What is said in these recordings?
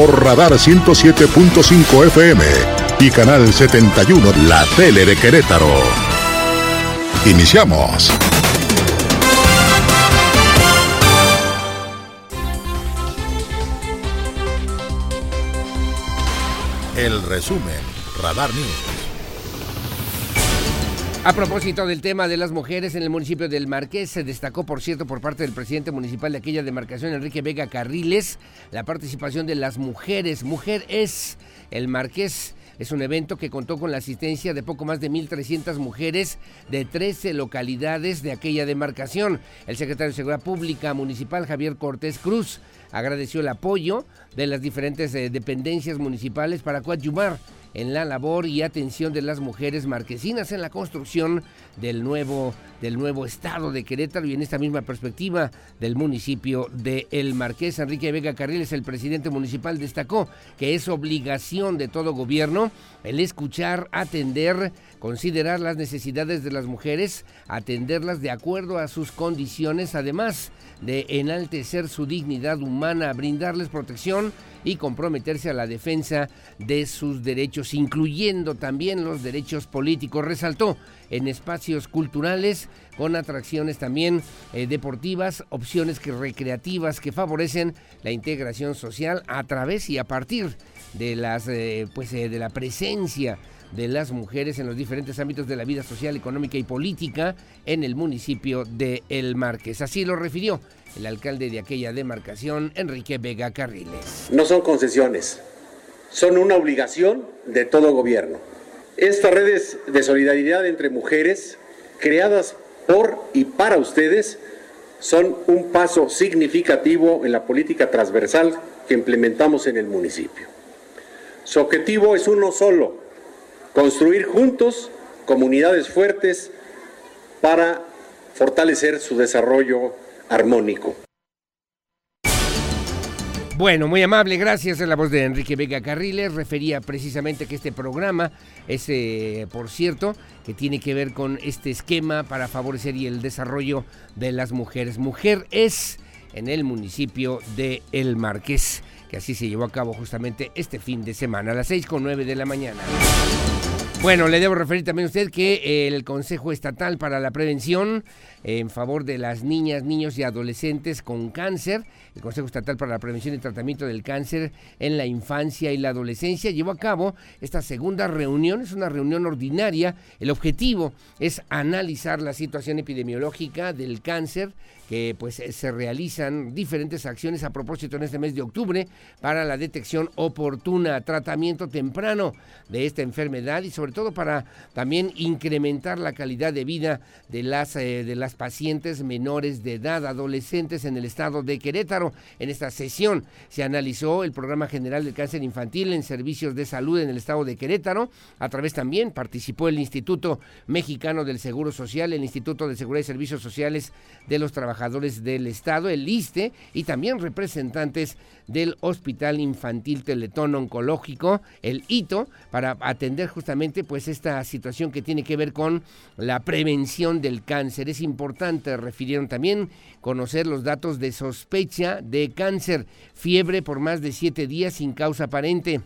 Por Radar 107.5 FM y Canal 71, la tele de Querétaro. Iniciamos. El resumen, Radar News. A propósito del tema de las mujeres en el municipio del Marqués, se destacó, por cierto, por parte del presidente municipal de aquella demarcación, Enrique Vega Carriles, la participación de las mujeres. Mujer es el Marqués. Es un evento que contó con la asistencia de poco más de 1.300 mujeres de 13 localidades de aquella demarcación. El secretario de Seguridad Pública Municipal, Javier Cortés Cruz, agradeció el apoyo de las diferentes eh, dependencias municipales para coadyuvar en la labor y atención de las mujeres marquesinas en la construcción del nuevo, del nuevo estado de Querétaro y en esta misma perspectiva del municipio de El Marqués. Enrique Vega Carriles, el presidente municipal, destacó que es obligación de todo gobierno el escuchar, atender, considerar las necesidades de las mujeres, atenderlas de acuerdo a sus condiciones, además de enaltecer su dignidad humana, brindarles protección y comprometerse a la defensa de sus derechos, incluyendo también los derechos políticos. Resaltó en espacios culturales con atracciones también eh, deportivas, opciones que recreativas que favorecen la integración social a través y a partir de las eh, pues eh, de la presencia de las mujeres en los diferentes ámbitos de la vida social, económica y política en el municipio de El Marqués. Así lo refirió el alcalde de aquella demarcación, Enrique Vega Carriles. No son concesiones, son una obligación de todo gobierno. Estas redes de solidaridad entre mujeres, creadas por y para ustedes, son un paso significativo en la política transversal que implementamos en el municipio. Su objetivo es uno solo, construir juntos comunidades fuertes para fortalecer su desarrollo armónico. Bueno, muy amable, gracias. a la voz de Enrique Vega Carriles. Refería precisamente que este programa es, eh, por cierto, que tiene que ver con este esquema para favorecer y el desarrollo de las mujeres. Mujer es en el municipio de El Marqués, que así se llevó a cabo justamente este fin de semana, a las 6 con 9 de la mañana. Bueno, le debo referir también a usted que el Consejo Estatal para la Prevención en favor de las niñas, niños y adolescentes con cáncer, el Consejo Estatal para la Prevención y Tratamiento del Cáncer en la Infancia y la Adolescencia, llevó a cabo esta segunda reunión, es una reunión ordinaria. El objetivo es analizar la situación epidemiológica del cáncer, que pues se realizan diferentes acciones a propósito en este mes de octubre para la detección oportuna, tratamiento temprano de esta enfermedad y sobre todo para también incrementar la calidad de vida de las, eh, de las pacientes menores de edad, adolescentes en el estado de Querétaro. En esta sesión se analizó el programa general del cáncer infantil en servicios de salud en el estado de Querétaro. A través también participó el Instituto Mexicano del Seguro Social, el Instituto de Seguridad y Servicios Sociales de los Trabajadores del Estado, el ISTE y también representantes del Hospital Infantil Teletón Oncológico, el HITO, para atender justamente pues esta situación que tiene que ver con la prevención del cáncer. Es importante, refirieron también, conocer los datos de sospecha de cáncer, fiebre por más de siete días sin causa aparente,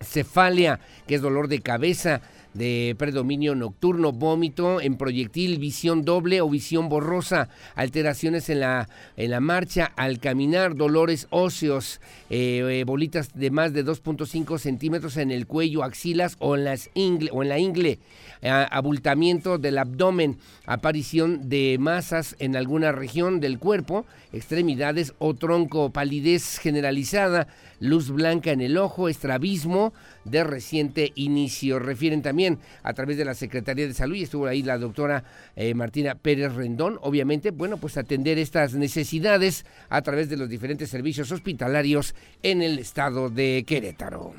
cefalia, que es dolor de cabeza, de predominio nocturno, vómito en proyectil, visión doble o visión borrosa, alteraciones en la, en la marcha al caminar, dolores óseos, eh, eh, bolitas de más de 2.5 centímetros en el cuello, axilas o en, las ingle, o en la ingle, abultamiento del abdomen, aparición de masas en alguna región del cuerpo, extremidades o tronco, palidez generalizada, luz blanca en el ojo, estrabismo de reciente inicio. Refieren también a través de la Secretaría de Salud y estuvo ahí la doctora eh, Martina Pérez Rendón, obviamente, bueno, pues atender estas necesidades a través de los diferentes servicios hospitalarios en el estado de Querétaro.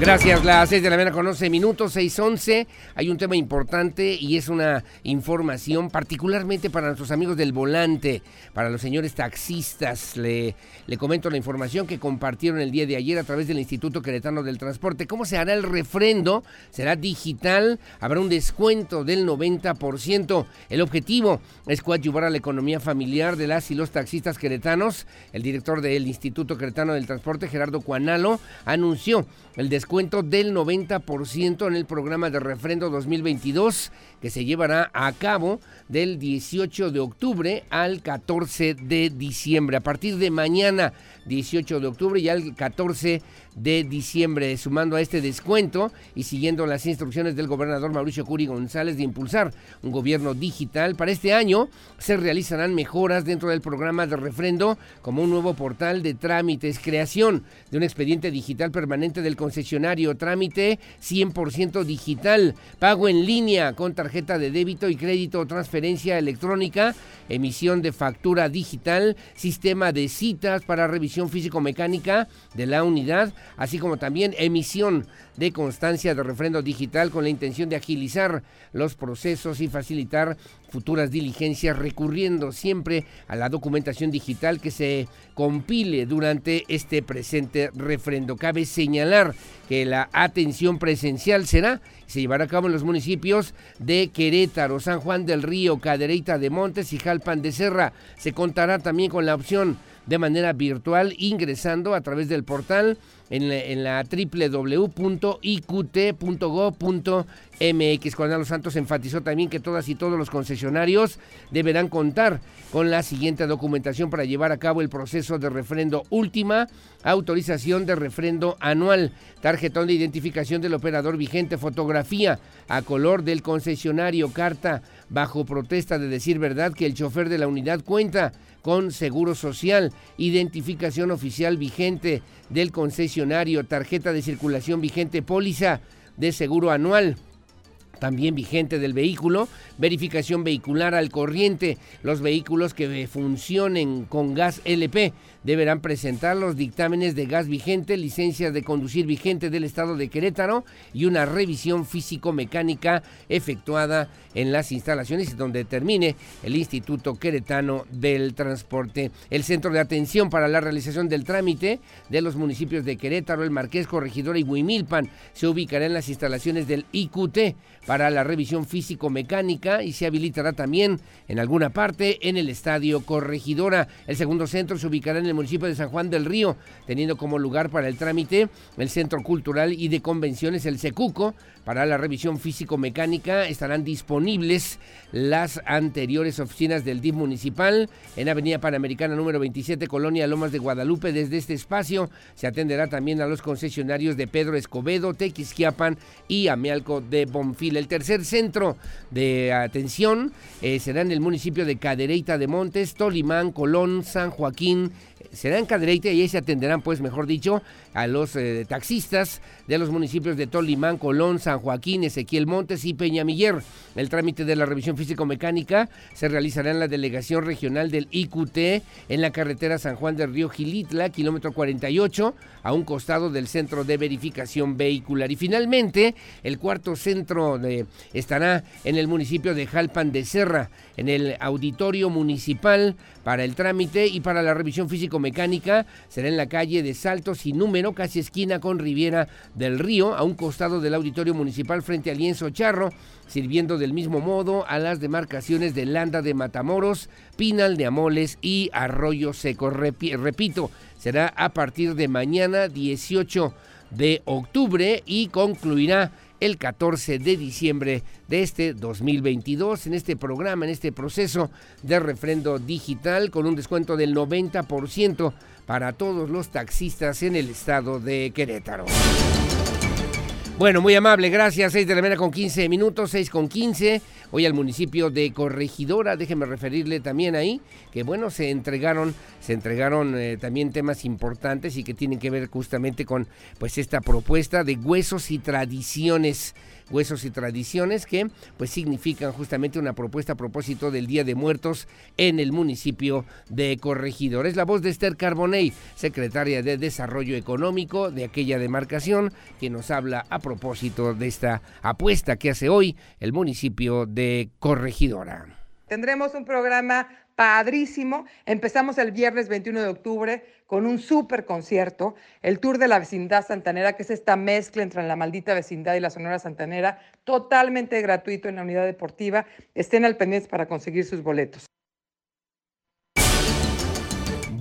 Gracias, las 6 de la mañana con 11 minutos, 6.11. Hay un tema importante y es una información particularmente para nuestros amigos del volante, para los señores taxistas. Le, comento la información que compartieron el día de ayer a través del Instituto Queretano del Transporte. ¿Cómo se hará el refrendo? ¿Será digital? ¿Habrá un descuento del 90%? El objetivo es coadyuvar a la economía familiar de las y los taxistas queretanos. El director del Instituto Queretano del Transporte, Gerardo Cuanalo, anunció el descuento del 90% en el programa de refrendo 2022 que se llevará a cabo del 18 de octubre al 14 de diciembre. A partir de mañana, 18 de octubre y al 14 de diciembre, sumando a este descuento y siguiendo las instrucciones del gobernador Mauricio Curi González de impulsar un gobierno digital. Para este año se realizarán mejoras dentro del programa de refrendo, como un nuevo portal de trámites, creación de un expediente digital permanente del concesionario, trámite 100% digital, pago en línea con tarjeta de débito y crédito, transferencia electrónica, emisión de factura digital, sistema de citas para revisión físico-mecánica de la unidad, así como también emisión de constancia de refrendo digital con la intención de agilizar los procesos y facilitar futuras diligencias recurriendo siempre a la documentación digital que se compile durante este presente refrendo. Cabe señalar que la atención presencial será se llevará a cabo en los municipios de Querétaro, San Juan del Río, Cadereyta de Montes y Jalpan de Serra. Se contará también con la opción de manera virtual ingresando a través del portal en la, en la www.iqt.go.mx. Juan Los Santos enfatizó también que todas y todos los concesionarios deberán contar con la siguiente documentación para llevar a cabo el proceso de refrendo última, autorización de refrendo anual, tarjetón de identificación del operador vigente, fotografía a color del concesionario, carta bajo protesta de decir verdad que el chofer de la unidad cuenta con seguro social, identificación oficial vigente del concesionario, tarjeta de circulación vigente, póliza de seguro anual también vigente del vehículo, verificación vehicular al corriente, los vehículos que funcionen con gas LP deberán presentar los dictámenes de gas vigente, licencias de conducir vigente del estado de Querétaro y una revisión físico-mecánica efectuada en las instalaciones donde termine el Instituto Queretano del Transporte. El centro de atención para la realización del trámite de los municipios de Querétaro, el Marqués, Corregidora y Huimilpan se ubicará en las instalaciones del IQT para la revisión físico-mecánica y se habilitará también en alguna parte en el Estadio Corregidora. El segundo centro se ubicará en el municipio de San Juan del Río, teniendo como lugar para el trámite el Centro Cultural y de Convenciones, el Secuco. Para la revisión físico-mecánica estarán disponibles las anteriores oficinas del DIF municipal en Avenida Panamericana número 27, Colonia Lomas de Guadalupe. Desde este espacio se atenderá también a los concesionarios de Pedro Escobedo, Tequisquiapan y Amialco de Bonfil. El tercer centro de atención eh, será en el municipio de Cadereyta de Montes, Tolimán, Colón, San Joaquín, será en Cadereyta y ahí se atenderán, pues mejor dicho, a los eh, taxistas de los municipios de Tolimán, Colón, San Joaquín, Ezequiel Montes y Peñamiller. El trámite de la revisión físico-mecánica se realizará en la delegación regional del IQT en la carretera San Juan del Río Gilitla, kilómetro 48, a un costado del centro de verificación vehicular. Y finalmente, el cuarto centro estará en el municipio de Jalpan de Serra, en el auditorio municipal para el trámite y para la revisión físico-mecánica. Será en la calle de Saltos y Número, casi esquina con Riviera del Río, a un costado del auditorio municipal frente al lienzo Charro, sirviendo del mismo modo a las demarcaciones de Landa de Matamoros, Pinal de Amoles y Arroyo Seco. repito, será a partir de mañana 18 de octubre y concluirá el 14 de diciembre de este 2022 en este programa, en este proceso de refrendo digital con un descuento del 90% para todos los taxistas en el estado de Querétaro. Bueno, muy amable, gracias. 6 de la mañana con 15 minutos, 6 con 15. Hoy al municipio de Corregidora, déjeme referirle también ahí, que bueno, se entregaron, se entregaron eh, también temas importantes y que tienen que ver justamente con pues esta propuesta de huesos y tradiciones Huesos y Tradiciones, que pues significan justamente una propuesta a propósito del Día de Muertos en el municipio de Corregidor. Es la voz de Esther Carbonell, secretaria de Desarrollo Económico de aquella demarcación, que nos habla a propósito de esta apuesta que hace hoy el municipio de Corregidora. Tendremos un programa padrísimo. Empezamos el viernes 21 de octubre con un súper concierto, el Tour de la Vecindad Santanera, que es esta mezcla entre la maldita vecindad y la Sonora Santanera, totalmente gratuito en la unidad deportiva. Estén al pendiente para conseguir sus boletos.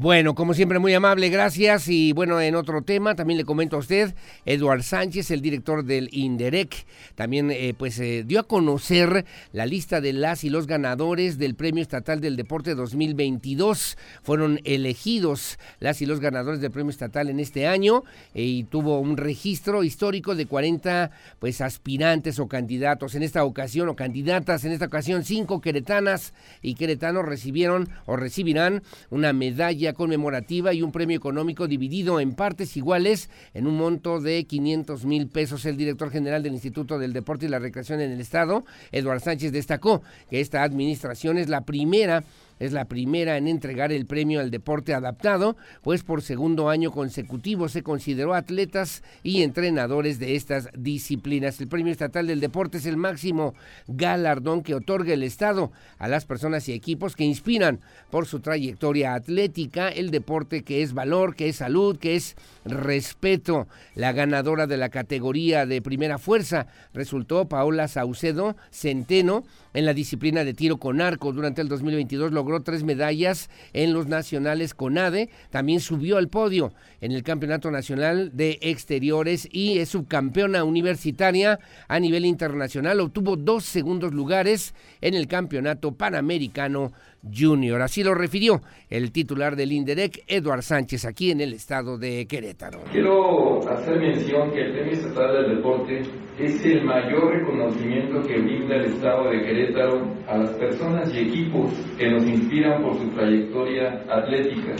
Bueno, como siempre, muy amable, gracias. Y bueno, en otro tema, también le comento a usted, Eduard Sánchez, el director del INDEREC, también eh, pues eh, dio a conocer la lista de las y los ganadores del Premio Estatal del Deporte 2022. Fueron elegidos las y los ganadores del Premio Estatal en este año eh, y tuvo un registro histórico de 40 pues aspirantes o candidatos en esta ocasión o candidatas en esta ocasión cinco queretanas y queretanos recibieron o recibirán una medalla conmemorativa y un premio económico dividido en partes iguales en un monto de 500 mil pesos. El director general del Instituto del Deporte y la Recreación en el Estado, Eduardo Sánchez, destacó que esta administración es la primera es la primera en entregar el premio al deporte adaptado, pues por segundo año consecutivo se consideró atletas y entrenadores de estas disciplinas. El premio estatal del deporte es el máximo galardón que otorga el Estado a las personas y equipos que inspiran por su trayectoria atlética el deporte que es valor, que es salud, que es respeto. La ganadora de la categoría de primera fuerza resultó Paola Saucedo Centeno en la disciplina de tiro con arco. Durante el 2022 logró tres medallas en los nacionales con ADE. También subió al podio en el Campeonato Nacional de Exteriores y es subcampeona universitaria a nivel internacional. Obtuvo dos segundos lugares en el Campeonato Panamericano Junior. Así lo refirió el titular del INDEREC, Eduard Sánchez, aquí en el estado de Querétaro. Quiero hacer mención que el Premio Estatal del Deporte es el mayor reconocimiento que brinda el estado de Querétaro a las personas y equipos que nos inspiran por su trayectoria atlética.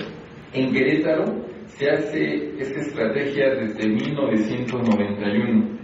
En Querétaro se hace esta estrategia desde 1991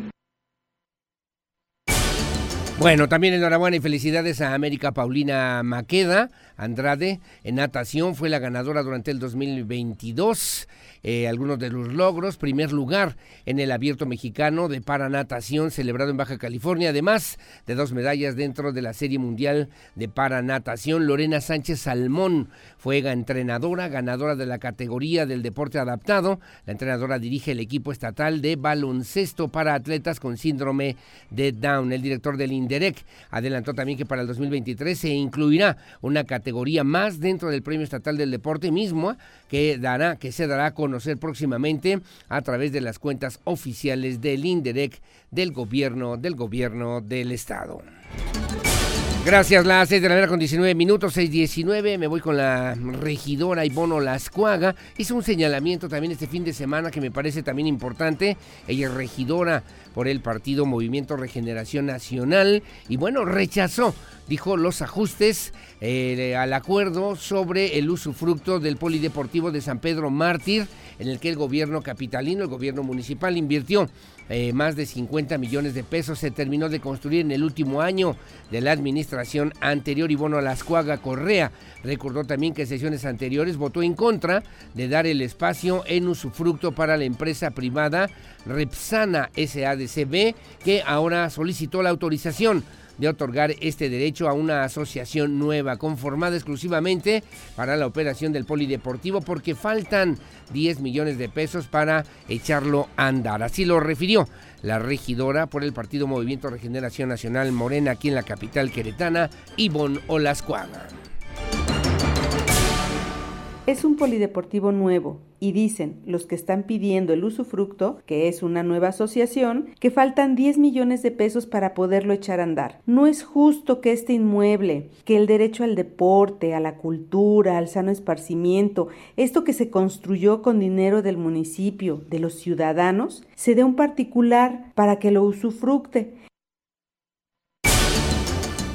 bueno, también enhorabuena y felicidades a América Paulina Maqueda Andrade en natación, fue la ganadora durante el 2022. Eh, algunos de los logros, primer lugar en el abierto mexicano de paranatación celebrado en Baja California, además de dos medallas dentro de la Serie Mundial de Paranatación. Lorena Sánchez Salmón fue entrenadora, ganadora de la categoría del deporte adaptado. La entrenadora dirige el equipo estatal de baloncesto para atletas con síndrome de Down. El director del INDEREC adelantó también que para el 2023 se incluirá una categoría más dentro del Premio Estatal del Deporte mismo que dará que se dará con conocer próximamente a través de las cuentas oficiales del INDEREC del gobierno del gobierno del estado. Gracias, las 6 de la mañana con 19 minutos, 6.19. Me voy con la regidora Ibono Lascuaga. Hizo un señalamiento también este fin de semana que me parece también importante. Ella es regidora por el partido Movimiento Regeneración Nacional y bueno, rechazó, dijo, los ajustes eh, al acuerdo sobre el usufructo del Polideportivo de San Pedro Mártir, en el que el gobierno capitalino, el gobierno municipal invirtió eh, más de 50 millones de pesos se terminó de construir en el último año de la administración anterior. Y bueno, Lascuaga Correa recordó también que en sesiones anteriores votó en contra de dar el espacio en usufructo para la empresa privada Repsana SADCB, que ahora solicitó la autorización de otorgar este derecho a una asociación nueva, conformada exclusivamente para la operación del polideportivo, porque faltan 10 millones de pesos para echarlo a andar. Así lo refirió la regidora por el Partido Movimiento Regeneración Nacional Morena aquí en la capital queretana, Ivonne Olascuaga. Es un polideportivo nuevo y dicen los que están pidiendo el usufructo, que es una nueva asociación, que faltan 10 millones de pesos para poderlo echar a andar. No es justo que este inmueble, que el derecho al deporte, a la cultura, al sano esparcimiento, esto que se construyó con dinero del municipio, de los ciudadanos, se dé a un particular para que lo usufructe.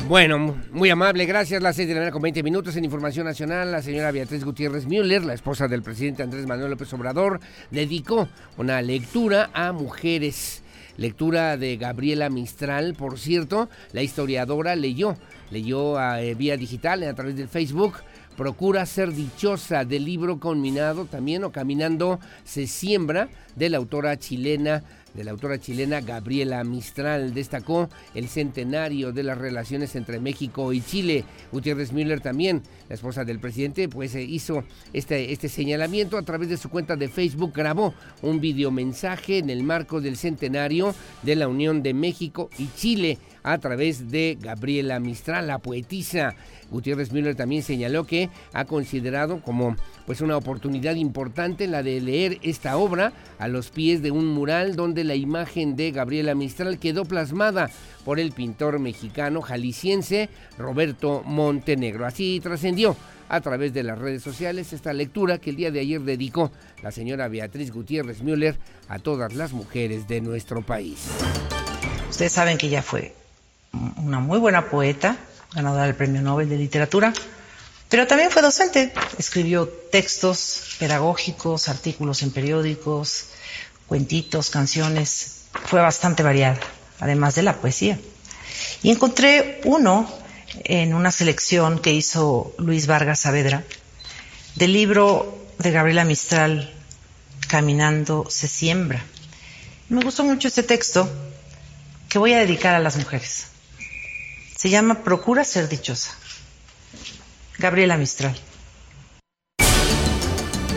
Bueno, muy amable, gracias. Las seis de la mañana con 20 minutos en Información Nacional. La señora Beatriz Gutiérrez Müller, la esposa del presidente Andrés Manuel López Obrador, dedicó una lectura a mujeres lectura de Gabriela Mistral, por cierto, la historiadora leyó, leyó a, eh, vía digital a través del Facebook Procura ser dichosa del libro combinado también o Caminando se siembra de la autora chilena de la autora chilena Gabriela Mistral. Destacó el centenario de las relaciones entre México y Chile. Gutiérrez Müller también, la esposa del presidente, pues eh, hizo este, este señalamiento a través de su cuenta de Facebook. Grabó un videomensaje en el marco del centenario de la Unión de México y Chile a través de Gabriela Mistral, la poetisa. Gutiérrez Müller también señaló que ha considerado como pues una oportunidad importante la de leer esta obra a los pies de un mural donde la imagen de Gabriela Mistral quedó plasmada por el pintor mexicano jalisciense Roberto Montenegro. Así trascendió a través de las redes sociales esta lectura que el día de ayer dedicó la señora Beatriz Gutiérrez Müller a todas las mujeres de nuestro país. Ustedes saben que ella fue una muy buena poeta, ganadora del Premio Nobel de Literatura, pero también fue docente. Escribió textos pedagógicos, artículos en periódicos, cuentitos, canciones. Fue bastante variada, además de la poesía. Y encontré uno en una selección que hizo Luis Vargas Saavedra del libro de Gabriela Mistral, Caminando se siembra. Me gustó mucho este texto que voy a dedicar a las mujeres. Se llama Procura ser dichosa. Gabriela Mistral.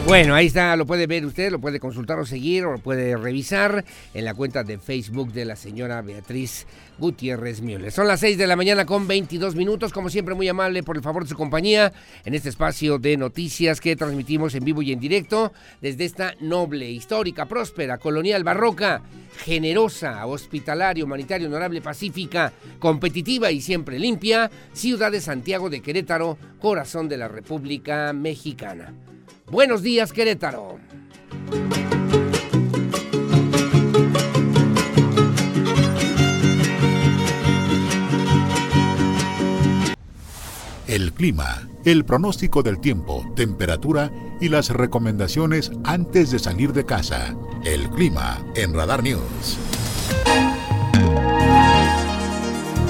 Bueno, ahí está, lo puede ver usted, lo puede consultar o seguir o lo puede revisar en la cuenta de Facebook de la señora Beatriz Gutiérrez Müller. Son las 6 de la mañana con 22 minutos, como siempre muy amable por el favor de su compañía en este espacio de noticias que transmitimos en vivo y en directo desde esta noble, histórica, próspera, colonial, barroca, generosa, hospitalaria, humanitaria, honorable, pacífica, competitiva y siempre limpia, ciudad de Santiago de Querétaro, corazón de la República Mexicana. Buenos días, Querétaro. El clima, el pronóstico del tiempo, temperatura y las recomendaciones antes de salir de casa. El clima en Radar News.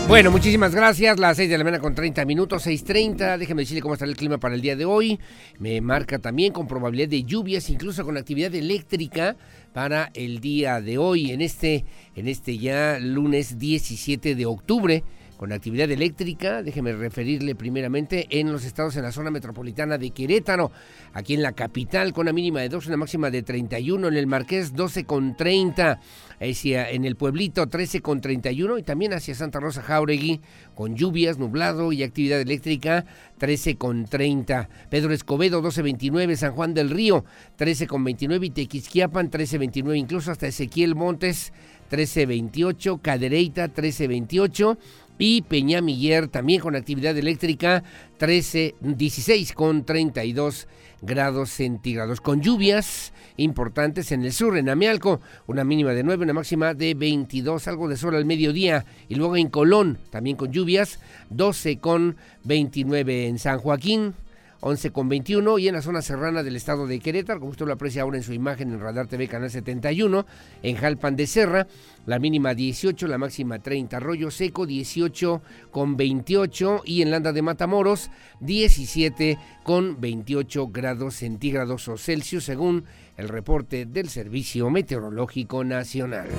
Bueno, muchísimas gracias. Las 6 de la mañana con 30 minutos, 6.30. Déjeme decirle cómo estará el clima para el día de hoy. Me marca también con probabilidad de lluvias, incluso con actividad eléctrica para el día de hoy, en este, en este ya lunes 17 de octubre con actividad eléctrica, déjeme referirle primeramente en los estados en la zona metropolitana de Querétaro, aquí en la capital con una mínima de 2, una máxima de 31, en el Marqués 12 con 30, hacia, en el pueblito 13 con 31 y también hacia Santa Rosa Jauregui con lluvias, nublado y actividad eléctrica 13 con 30, Pedro Escobedo 12.29, San Juan del Río 13 con 29 y Tequisquiapan 13.29, incluso hasta Ezequiel Montes 13.28, Cadereyta 13.28 y Peñamiller también con actividad eléctrica 13, 16 con 32 grados centígrados, con lluvias importantes en el sur, en Amealco, una mínima de 9, una máxima de 22, algo de sol al mediodía, y luego en Colón, también con lluvias, 12 con 29 en San Joaquín, 11 con 21 y en la zona serrana del estado de Querétaro, como usted lo aprecia ahora en su imagen en Radar TV Canal 71, en Jalpan de Serra, la mínima 18, la máxima 30, Arroyo Seco 18 con 28 y en Landa de Matamoros 17 con 28 grados centígrados o Celsius según el reporte del Servicio Meteorológico Nacional.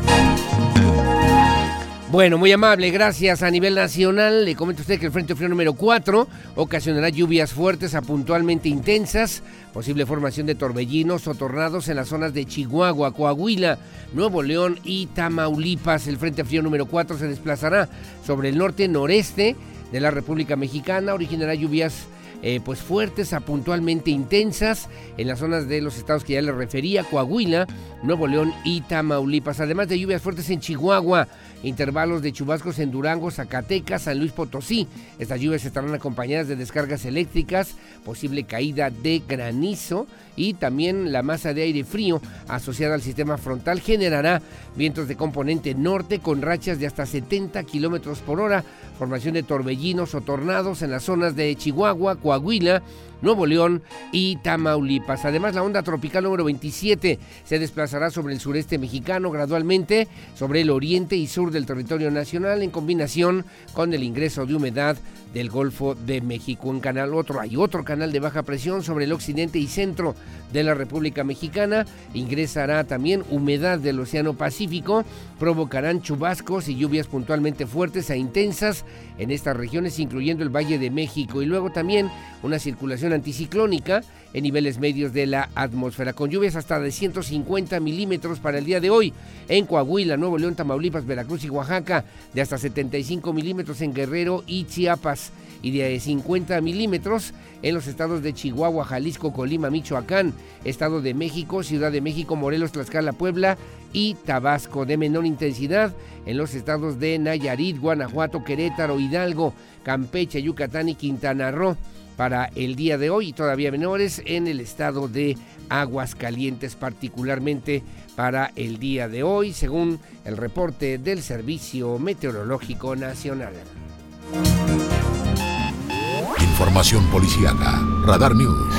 Bueno, muy amable, gracias. A nivel nacional, le comento a usted que el Frente Frío número 4 ocasionará lluvias fuertes a puntualmente intensas, posible formación de torbellinos o tornados en las zonas de Chihuahua, Coahuila, Nuevo León y Tamaulipas. El Frente Frío número 4 se desplazará sobre el norte-noreste de la República Mexicana, originará lluvias eh, pues fuertes a puntualmente intensas en las zonas de los estados que ya les refería, Coahuila, Nuevo León y Tamaulipas, además de lluvias fuertes en Chihuahua, intervalos de chubascos en Durango, Zacatecas, San Luis Potosí. Estas lluvias estarán acompañadas de descargas eléctricas, posible caída de granizo y también la masa de aire frío asociada al sistema frontal. Generará vientos de componente norte con rachas de hasta 70 kilómetros por hora, formación de torbellinos o tornados en las zonas de Chihuahua, Coahuila, Nuevo León y Tamaulipas. Además, la onda tropical número 27 se desplaza pasará sobre el sureste mexicano gradualmente, sobre el oriente y sur del territorio nacional, en combinación con el ingreso de humedad del Golfo de México. En canal otro hay otro canal de baja presión sobre el occidente y centro de la República Mexicana. Ingresará también humedad del Océano Pacífico. Provocarán chubascos y lluvias puntualmente fuertes e intensas en estas regiones, incluyendo el Valle de México. Y luego también una circulación anticiclónica en niveles medios de la atmósfera, con lluvias hasta de 150 milímetros para el día de hoy en Coahuila, Nuevo León, Tamaulipas, Veracruz y Oaxaca, de hasta 75 milímetros en Guerrero y Chiapas y de 50 milímetros en los estados de Chihuahua, Jalisco, Colima, Michoacán, Estado de México, Ciudad de México, Morelos, Tlaxcala, Puebla y Tabasco. De menor intensidad en los estados de Nayarit, Guanajuato, Querétaro, Hidalgo, Campeche, Yucatán y Quintana Roo para el día de hoy y todavía menores en el estado de Aguascalientes, particularmente para el día de hoy, según el reporte del Servicio Meteorológico Nacional. Información policíaca, Radar News.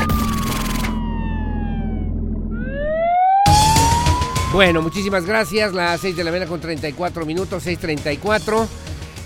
Bueno, muchísimas gracias. Las 6 de la mañana con 34 minutos, 6.34.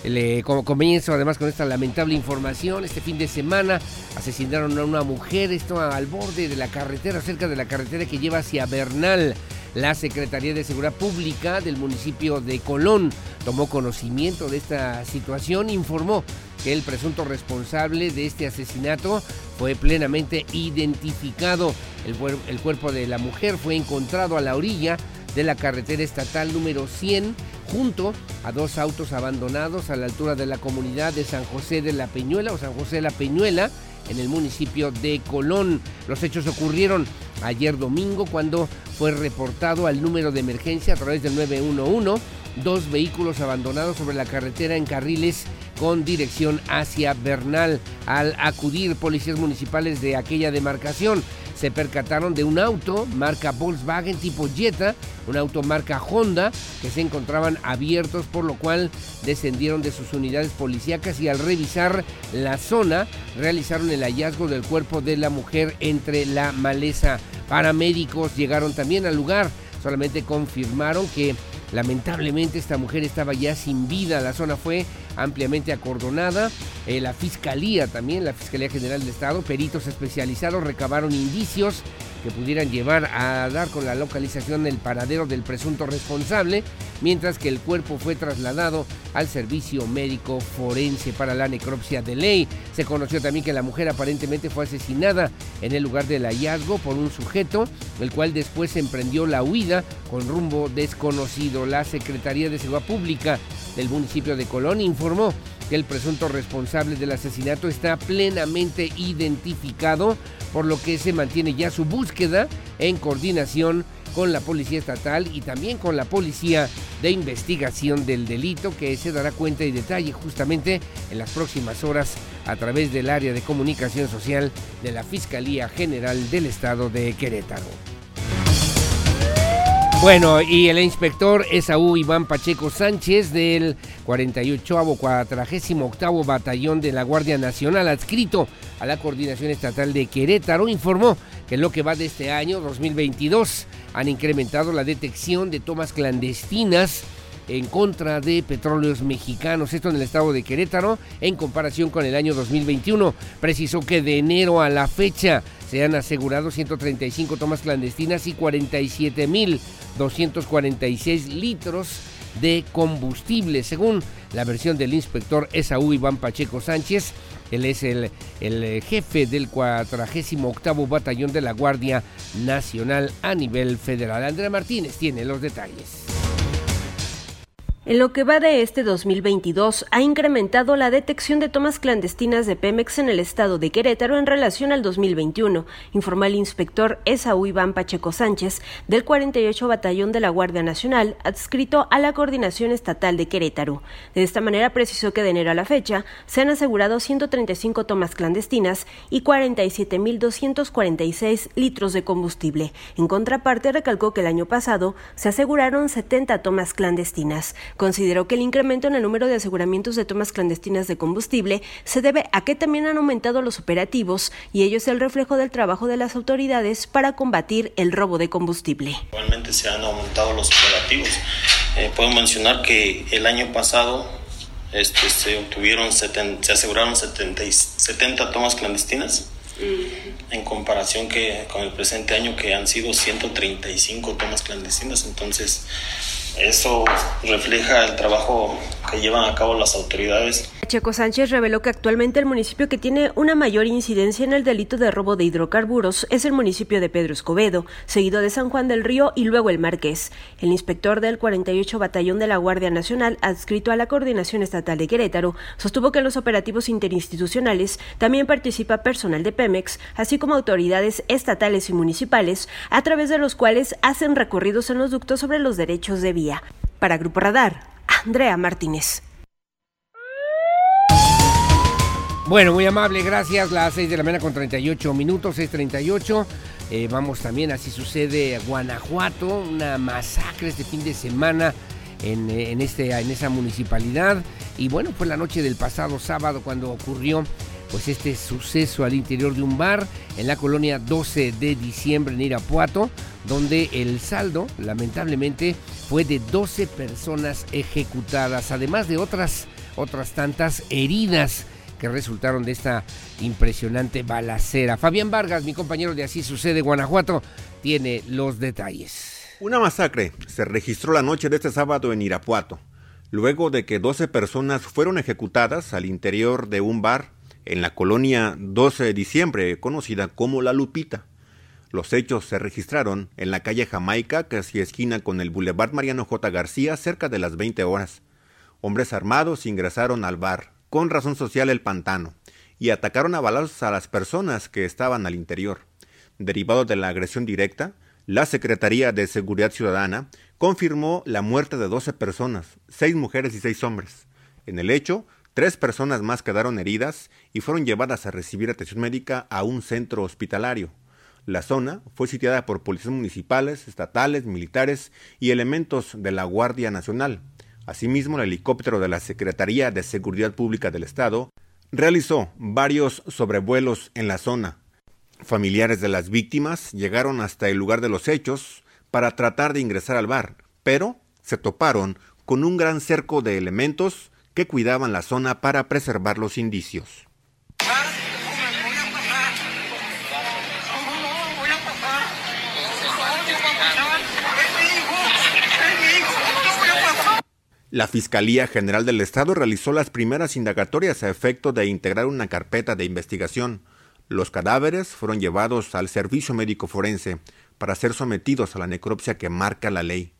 Le, comienzo además con esta lamentable información, este fin de semana asesinaron a una mujer, esto al borde de la carretera, cerca de la carretera que lleva hacia Bernal. La Secretaría de Seguridad Pública del municipio de Colón tomó conocimiento de esta situación, informó que el presunto responsable de este asesinato fue plenamente identificado. El, cuerpo de la mujer fue encontrado a la orilla de la carretera estatal número 100 junto a dos autos abandonados a la altura de la comunidad de San José de la Peñuela o San José de la Peñuela en el municipio de Colón. Los hechos ocurrieron ayer domingo cuando fue reportado al número de emergencia a través del 911 dos vehículos abandonados sobre la carretera en carriles con dirección hacia Bernal. Al acudir policías municipales de aquella demarcación, se percataron de un auto marca Volkswagen tipo Jetta, un auto marca Honda, que se encontraban abiertos, por lo cual descendieron de sus unidades policíacas y al revisar la zona realizaron el hallazgo del cuerpo de la mujer entre la maleza. Paramédicos llegaron también al lugar, solamente confirmaron que Lamentablemente esta mujer estaba ya sin vida, la zona fue ampliamente acordonada, eh, la Fiscalía también, la Fiscalía General del Estado, peritos especializados recabaron indicios que pudieran llevar a dar con la localización del paradero del presunto responsable, mientras que el cuerpo fue trasladado al servicio médico forense para la necropsia de ley. Se conoció también que la mujer aparentemente fue asesinada en el lugar del hallazgo por un sujeto, el cual después emprendió la huida con rumbo desconocido. La Secretaría de Seguridad Pública del municipio de Colón informó que el presunto responsable del asesinato está plenamente identificado, por lo que se mantiene ya su búsqueda en coordinación con la Policía Estatal y también con la Policía de Investigación del Delito, que se dará cuenta y detalle justamente en las próximas horas a través del área de comunicación social de la Fiscalía General del Estado de Querétaro. Bueno, y el inspector Esaú Iván Pacheco Sánchez del 48 48 Batallón de la Guardia Nacional adscrito a la Coordinación Estatal de Querétaro informó que en lo que va de este año 2022 han incrementado la detección de tomas clandestinas en contra de petróleos mexicanos, esto en el estado de Querétaro, en comparación con el año 2021. Precisó que de enero a la fecha se han asegurado 135 tomas clandestinas y 47.246 litros de combustible, según la versión del inspector Esaú Iván Pacheco Sánchez. Él es el, el jefe del 48 Batallón de la Guardia Nacional a nivel federal. Andrea Martínez tiene los detalles. En lo que va de este 2022, ha incrementado la detección de tomas clandestinas de Pemex en el estado de Querétaro en relación al 2021, informó el inspector Esaú Iván Pacheco Sánchez del 48 Batallón de la Guardia Nacional, adscrito a la Coordinación Estatal de Querétaro. De esta manera precisó que de enero a la fecha se han asegurado 135 tomas clandestinas y 47.246 litros de combustible. En contraparte, recalcó que el año pasado se aseguraron 70 tomas clandestinas. Consideró que el incremento en el número de aseguramientos de tomas clandestinas de combustible se debe a que también han aumentado los operativos y ello es el reflejo del trabajo de las autoridades para combatir el robo de combustible. Igualmente se han aumentado los operativos. Eh, puedo mencionar que el año pasado este, se obtuvieron, se aseguraron 70, 70 tomas clandestinas en comparación que con el presente año que han sido 135 tomas clandestinas. Entonces, eso refleja el trabajo que llevan a cabo las autoridades Checo Sánchez reveló que actualmente el municipio que tiene una mayor incidencia en el delito de robo de hidrocarburos es el municipio de Pedro Escobedo, seguido de San Juan del Río y luego el Marqués. El inspector del 48 Batallón de la Guardia Nacional, adscrito a la Coordinación Estatal de Querétaro, sostuvo que en los operativos interinstitucionales también participa personal de Pemex, así como autoridades estatales y municipales, a través de los cuales hacen recorridos en los ductos sobre los derechos de Para Grupo Radar, Andrea Martínez. Bueno, muy amable, gracias. Las 6 de la mañana con 38 minutos, 6.38. Eh, vamos también, así sucede, Guanajuato, una masacre este fin de semana en, en, este, en esa municipalidad. Y bueno, fue la noche del pasado sábado cuando ocurrió pues este suceso al interior de un bar en la colonia 12 de diciembre en Irapuato, donde el saldo lamentablemente fue de 12 personas ejecutadas, además de otras, otras tantas heridas que resultaron de esta impresionante balacera. Fabián Vargas, mi compañero de Así Sucede Guanajuato, tiene los detalles. Una masacre se registró la noche de este sábado en Irapuato, luego de que 12 personas fueron ejecutadas al interior de un bar en la colonia 12 de diciembre, conocida como La Lupita. Los hechos se registraron en la calle Jamaica, casi esquina con el Boulevard Mariano J. García, cerca de las 20 horas. Hombres armados ingresaron al bar, con razón social El Pantano y atacaron a balazos a las personas que estaban al interior. Derivado de la agresión directa, la Secretaría de Seguridad Ciudadana confirmó la muerte de 12 personas, 6 mujeres y 6 hombres. En el hecho, tres personas más quedaron heridas y fueron llevadas a recibir atención médica a un centro hospitalario. La zona fue sitiada por policías municipales, estatales, militares y elementos de la Guardia Nacional. Asimismo, el helicóptero de la Secretaría de Seguridad Pública del Estado realizó varios sobrevuelos en la zona. Familiares de las víctimas llegaron hasta el lugar de los hechos para tratar de ingresar al bar, pero se toparon con un gran cerco de elementos que cuidaban la zona para preservar los indicios. La Fiscalía General del Estado realizó las primeras indagatorias a efecto de integrar una carpeta de investigación. Los cadáveres fueron llevados al servicio médico forense para ser sometidos a la necropsia que marca la ley.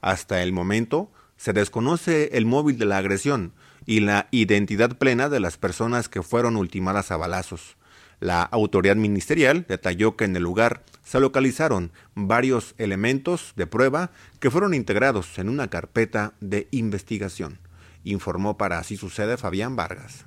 Hasta el momento, se desconoce el móvil de la agresión y la identidad plena de las personas que fueron ultimadas a balazos. La autoridad ministerial detalló que en el lugar se localizaron varios elementos de prueba que fueron integrados en una carpeta de investigación, informó para Así Sucede Fabián Vargas.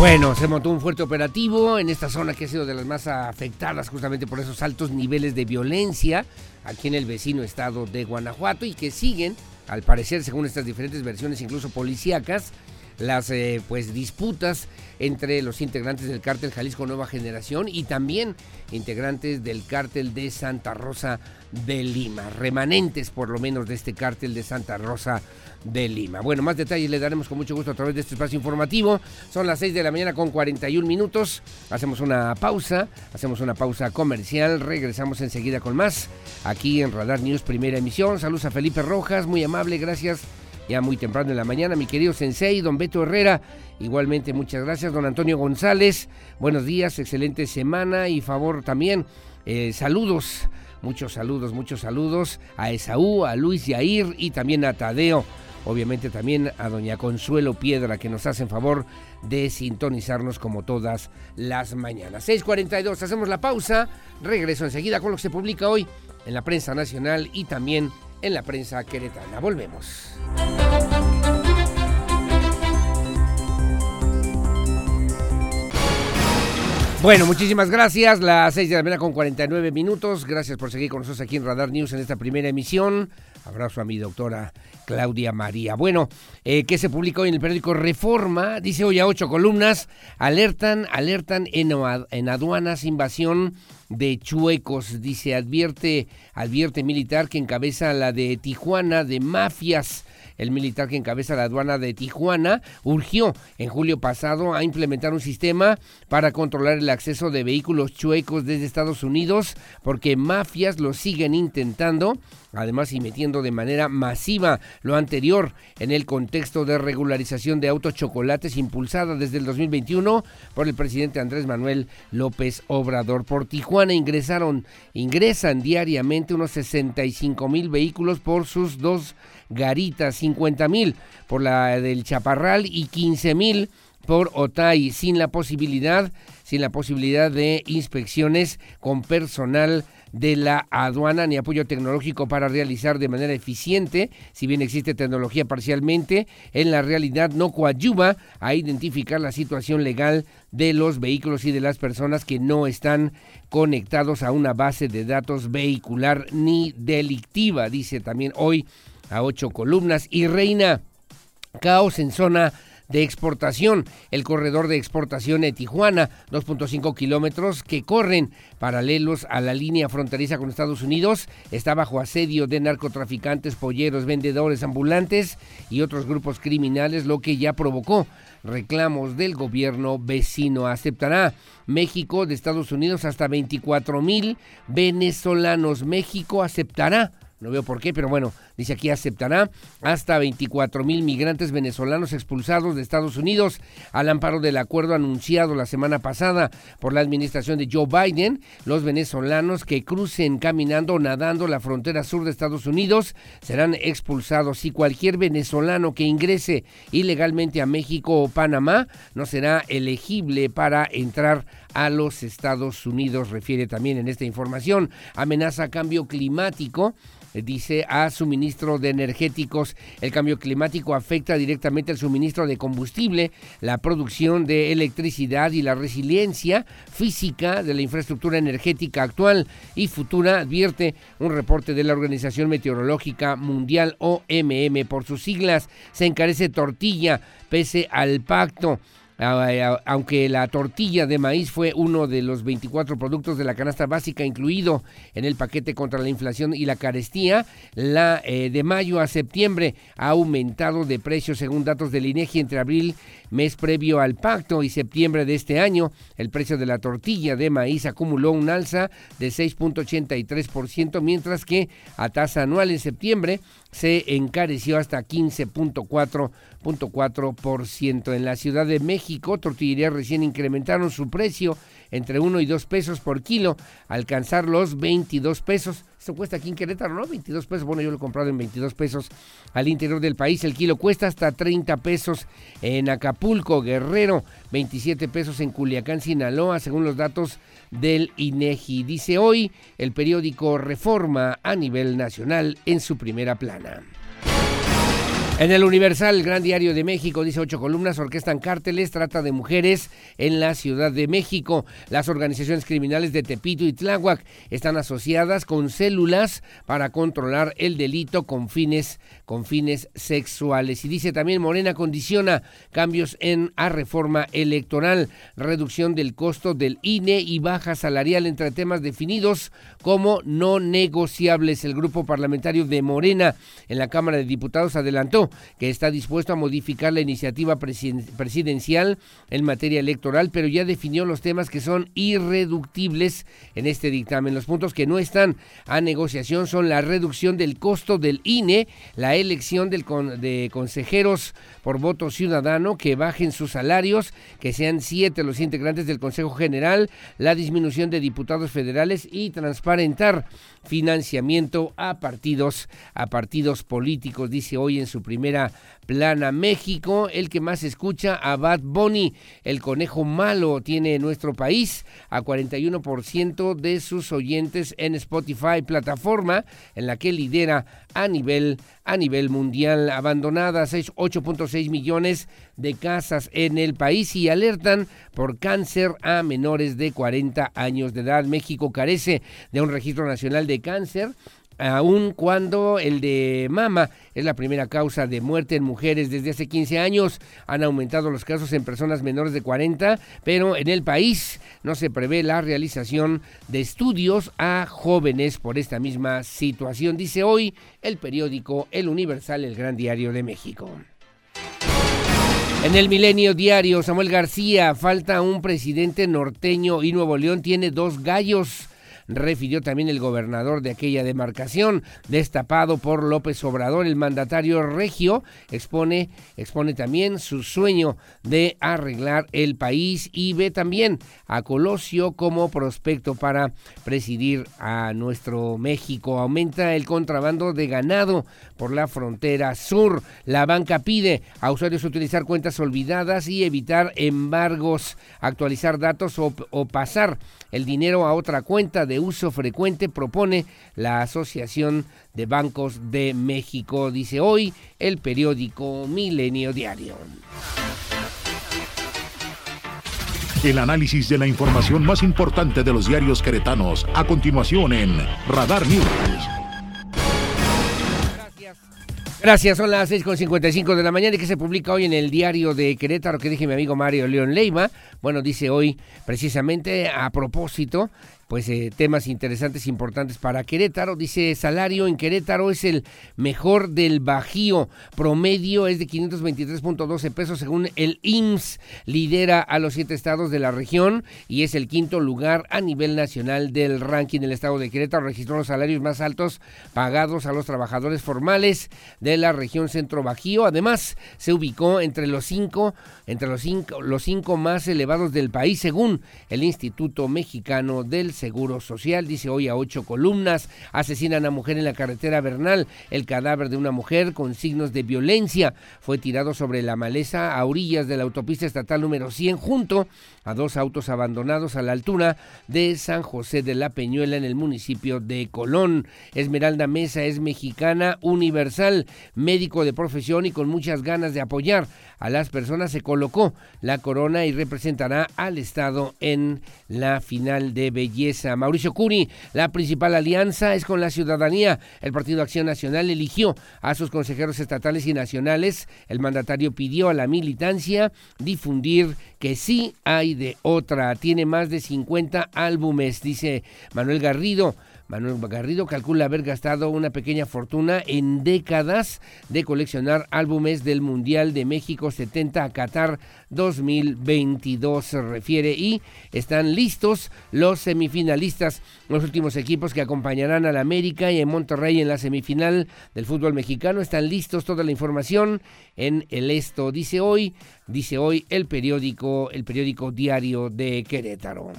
Bueno, se montó un fuerte operativo en esta zona que ha sido de las más afectadas justamente por esos altos niveles de violencia aquí en el vecino estado de Guanajuato y que siguen, al parecer, según estas diferentes versiones, incluso policíacas, las eh, pues disputas entre los integrantes del cártel Jalisco Nueva Generación y también integrantes del cártel de Santa Rosa de Lima, remanentes por lo menos de este cártel de Santa Rosa de Lima. Bueno, más detalles le daremos con mucho gusto a través de este espacio informativo. Son las 6 de la mañana con 41 minutos. Hacemos una pausa, hacemos una pausa comercial, regresamos enseguida con más aquí en Radar News Primera Emisión. Saludos a Felipe Rojas, muy amable, gracias ya muy temprano en la mañana, mi querido Sensei, don Beto Herrera, igualmente muchas gracias, don Antonio González, buenos días, excelente semana y favor también, eh, saludos, muchos saludos, muchos saludos a Esaú, a Luis Yair y también a Tadeo, obviamente también a doña Consuelo Piedra que nos hacen favor de sintonizarnos como todas las mañanas. 6.42, hacemos la pausa, regreso enseguida con lo que se publica hoy en la prensa nacional y también en la prensa queretana. Volvemos. Bueno, muchísimas gracias. Las 6 de la mañana con 49 minutos. Gracias por seguir con nosotros aquí en Radar News en esta primera emisión. Abrazo a mi doctora Claudia María. Bueno, eh, que se publicó en el periódico Reforma, dice hoy a ocho columnas, alertan, alertan en, en aduanas invasión de chuecos, dice, advierte, advierte militar que encabeza la de Tijuana de mafias. El militar que encabeza la aduana de Tijuana urgió en julio pasado a implementar un sistema para controlar el acceso de vehículos chuecos desde Estados Unidos porque mafias lo siguen intentando además y metiendo de manera masiva lo anterior en el contexto de regularización de autos chocolates impulsada desde el 2021 por el presidente Andrés Manuel López Obrador. Por Tijuana ingresaron, ingresan diariamente unos 65 mil vehículos por sus dos garitas, 50 mil por la del Chaparral y 15 mil por Otay, sin la posibilidad, sin la posibilidad de inspecciones con personal de la aduana ni apoyo tecnológico para realizar de manera eficiente, si bien existe tecnología parcialmente, en la realidad no coadyuva a identificar la situación legal de los vehículos y de las personas que no están conectados a una base de datos vehicular ni delictiva, dice también hoy a ocho columnas y reina caos en zona de exportación. El corredor de exportación de Tijuana, 2.5 kilómetros que corren paralelos a la línea fronteriza con Estados Unidos, está bajo asedio de narcotraficantes, polleros, vendedores ambulantes y otros grupos criminales, lo que ya provocó reclamos del gobierno vecino. Aceptará México de Estados Unidos hasta 24 mil venezolanos. México aceptará no veo por qué, pero bueno, dice aquí aceptará hasta 24 mil migrantes venezolanos expulsados de Estados Unidos al amparo del acuerdo anunciado la semana pasada por la administración de Joe Biden. Los venezolanos que crucen caminando o nadando la frontera sur de Estados Unidos serán expulsados y cualquier venezolano que ingrese ilegalmente a México o Panamá no será elegible para entrar a los Estados Unidos, refiere también en esta información. Amenaza cambio climático dice a suministro de energéticos. El cambio climático afecta directamente al suministro de combustible, la producción de electricidad y la resiliencia física de la infraestructura energética actual y futura, advierte un reporte de la Organización Meteorológica Mundial OMM por sus siglas. Se encarece tortilla pese al pacto. Aunque la tortilla de maíz fue uno de los 24 productos de la canasta básica incluido en el paquete contra la inflación y la carestía, la eh, de mayo a septiembre ha aumentado de precio según datos del INEGI entre abril, mes previo al pacto, y septiembre de este año. El precio de la tortilla de maíz acumuló un alza de 6.83%, mientras que a tasa anual en septiembre se encareció hasta 15.4% en la Ciudad de México. Tortillerías recién incrementaron su precio entre 1 y 2 pesos por kilo, alcanzar los 22 pesos. Esto cuesta aquí en Querétaro, ¿no? 22 pesos. Bueno, yo lo he comprado en 22 pesos al interior del país. El kilo cuesta hasta 30 pesos en Acapulco, Guerrero, 27 pesos en Culiacán, Sinaloa, según los datos del INEGI. Dice hoy el periódico Reforma a nivel nacional en su primera plana. En el Universal, el Gran Diario de México, dice ocho columnas, orquestan cárteles, trata de mujeres en la Ciudad de México. Las organizaciones criminales de Tepito y Tláhuac están asociadas con células para controlar el delito con fines, con fines sexuales. Y dice también Morena condiciona cambios en a reforma electoral, reducción del costo del INE y baja salarial entre temas definidos como no negociables. El grupo parlamentario de Morena en la Cámara de Diputados adelantó que está dispuesto a modificar la iniciativa presidencial en materia electoral, pero ya definió los temas que son irreductibles en este dictamen. Los puntos que no están a negociación son la reducción del costo del INE, la elección de consejeros por voto ciudadano, que bajen sus salarios, que sean siete los integrantes del Consejo General, la disminución de diputados federales y transparentar financiamiento a partidos, a partidos políticos, dice hoy en su primer primera plana. México, el que más escucha a Bad Bunny, el conejo malo, tiene nuestro país a 41% de sus oyentes en Spotify, plataforma en la que lidera a nivel, a nivel mundial. Abandonadas 8.6 millones de casas en el país y alertan por cáncer a menores de 40 años de edad. México carece de un registro nacional de cáncer aun cuando el de mama es la primera causa de muerte en mujeres desde hace 15 años. Han aumentado los casos en personas menores de 40, pero en el país no se prevé la realización de estudios a jóvenes por esta misma situación, dice hoy el periódico El Universal, el Gran Diario de México. En el Milenio Diario, Samuel García, falta un presidente norteño y Nuevo León tiene dos gallos refirió también el gobernador de aquella demarcación, destapado por López Obrador. El mandatario regio expone, expone también su sueño de arreglar el país y ve también a Colosio como prospecto para presidir a nuestro México. Aumenta el contrabando de ganado por la frontera sur. La banca pide a usuarios utilizar cuentas olvidadas y evitar embargos, actualizar datos o, o pasar el dinero a otra cuenta de uso frecuente, propone la Asociación de Bancos de México, dice hoy el periódico Milenio Diario. El análisis de la información más importante de los diarios queretanos, a continuación en Radar News. Gracias, son las 6.55 de la mañana y que se publica hoy en el diario de Querétaro que dije mi amigo Mario León Leiva. Bueno, dice hoy precisamente a propósito pues eh, temas interesantes, importantes para Querétaro. Dice, salario en Querétaro es el mejor del Bajío. Promedio es de 523.12 pesos según el IMSS. Lidera a los siete estados de la región y es el quinto lugar a nivel nacional del ranking. del estado de Querétaro registró los salarios más altos pagados a los trabajadores formales de la región centro Bajío. Además, se ubicó entre los cinco, entre los cinco, los cinco más elevados del país según el Instituto Mexicano del Seguro Social. Dice hoy a ocho columnas. Asesinan a mujer en la carretera Bernal. El cadáver de una mujer con signos de violencia fue tirado sobre la maleza a orillas de la autopista estatal número 100 junto a dos autos abandonados a la altura de San José de la Peñuela en el municipio de Colón. Esmeralda Mesa es mexicana universal, médico de profesión y con muchas ganas de apoyar a las personas se colocó la corona y representará al Estado en la final de belleza. Mauricio Curi, la principal alianza es con la ciudadanía. El Partido Acción Nacional eligió a sus consejeros estatales y nacionales. El mandatario pidió a la militancia difundir que sí hay de otra. Tiene más de 50 álbumes, dice Manuel Garrido. Manuel Garrido calcula haber gastado una pequeña fortuna en décadas de coleccionar álbumes del Mundial de México 70 a Qatar 2022, se refiere, y están listos los semifinalistas, los últimos equipos que acompañarán al América y en Monterrey en la semifinal del fútbol mexicano. Están listos toda la información en el esto, dice hoy, dice hoy el periódico, el periódico diario de Querétaro.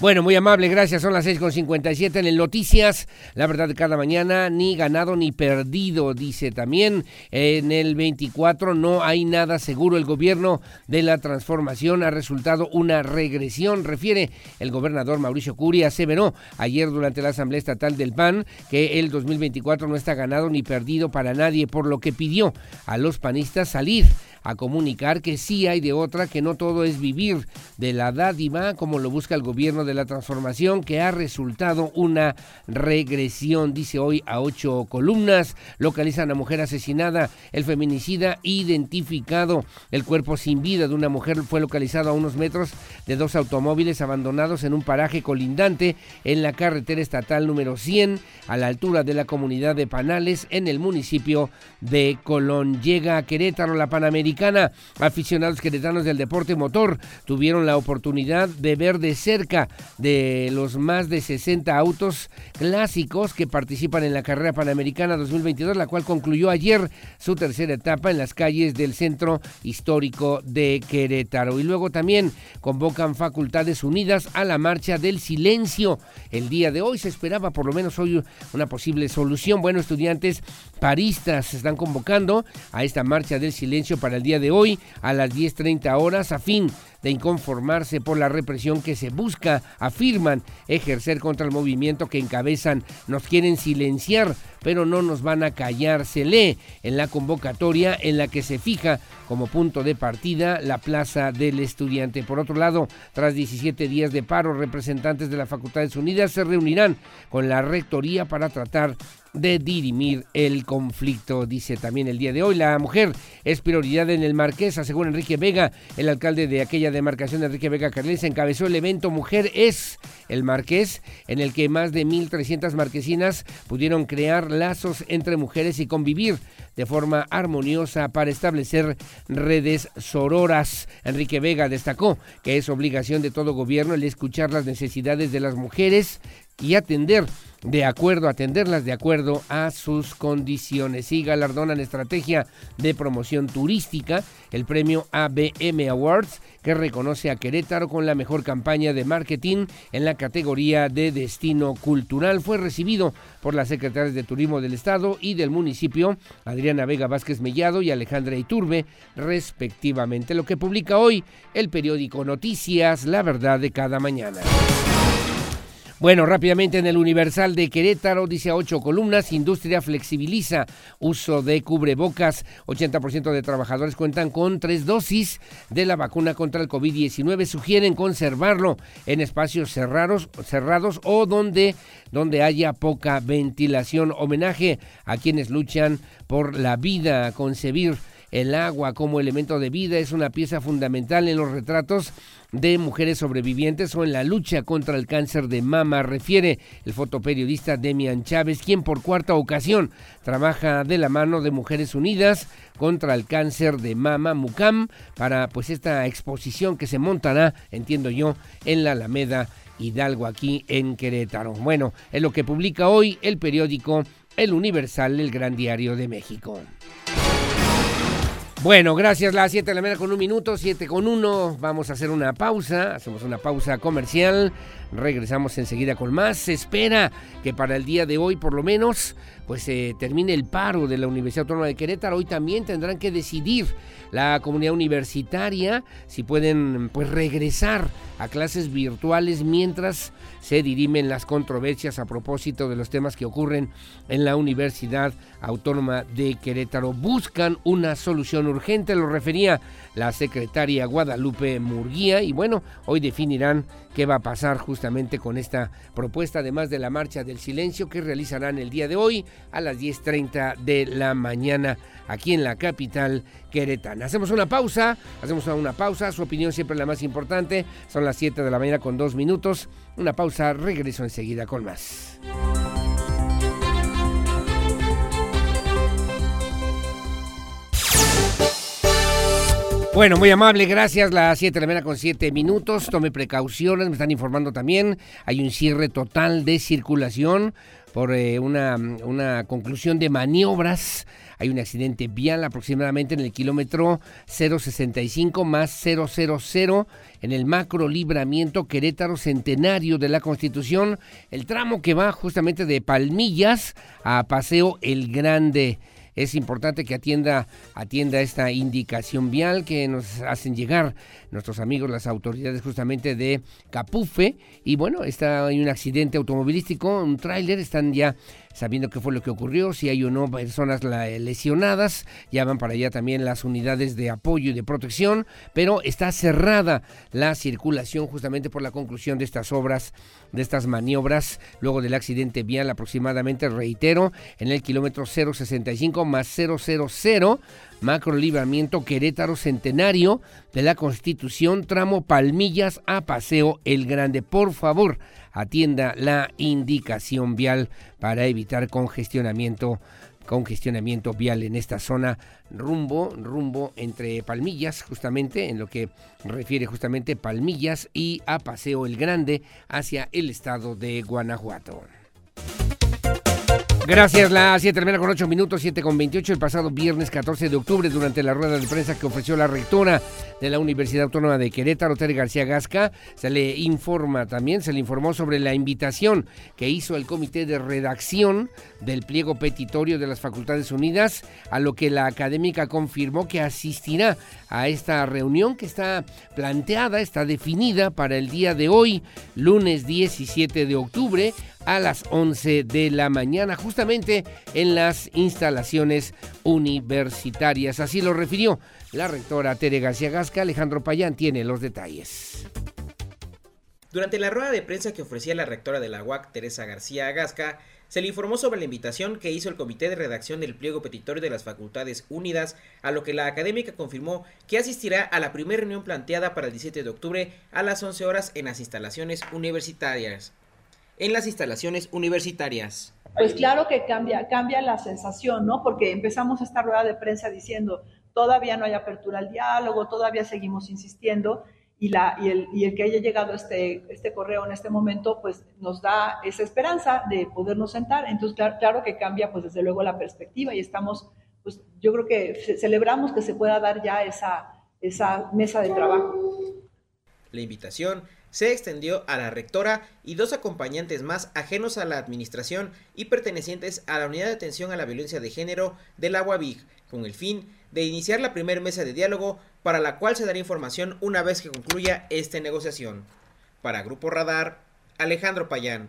Bueno, muy amable, gracias. Son las 6.57 en el Noticias. La verdad de cada mañana, ni ganado ni perdido, dice también. En el 24 no hay nada seguro. El gobierno de la transformación ha resultado una regresión, refiere el gobernador Mauricio Curi. Aseveró ayer durante la Asamblea Estatal del PAN que el 2024 no está ganado ni perdido para nadie, por lo que pidió a los panistas salir a comunicar que sí hay de otra, que no todo es vivir de la dádiva como lo busca el gobierno de la transformación, que ha resultado una regresión, dice hoy a ocho columnas, localizan a mujer asesinada, el feminicida identificado, el cuerpo sin vida de una mujer fue localizado a unos metros de dos automóviles abandonados en un paraje colindante en la carretera estatal número 100, a la altura de la comunidad de Panales, en el municipio de Colón. Llega a Querétaro la Panamericana. Aficionados queretanos del deporte motor tuvieron la oportunidad de ver de cerca de los más de 60 autos clásicos que participan en la carrera panamericana 2022, la cual concluyó ayer su tercera etapa en las calles del centro histórico de Querétaro. Y luego también convocan Facultades Unidas a la marcha del silencio. El día de hoy se esperaba por lo menos hoy una posible solución. Bueno, estudiantes paristas están convocando a esta marcha del silencio para el día de hoy a las 10.30 horas a fin de inconformarse por la represión que se busca, afirman, ejercer contra el movimiento que encabezan. Nos quieren silenciar, pero no nos van a callar. Se lee en la convocatoria en la que se fija como punto de partida la Plaza del Estudiante. Por otro lado, tras 17 días de paro, representantes de las Facultades Unidas se reunirán con la Rectoría para tratar de dirimir el conflicto, dice también el día de hoy. La mujer es prioridad en el Marquesa, según Enrique Vega, el alcalde de aquella demarcación, Enrique Vega Carles, encabezó el evento Mujer es el Marqués, en el que más de 1.300 marquesinas pudieron crear lazos entre mujeres y convivir de forma armoniosa para establecer redes sororas. Enrique Vega destacó que es obligación de todo gobierno el escuchar las necesidades de las mujeres y atender de acuerdo, atenderlas de acuerdo a sus condiciones. Y galardonan estrategia de promoción turística, el premio ABM Awards, que reconoce a Querétaro con la mejor campaña de marketing en la categoría de destino cultural. Fue recibido por las secretarias de Turismo del Estado y del municipio, Adriana Vega Vázquez Mellado y Alejandra Iturbe, respectivamente. Lo que publica hoy el periódico Noticias, La Verdad de cada mañana. Bueno, rápidamente en el Universal de Querétaro dice a ocho columnas, industria flexibiliza uso de cubrebocas, 80% de trabajadores cuentan con tres dosis de la vacuna contra el COVID-19, sugieren conservarlo en espacios cerrados, cerrados o donde, donde haya poca ventilación. Homenaje a quienes luchan por la vida, concebir el agua como elemento de vida es una pieza fundamental en los retratos de mujeres sobrevivientes o en la lucha contra el cáncer de mama, refiere el fotoperiodista Demian Chávez, quien por cuarta ocasión trabaja de la mano de Mujeres Unidas contra el cáncer de mama, MUCAM, para pues esta exposición que se montará, entiendo yo, en la Alameda Hidalgo aquí en Querétaro. Bueno, es lo que publica hoy el periódico El Universal, el Gran Diario de México. Bueno, gracias. Las 7 de la mañana con un minuto, 7 con 1. Vamos a hacer una pausa. Hacemos una pausa comercial. Regresamos enseguida con más. Se espera que para el día de hoy, por lo menos, pues se termine el paro de la Universidad Autónoma de Querétaro. Hoy también tendrán que decidir la comunidad universitaria si pueden pues regresar a clases virtuales mientras se dirimen las controversias a propósito de los temas que ocurren en la Universidad Autónoma de Querétaro. Buscan una solución urgente, lo refería la secretaria Guadalupe Murguía y bueno, hoy definirán qué va a pasar justamente con esta propuesta, además de la marcha del silencio que realizarán el día de hoy a las 10.30 de la mañana aquí en la capital queretana. Hacemos una pausa, hacemos una pausa, su opinión siempre es la más importante, son las 7 de la mañana con dos minutos, una pausa, regreso enseguida con más. Bueno, muy amable, gracias. Las 7 de la mañana con 7 minutos. Tome precauciones, me están informando también. Hay un cierre total de circulación por eh, una, una conclusión de maniobras. Hay un accidente vial aproximadamente en el kilómetro 065 más 000 en el macro libramiento Querétaro Centenario de la Constitución, el tramo que va justamente de Palmillas a Paseo El Grande es importante que atienda, atienda esta indicación vial que nos hacen llegar nuestros amigos, las autoridades justamente de Capufe. Y bueno, está hay un accidente automovilístico, un tráiler, están ya sabiendo qué fue lo que ocurrió, si hay o no personas lesionadas, ya van para allá también las unidades de apoyo y de protección, pero está cerrada la circulación justamente por la conclusión de estas obras, de estas maniobras, luego del accidente vial aproximadamente, reitero, en el kilómetro 065 más 000 macro libramiento Querétaro Centenario de la Constitución, tramo Palmillas a Paseo El Grande. Por favor, atienda la indicación vial para evitar congestionamiento congestionamiento vial en esta zona rumbo, rumbo entre Palmillas, justamente en lo que refiere justamente Palmillas y a Paseo el Grande hacia el estado de Guanajuato. Gracias, la 7 termina con 8 minutos, 7 con 28. El pasado viernes 14 de octubre, durante la rueda de prensa que ofreció la rectora de la Universidad Autónoma de Querétaro, Tere García Gasca, se le informa también, se le informó sobre la invitación que hizo el comité de redacción del pliego petitorio de las Facultades Unidas, a lo que la académica confirmó que asistirá a esta reunión que está planteada, está definida para el día de hoy, lunes 17 de octubre, a las 11 de la mañana, justamente en las instalaciones universitarias. Así lo refirió la rectora Tere García Gasca. Alejandro Payán tiene los detalles. Durante la rueda de prensa que ofrecía la rectora de la UAC, Teresa García Gasca, se le informó sobre la invitación que hizo el Comité de Redacción del Pliego Petitorio de las Facultades Unidas, a lo que la académica confirmó que asistirá a la primera reunión planteada para el 17 de octubre a las 11 horas en las instalaciones universitarias en las instalaciones universitarias. Pues claro que cambia, cambia la sensación, ¿no? Porque empezamos esta rueda de prensa diciendo, todavía no hay apertura al diálogo, todavía seguimos insistiendo, y, la, y, el, y el que haya llegado este, este correo en este momento, pues nos da esa esperanza de podernos sentar. Entonces, claro, claro que cambia, pues desde luego la perspectiva y estamos, pues yo creo que celebramos que se pueda dar ya esa, esa mesa de trabajo. La invitación se extendió a la rectora y dos acompañantes más ajenos a la administración y pertenecientes a la Unidad de Atención a la Violencia de Género del Agua Big, con el fin de iniciar la primera mesa de diálogo para la cual se dará información una vez que concluya esta negociación. Para Grupo Radar, Alejandro Payán.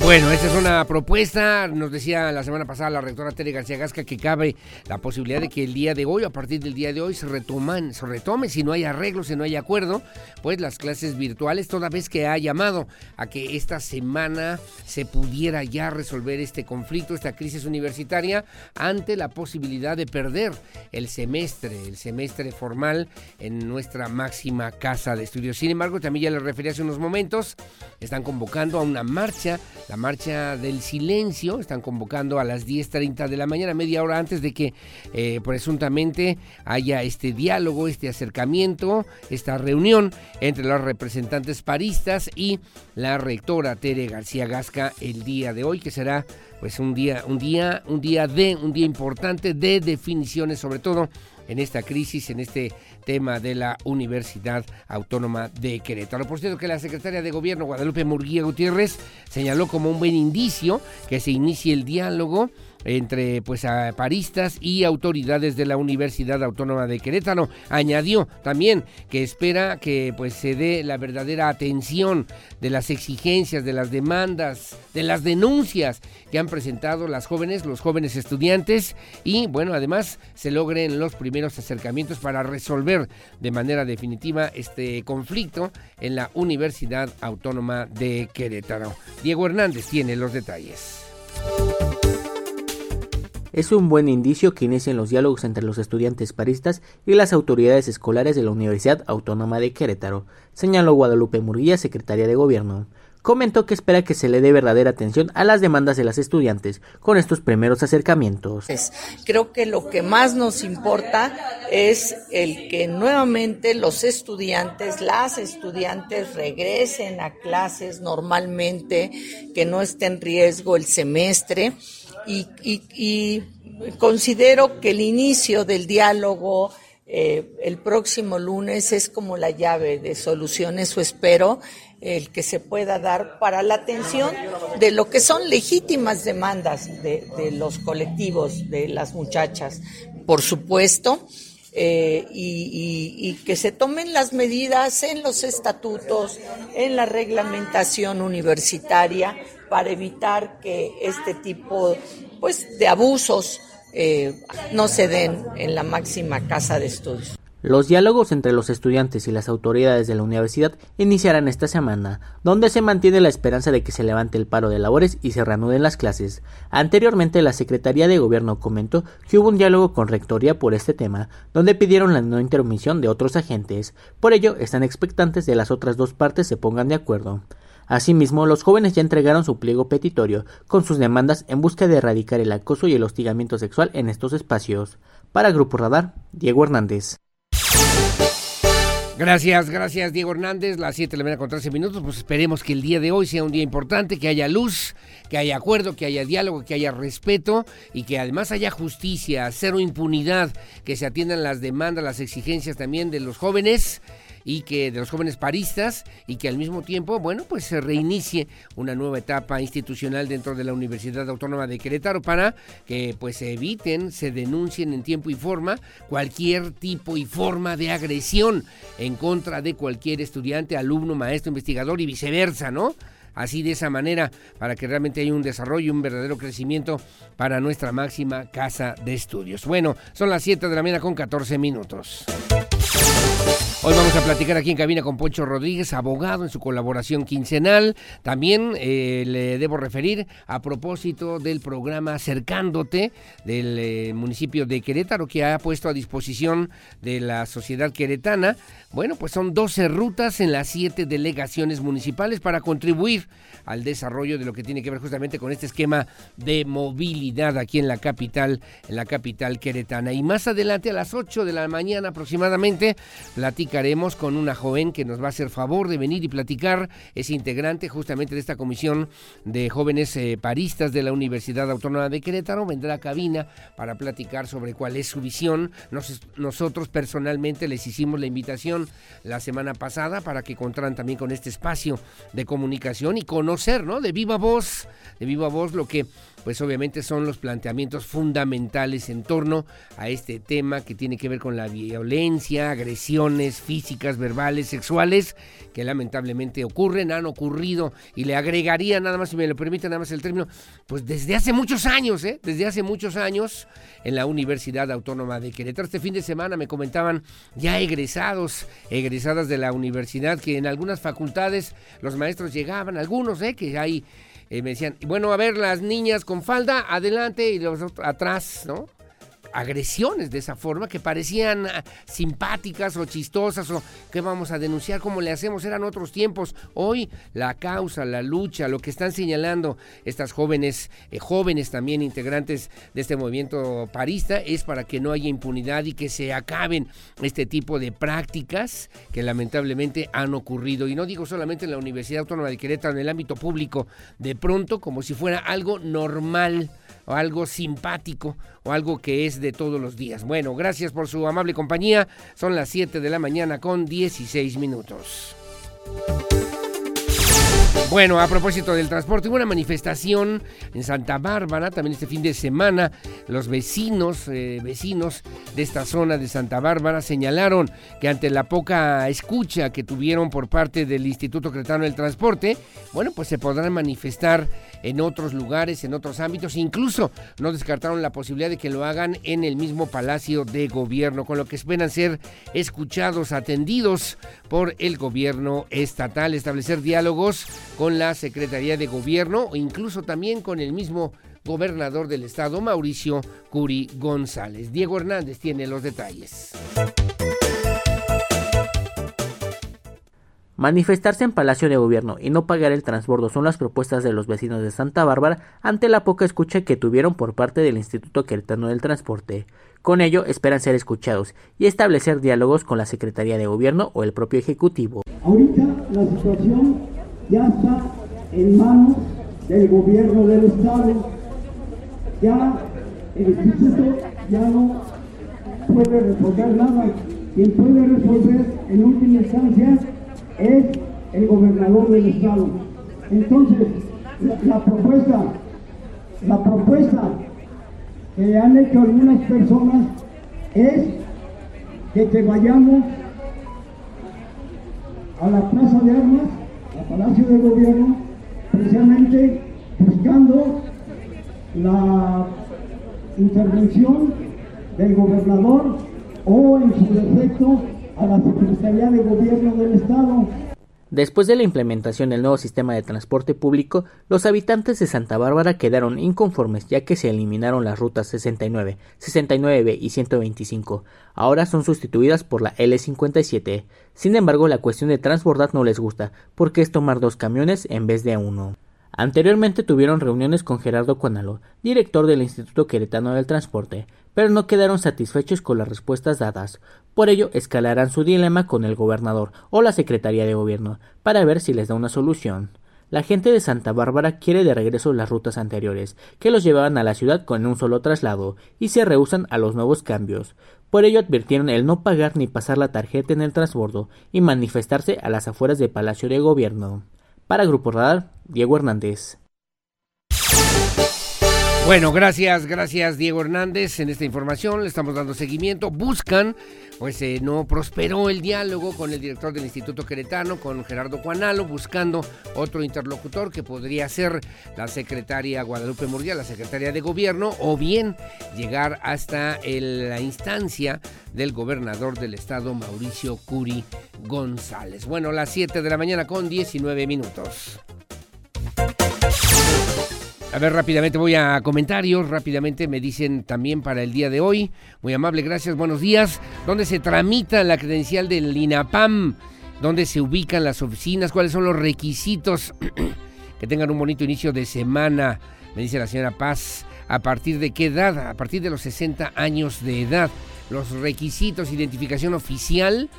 Bueno, esta es una propuesta, nos decía la semana pasada la rectora Tere García Gasca que cabe la posibilidad de que el día de hoy, a partir del día de hoy, se retoman, se retome, si no hay arreglo, si no hay acuerdo, pues las clases virtuales, toda vez que ha llamado a que esta semana se pudiera ya resolver este conflicto, esta crisis universitaria, ante la posibilidad de perder el semestre, el semestre formal en nuestra máxima casa de estudios. Sin embargo, también ya les referí hace unos momentos, están convocando a una marcha la marcha del silencio. Están convocando a las 10.30 de la mañana, media hora antes de que eh, presuntamente haya este diálogo, este acercamiento, esta reunión entre los representantes paristas y la rectora Tere García Gasca el día de hoy, que será pues un día, un día, un día de, un día importante de definiciones, sobre todo en esta crisis, en este tema de la Universidad Autónoma de Querétaro. Por cierto que la secretaria de Gobierno, Guadalupe Murguía Gutiérrez, señaló como un buen indicio que se inicie el diálogo entre pues paristas y autoridades de la Universidad Autónoma de Querétaro. Añadió también que espera que pues se dé la verdadera atención de las exigencias, de las demandas, de las denuncias que han presentado las jóvenes, los jóvenes estudiantes y bueno, además se logren los primeros acercamientos para resolver de manera definitiva este conflicto en la Universidad Autónoma de Querétaro. Diego Hernández tiene los detalles. Es un buen indicio que inicien los diálogos entre los estudiantes paristas y las autoridades escolares de la Universidad Autónoma de Querétaro, señaló Guadalupe Murguía, secretaria de Gobierno. Comentó que espera que se le dé verdadera atención a las demandas de las estudiantes con estos primeros acercamientos. Creo que lo que más nos importa es el que nuevamente los estudiantes, las estudiantes regresen a clases normalmente, que no esté en riesgo el semestre y, considero que el inicio del diálogo eh, el próximo lunes es como la llave de soluciones, o espero, el que se pueda dar para la atención de lo que son legítimas demandas de, los colectivos, de las muchachas, por supuesto. Eh, y, que se tomen las medidas en los estatutos, en la reglamentación universitaria para evitar que este tipo pues, de abusos eh, no se den en la máxima casa de estudios. Los diálogos entre los estudiantes y las autoridades de la universidad iniciarán esta semana, donde se mantiene la esperanza de que se levante el paro de labores y se reanuden las clases. Anteriormente, la Secretaría de Gobierno comentó que hubo un diálogo con Rectoría por este tema, donde pidieron la no intermisión de otros agentes. Por ello, están expectantes de las otras dos partes se pongan de acuerdo. Asimismo, los jóvenes ya entregaron su pliego petitorio con sus demandas en busca de erradicar el acoso y el hostigamiento sexual en estos espacios. Para Grupo Radar, Diego Hernández. Gracias, gracias Diego Hernández. Las 7 de la mañana con 13 minutos. Pues esperemos que el día de hoy sea un día importante, que haya luz, que haya acuerdo, que haya diálogo, que haya respeto y que además haya justicia, cero impunidad, que se atiendan las demandas, las exigencias también de los jóvenes y que de los jóvenes paristas y que al mismo tiempo, bueno, pues se reinicie una nueva etapa institucional dentro de la Universidad Autónoma de Querétaro para que pues se eviten, se denuncien en tiempo y forma cualquier tipo y forma de agresión en contra de cualquier estudiante, alumno, maestro, investigador y viceversa, ¿no? así de esa manera para que realmente haya un desarrollo, un verdadero crecimiento para nuestra máxima casa de estudios. Bueno, son las 7 de la mañana con 14 minutos. Hoy vamos a platicar aquí en cabina con Poncho Rodríguez, abogado en su colaboración quincenal. También eh, le debo referir a propósito del programa Acercándote del eh, municipio de Querétaro que ha puesto a disposición de la sociedad queretana. Bueno, pues son 12 rutas en las 7 delegaciones municipales para contribuir al desarrollo de lo que tiene que ver justamente con este esquema de movilidad aquí en la capital, en la capital queretana. Y más adelante a las 8 de la mañana aproximadamente platicaremos con una joven que nos va a hacer favor de venir y platicar. Es integrante justamente de esta comisión de jóvenes eh, paristas de la Universidad Autónoma de Querétaro. Vendrá a cabina para platicar sobre cuál es su visión. nosotros personalmente les hicimos la invitación la semana pasada para que contaran también con este espacio de comunicación y conocer, ¿no? De viva voz, de viva voz lo que pues obviamente son los planteamientos fundamentales en torno a este tema que tiene que ver con la violencia, agresiones físicas, verbales, sexuales, que lamentablemente ocurren, han ocurrido, y le agregaría nada más, si me lo permite, nada más el término, pues desde hace muchos años, ¿eh? desde hace muchos años en la Universidad Autónoma de Querétaro. Este fin de semana me comentaban ya egresados, egresadas de la universidad, que en algunas facultades los maestros llegaban, algunos, ¿eh? que hay eh, me decían, bueno, a ver, las niñas con falda, adelante y los otros atrás, ¿no? Agresiones de esa forma que parecían ah, simpáticas o chistosas o que vamos a denunciar como le hacemos eran otros tiempos. Hoy la causa la lucha lo que están señalando estas jóvenes eh, jóvenes también integrantes de este movimiento parista es para que no haya impunidad y que se acaben este tipo de prácticas que lamentablemente han ocurrido. Y no digo solamente en la Universidad Autónoma de Querétaro en el ámbito público de pronto como si fuera algo normal o algo simpático algo que es de todos los días. Bueno, gracias por su amable compañía. Son las 7 de la mañana con 16 minutos. Bueno, a propósito del transporte, hubo una manifestación en Santa Bárbara, también este fin de semana. Los vecinos, eh, vecinos de esta zona de Santa Bárbara señalaron que ante la poca escucha que tuvieron por parte del Instituto Cretano del Transporte, bueno, pues se podrán manifestar en otros lugares, en otros ámbitos. Incluso no descartaron la posibilidad de que lo hagan en el mismo Palacio de Gobierno, con lo que esperan ser escuchados, atendidos por el gobierno estatal, establecer diálogos con la Secretaría de Gobierno o incluso también con el mismo gobernador del estado, Mauricio Curi González. Diego Hernández tiene los detalles. Manifestarse en Palacio de Gobierno y no pagar el transbordo son las propuestas de los vecinos de Santa Bárbara ante la poca escucha que tuvieron por parte del Instituto Queretano del Transporte. Con ello esperan ser escuchados y establecer diálogos con la Secretaría de Gobierno o el propio Ejecutivo. Ahorita la situación ya está en manos del gobierno del Estado. Ya el Instituto ya no puede resolver nada. Quien puede resolver en última instancia es el gobernador del estado. Entonces, la, propuesta, la propuesta que han hecho algunas personas es de que vayamos a la Plaza de Armas, al Palacio de Gobierno, precisamente buscando la intervención del gobernador o en su defecto a la de Gobierno del Estado. Después de la implementación del nuevo sistema de transporte público, los habitantes de Santa Bárbara quedaron inconformes ya que se eliminaron las rutas 69, 69B y 125. Ahora son sustituidas por la L57. Sin embargo, la cuestión de transbordar no les gusta, porque es tomar dos camiones en vez de uno. Anteriormente tuvieron reuniones con Gerardo Cuanalo, director del Instituto Queretano del Transporte, pero no quedaron satisfechos con las respuestas dadas. Por ello, escalarán su dilema con el gobernador o la Secretaría de Gobierno para ver si les da una solución. La gente de Santa Bárbara quiere de regreso las rutas anteriores, que los llevaban a la ciudad con un solo traslado, y se rehusan a los nuevos cambios. Por ello advirtieron el no pagar ni pasar la tarjeta en el transbordo y manifestarse a las afueras del Palacio de Gobierno. Para Grupo Radar, Diego Hernández. Bueno, gracias, gracias Diego Hernández en esta información. Le estamos dando seguimiento. Buscan, pues eh, no prosperó el diálogo con el director del Instituto Queretano, con Gerardo Juanalo, buscando otro interlocutor que podría ser la secretaria Guadalupe Murguía, la secretaria de gobierno, o bien llegar hasta la instancia del gobernador del estado, Mauricio Curi González. Bueno, las 7 de la mañana con 19 minutos. A ver, rápidamente voy a comentarios. Rápidamente me dicen también para el día de hoy. Muy amable, gracias, buenos días. ¿Dónde se tramita la credencial del INAPAM? ¿Dónde se ubican las oficinas? ¿Cuáles son los requisitos? que tengan un bonito inicio de semana, me dice la señora Paz. ¿A partir de qué edad? A partir de los 60 años de edad. Los requisitos, identificación oficial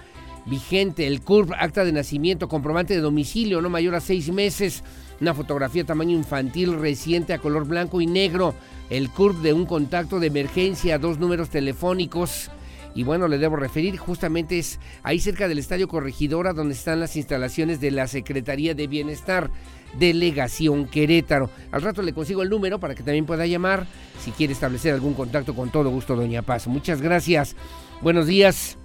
vigente, el CURP, acta de nacimiento, comprobante de domicilio no mayor a seis meses una fotografía tamaño infantil reciente a color blanco y negro, el CURP de un contacto de emergencia, dos números telefónicos. Y bueno, le debo referir, justamente es ahí cerca del Estadio Corregidora, donde están las instalaciones de la Secretaría de Bienestar, Delegación Querétaro. Al rato le consigo el número para que también pueda llamar si quiere establecer algún contacto con todo gusto, Doña Paz. Muchas gracias. Buenos días.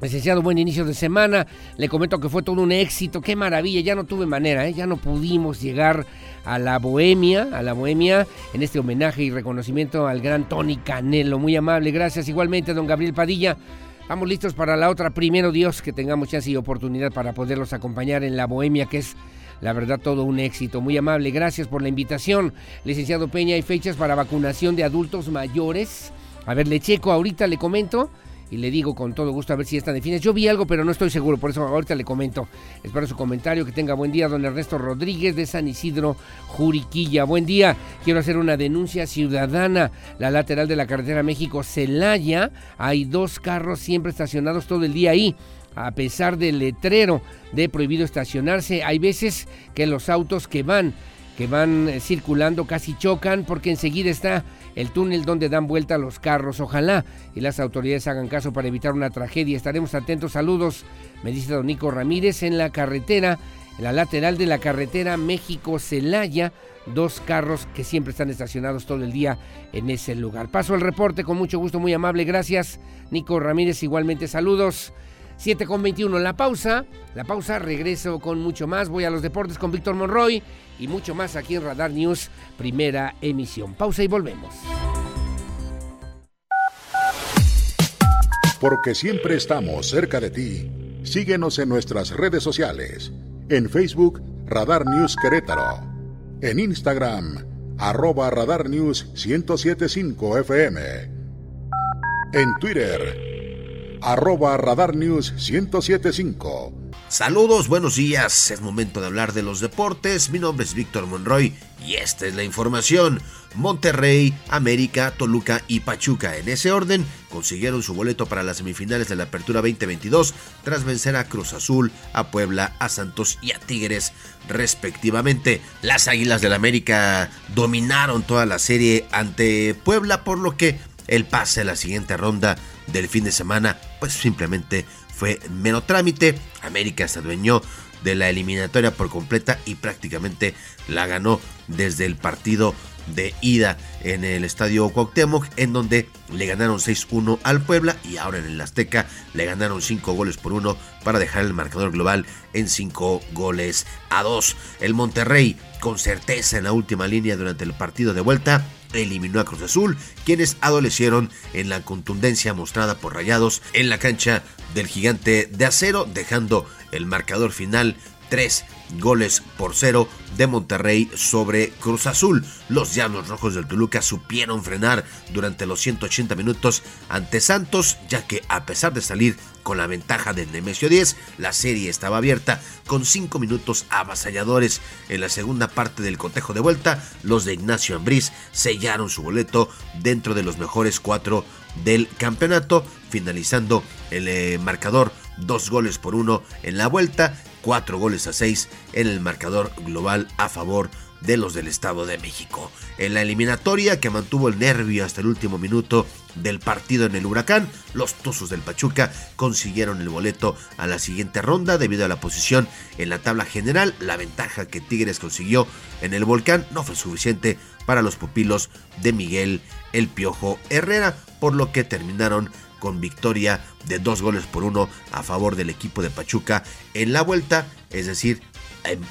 Licenciado, buen inicio de semana. Le comento que fue todo un éxito. Qué maravilla. Ya no tuve manera, ¿eh? ya no pudimos llegar a la bohemia, a la bohemia, en este homenaje y reconocimiento al gran Tony Canelo. Muy amable. Gracias igualmente, don Gabriel Padilla. Estamos listos para la otra. Primero Dios, que tengamos chance y oportunidad para poderlos acompañar en la bohemia, que es la verdad todo un éxito. Muy amable. Gracias por la invitación. Licenciado Peña, hay fechas para vacunación de adultos mayores. A ver, le checo ahorita, le comento y le digo con todo gusto a ver si está define. Yo vi algo, pero no estoy seguro, por eso ahorita le comento. Espero su comentario. Que tenga buen día, don Ernesto Rodríguez de San Isidro, Juriquilla. Buen día. Quiero hacer una denuncia ciudadana. La lateral de la carretera México-Celaya. Hay dos carros siempre estacionados todo el día ahí a pesar del letrero de prohibido estacionarse, hay veces que los autos que van, que van eh, circulando casi chocan porque enseguida está el túnel donde dan vuelta los carros. Ojalá y las autoridades hagan caso para evitar una tragedia. Estaremos atentos. Saludos, me dice don Nico Ramírez, en la carretera, en la lateral de la carretera México-Celaya. Dos carros que siempre están estacionados todo el día en ese lugar. Paso al reporte con mucho gusto, muy amable. Gracias, Nico Ramírez. Igualmente, saludos. 7 con 21, la pausa. La pausa, regreso con mucho más. Voy a los deportes con Víctor Monroy y mucho más aquí en Radar News, primera emisión. Pausa y volvemos. Porque siempre estamos cerca de ti. Síguenos en nuestras redes sociales. En Facebook, Radar News Querétaro. En Instagram, arroba Radar News 1075 FM. En Twitter, arroba Radar News 1075 Saludos, buenos días. Es momento de hablar de los deportes. Mi nombre es Víctor Monroy y esta es la información. Monterrey, América, Toluca y Pachuca en ese orden consiguieron su boleto para las semifinales de la Apertura 2022 tras vencer a Cruz Azul, a Puebla, a Santos y a Tigres respectivamente. Las Águilas del América dominaron toda la serie ante Puebla por lo que el pase a la siguiente ronda del fin de semana pues simplemente fue menos trámite. América se adueñó de la eliminatoria por completa y prácticamente la ganó desde el partido de ida en el estadio Cuauhtémoc en donde le ganaron 6-1 al Puebla y ahora en el Azteca le ganaron 5 goles por 1 para dejar el marcador global en 5 goles a 2. El Monterrey con certeza en la última línea durante el partido de vuelta eliminó a Cruz Azul, quienes adolecieron en la contundencia mostrada por Rayados en la cancha del gigante de acero, dejando el marcador final tres goles por cero de Monterrey sobre Cruz Azul. Los Diablos Rojos del Toluca supieron frenar durante los 180 minutos ante Santos, ya que a pesar de salir con la ventaja del Nemesio 10, la serie estaba abierta con 5 minutos avasalladores. En la segunda parte del cotejo de vuelta, los de Ignacio Ambriz sellaron su boleto dentro de los mejores cuatro del campeonato, finalizando el eh, marcador dos goles por uno en la vuelta, cuatro goles a seis en el marcador global a favor de los del Estado de México. En la eliminatoria que mantuvo el nervio hasta el último minuto del partido en el Huracán, los Tuzos del Pachuca consiguieron el boleto a la siguiente ronda debido a la posición en la tabla general. La ventaja que Tigres consiguió en el Volcán no fue suficiente para los pupilos de Miguel El Piojo Herrera, por lo que terminaron con victoria de dos goles por uno a favor del equipo de Pachuca en la vuelta, es decir,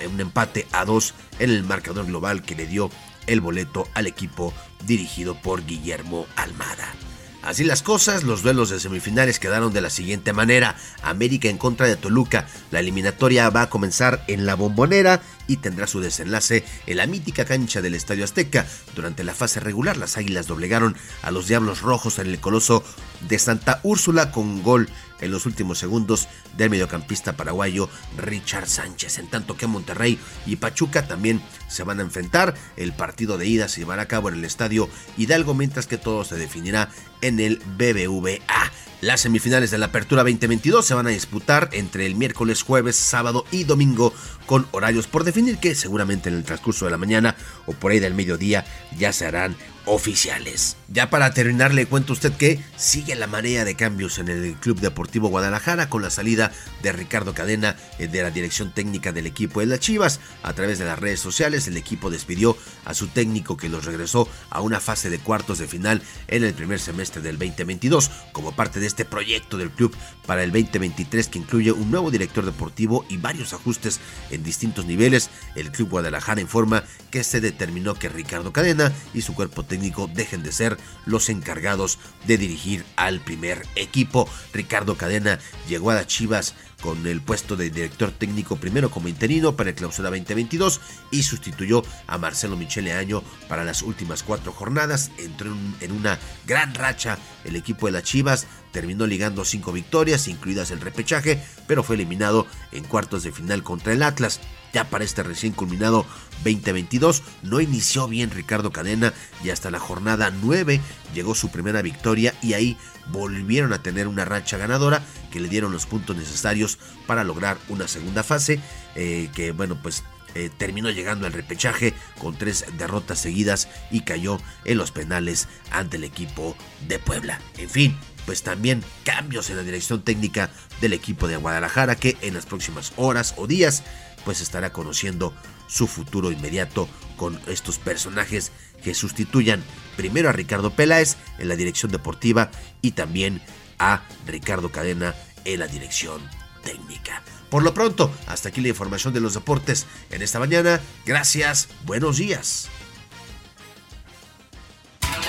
un empate a dos en el marcador global que le dio el boleto al equipo dirigido por Guillermo Almada. Así las cosas, los duelos de semifinales quedaron de la siguiente manera. América en contra de Toluca. La eliminatoria va a comenzar en la bombonera y tendrá su desenlace en la mítica cancha del Estadio Azteca. Durante la fase regular, las Águilas doblegaron a los Diablos Rojos en el Coloso de Santa Úrsula con gol en los últimos segundos del mediocampista paraguayo Richard Sánchez. En tanto que Monterrey y Pachuca también se van a enfrentar. El partido de ida se llevará a cabo en el estadio Hidalgo, mientras que todo se definirá en el BBVA. Las semifinales de la Apertura 2022 se van a disputar entre el miércoles, jueves, sábado y domingo con horarios por definir que seguramente en el transcurso de la mañana o por ahí del mediodía ya se harán oficiales. Ya para terminar le cuento a usted que sigue la marea de cambios en el Club Deportivo Guadalajara con la salida de Ricardo Cadena eh, de la dirección técnica del equipo de las Chivas. A través de las redes sociales el equipo despidió a su técnico que los regresó a una fase de cuartos de final en el primer semestre del 2022 como parte de este proyecto del club para el 2023 que incluye un nuevo director deportivo y varios ajustes en distintos niveles. El Club Guadalajara informa que se determinó que Ricardo Cadena y su cuerpo técnico dejen de ser los encargados de dirigir al primer equipo. Ricardo Cadena llegó a las Chivas con el puesto de director técnico primero como interino para el clausura 2022 y sustituyó a Marcelo Michele Año para las últimas cuatro jornadas. Entró en una gran racha el equipo de las Chivas, terminó ligando cinco victorias, incluidas el repechaje, pero fue eliminado en cuartos de final contra el Atlas. Ya para este recién culminado 2022 no inició bien Ricardo Cadena y hasta la jornada 9 llegó su primera victoria y ahí volvieron a tener una racha ganadora que le dieron los puntos necesarios para lograr una segunda fase eh, que bueno pues eh, terminó llegando al repechaje con tres derrotas seguidas y cayó en los penales ante el equipo de Puebla. En fin, pues también cambios en la dirección técnica del equipo de Guadalajara que en las próximas horas o días pues estará conociendo su futuro inmediato con estos personajes que sustituyan primero a Ricardo Peláez en la dirección deportiva y también a Ricardo Cadena en la dirección técnica. Por lo pronto, hasta aquí la información de los deportes en esta mañana. Gracias, buenos días.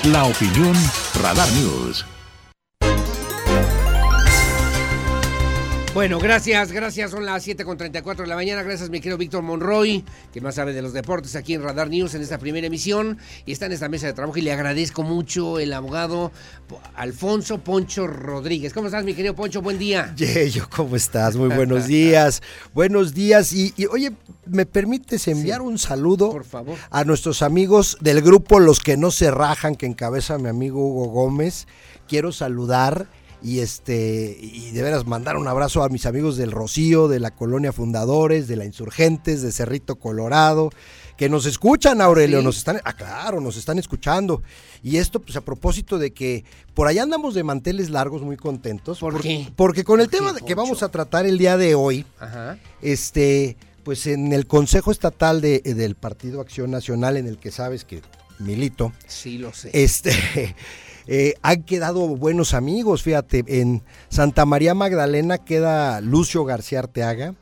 La opinión Radar News. Bueno, gracias, gracias. Son las 7.34 de la mañana. Gracias, mi querido Víctor Monroy, que más sabe de los deportes aquí en Radar News en esta primera emisión. Y está en esta mesa de trabajo y le agradezco mucho el abogado Alfonso Poncho Rodríguez. ¿Cómo estás, mi querido Poncho? Buen día. Yeyo, ¿cómo estás? Muy buenos días. buenos días. Y, oye, ¿me permites enviar un saludo Por favor. a nuestros amigos del grupo Los que no se rajan, que encabeza mi amigo Hugo Gómez? Quiero saludar y este y de veras mandar un abrazo a mis amigos del Rocío, de la Colonia Fundadores, de la Insurgentes, de Cerrito Colorado, que nos escuchan, Aurelio, nos están, ah, claro, nos están escuchando. Y esto, pues a propósito de que por allá andamos de manteles largos, muy contentos. ¿Por qué? Porque con el tema que vamos a tratar el día de hoy, este, pues en el Consejo Estatal de, del Partido Acción Nacional, en el que sabes que milito. Sí, lo sé. Este. Eh, han quedado buenos amigos, fíjate, en Santa María Magdalena queda Lucio García Arteaga,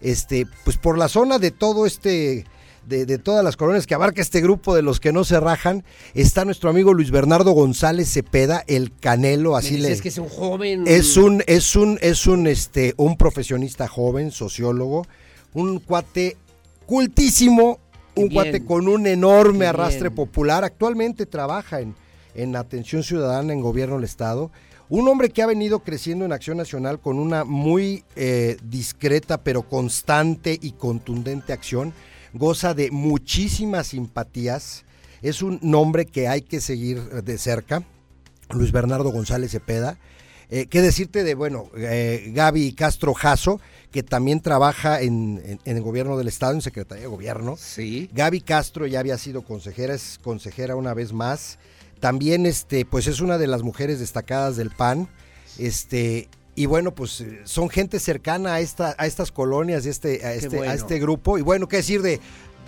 este, pues por la zona de todo este, de, todas las colonias que abarca este grupo de los que no se rajan, está nuestro amigo Luis Bernardo González Cepeda, el Canelo, así le. Es que es un joven. Es un, es un, es un, este, un profesionista joven, sociólogo un cuate cultísimo, un Bien. cuate con un enorme arrastre bien. popular. Actualmente trabaja en, en atención ciudadana en gobierno del Estado. Un hombre que ha venido creciendo en Acción Nacional con una muy eh, discreta pero constante y contundente acción. Goza de muchísimas simpatías. Es un nombre que hay que seguir de cerca. Luis Bernardo González Cepeda. Eh, ¿Qué decirte de, bueno, eh, Gaby Castro Jasso, que también trabaja en, en- en el gobierno del Estado, en Secretaría de Gobierno? Sí. Gaby Castro ya había sido consejera, es consejera una vez más. También, este, pues es una de las mujeres destacadas del PAN. Este, y bueno, pues eh, son gente cercana a, esta, a estas colonias, y este, a, este, bueno. a este grupo. Y bueno, qué decir de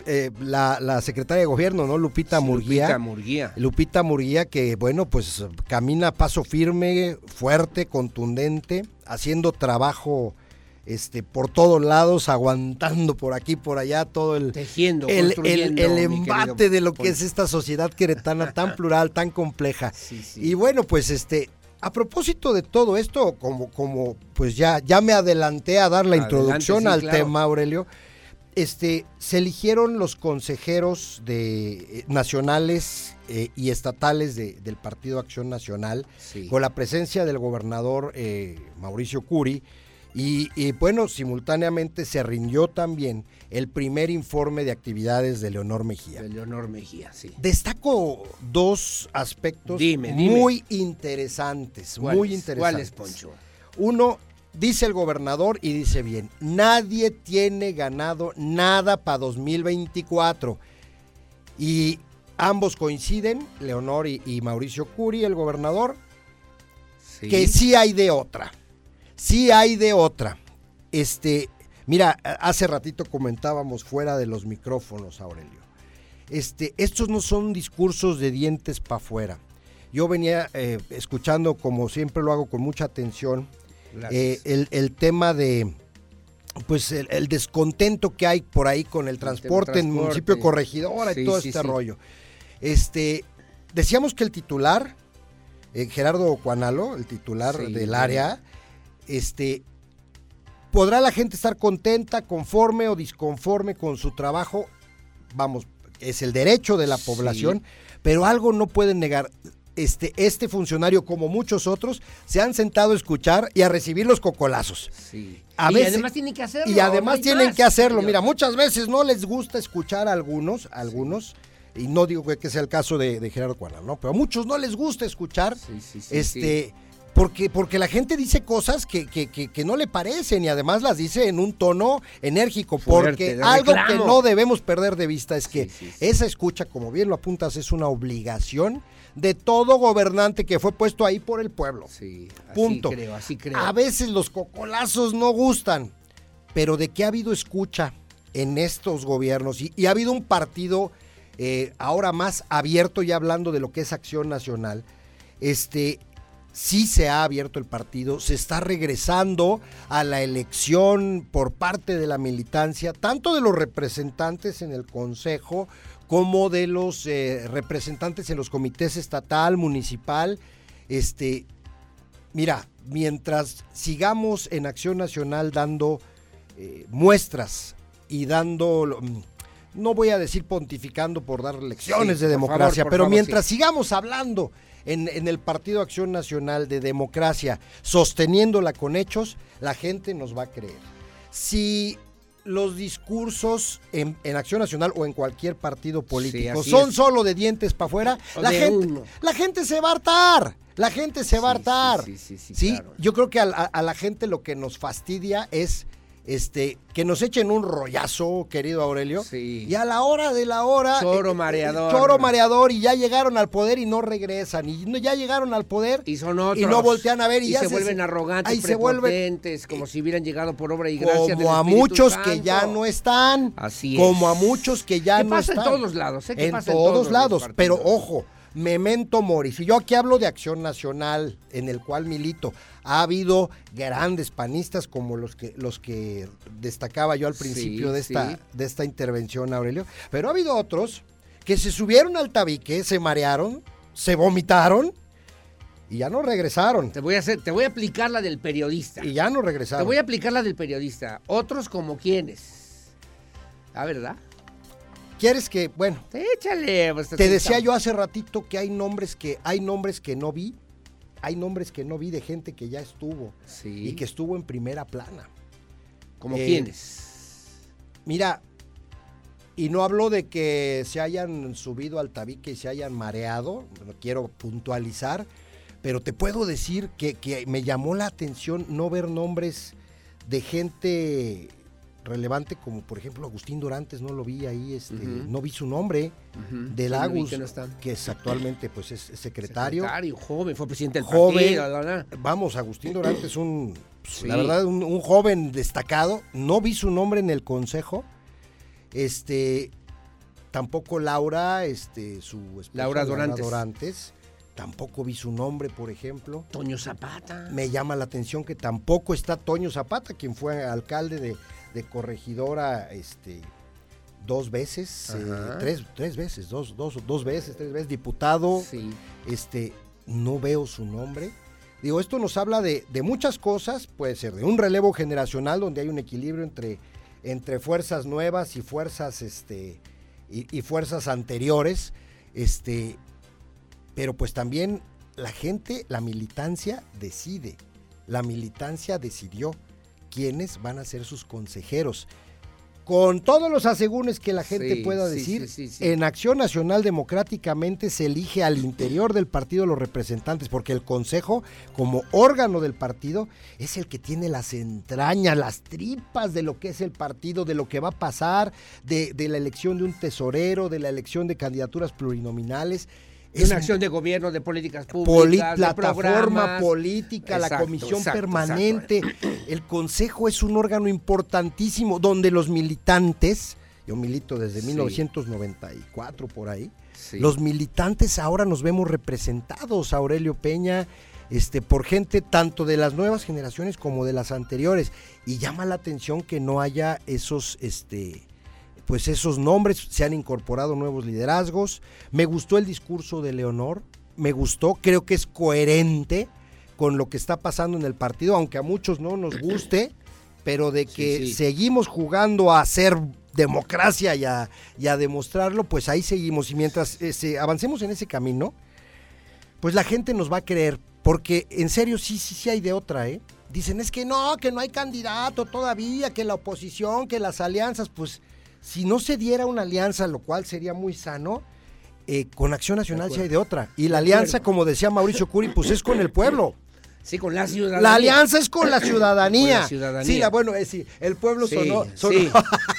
eh, la, la secretaria de Gobierno, ¿no? Lupita Murguía. Lupita Murguía. Lupita Murguía que, bueno, pues camina a paso firme, fuerte, contundente, haciendo trabajo este, por todos lados, aguantando por aquí, por allá, todo el, Tejiendo, el, el- el embate de lo que es esta sociedad queretana tan plural, tan compleja. Y bueno, pues este, a propósito de todo esto, como, como pues ya, ya me adelanté a dar la Adelante, introducción sí, al claro. tema, Aurelio. Este, se eligieron los consejeros de, eh, nacionales eh, y estatales de- del Partido Acción Nacional Sí. con la presencia del gobernador eh, Mauricio Curi y, y, bueno, simultáneamente se rindió también el primer informe de actividades de Leonor Mejía. De Leonor Mejía, sí. Destaco dos aspectos Dime, dime. muy interesantes, muy interesantes. ¿Cuáles, Poncho? Uno, dice el gobernador y dice bien, nadie tiene ganado nada para 2024. Y ambos coinciden, Leonor y, y Mauricio Curi, el gobernador, que sí hay de otra. Sí hay de otra. Este, mira, hace ratito comentábamos fuera de los micrófonos, Aurelio. Este, estos no son discursos de dientes para afuera. Yo venía eh, escuchando, como siempre lo hago con mucha atención, eh, el, el tema de pues el, el descontento que hay por ahí con el transporte, en el transporte. municipio Corregidora Sí, y todo sí, este sí. rollo. Este, decíamos que el titular, eh, Gerardo Cuanalo, el titular del área, este, podrá la gente estar contenta, conforme o disconforme con su trabajo, vamos, es el derecho de la Sí. población, pero algo no pueden negar. Este, este funcionario, como muchos otros, se han sentado a escuchar y a recibir los cocolazos. Sí. A y veces- además tienen que hacerlo. Y además no tienen más. que hacerlo. Mira, muchas veces no les gusta escuchar a algunos, a algunos, y no digo que, que sea el caso de, de Gerardo Cuadra, ¿no? Pero a muchos no les gusta escuchar, sí, este, Porque, porque la gente dice cosas que, que, que, que no le parecen y además las dice en un tono enérgico, Fuerte, porque algo que no debemos perder de vista es que esa escucha, como bien lo apuntas, es una obligación de todo gobernante que fue puesto ahí por el pueblo. Punto. creo, así creo. A veces los cocolazos no gustan, pero de que ha habido escucha en estos gobiernos y, y ha habido un partido eh, ahora más abierto ya hablando de lo que es acción nacional, este sí se ha abierto el partido, se está regresando a la elección por parte de la militancia, tanto de los representantes en el Consejo como de los eh, representantes en los comités estatal, municipal, este, mira, mientras sigamos en Acción Nacional dando eh, muestras y dando, mm, no voy a decir pontificando por dar lecciones Sí, de favor, democracia, pero favor, mientras sí. sigamos hablando en, en el Partido Acción Nacional de democracia, sosteniéndola con hechos, la gente nos va a creer. Si los discursos en, en Acción Nacional o en cualquier partido político son es. solo de dientes para afuera, la gente, uno. la gente se va a hartar. La gente se va a hartar. sí, sí, sí, Sí, claro. yo creo que a, a- a la gente lo que nos fastidia es este que nos echen un rollazo, querido Aurelio. Y a la hora de la hora. Choro eh, mareador. Choro mareador y ya llegaron al poder y no regresan. Y no- ya llegaron al poder. Y son otros. Y no voltean a ver y, y ya se vuelven arrogantes, se vuelven como si hubieran llegado por obra y gracia del como a muchos que ya no están. Así Como es. a muchos que ya no pasa en están. todos lados, ¿eh? En pasa en todos lados. Pero ojo, Memento Mori. Si yo aquí hablo de Acción Nacional, en el cual milito, ha habido grandes panistas como los que los que destacaba yo al Sí, principio de esta sí. de esta intervención, Aurelio. Pero ha habido otros que se subieron al tabique, se marearon, se vomitaron y ya no regresaron. Te voy a hacer, te voy a aplicar la del periodista. Y ya no regresaron. Te voy a aplicar la del periodista. Otros como quienes. Ah, ¿verdad? ¿Quieres que, bueno, Échale. pues, te decía yo hace ratito que hay nombres que hay nombres que no vi, hay nombres que no vi de gente que ya estuvo Sí. y que estuvo en primera plana. ¿Como Eh, quiénes? Mira, y no hablo de que se hayan subido al tabique y se hayan mareado, no quiero puntualizar, pero te puedo decir que, que me llamó la atención no ver nombres de gente relevante como por ejemplo Agustín Dorantes, no lo vi ahí, este, no vi su nombre, del Sí, Agus, que no está. que es actualmente pues es, es secretario. Secretario, joven, fue presidente del joven, partido. la, la, la. vamos, Agustín Dorantes es un, pues, Sí. la verdad, un, un joven destacado. No vi su nombre en el consejo. Este, tampoco Laura, este, su esposa, Laura Dorantes. Dorantes. Tampoco vi su nombre, por ejemplo. Toño Zapata. Me llama la atención que tampoco está Toño Zapata, quien fue alcalde de, de corregidora, este, dos veces, eh, tres, tres veces, dos, dos, dos veces, tres veces, diputado. Sí. Este, no veo su nombre. Digo, esto nos habla de, de muchas cosas, puede ser de un relevo generacional donde hay un equilibrio entre, entre fuerzas nuevas y fuerzas, este, y, y fuerzas anteriores, este, pero pues también la gente, la militancia decide, la militancia decidió quiénes van a ser sus consejeros. Con todos los asegúnes que la gente Sí, pueda decir, sí, sí, sí. en Acción Nacional democráticamente se elige al interior del partido los representantes, porque el Consejo, como órgano del partido, es el que tiene las entrañas, las tripas de lo que es el partido, de lo que va a pasar, de, de la elección de un tesorero, de la elección de candidaturas plurinominales. Es una acción de gobierno, de políticas públicas, de plataforma política, la comisión exacto, permanente. El consejo es un órgano importantísimo donde los militantes, yo milito desde Sí. 1994 por ahí, Sí. los militantes ahora nos vemos representados, Aurelio Peña, este, por gente tanto de las nuevas generaciones como de las anteriores. Y llama la atención que no haya esos, este, pues esos nombres, se han incorporado nuevos liderazgos. Me gustó el discurso de Leonor, me gustó, creo que es coherente con lo que está pasando en el partido, aunque a muchos no nos guste, pero de que sí. seguimos jugando a hacer democracia y a, y a demostrarlo, pues ahí seguimos. Y mientras ese- avancemos en ese camino, pues la gente nos va a creer, porque en serio sí, sí, sí hay de otra, ¿eh? Dicen, es que no, que no hay candidato todavía, que la oposición, que las alianzas, pues si no se diera una alianza, lo cual sería muy sano, eh, con Acción Nacional sí hay de otra. Y la alianza, como decía Mauricio Curi, pues es con el pueblo. Sí, con la ciudadanía. La alianza es con la ciudadanía. Con la ciudadanía. Sí, la, bueno, es sí, el pueblo Sí, sonó, sonó, sí,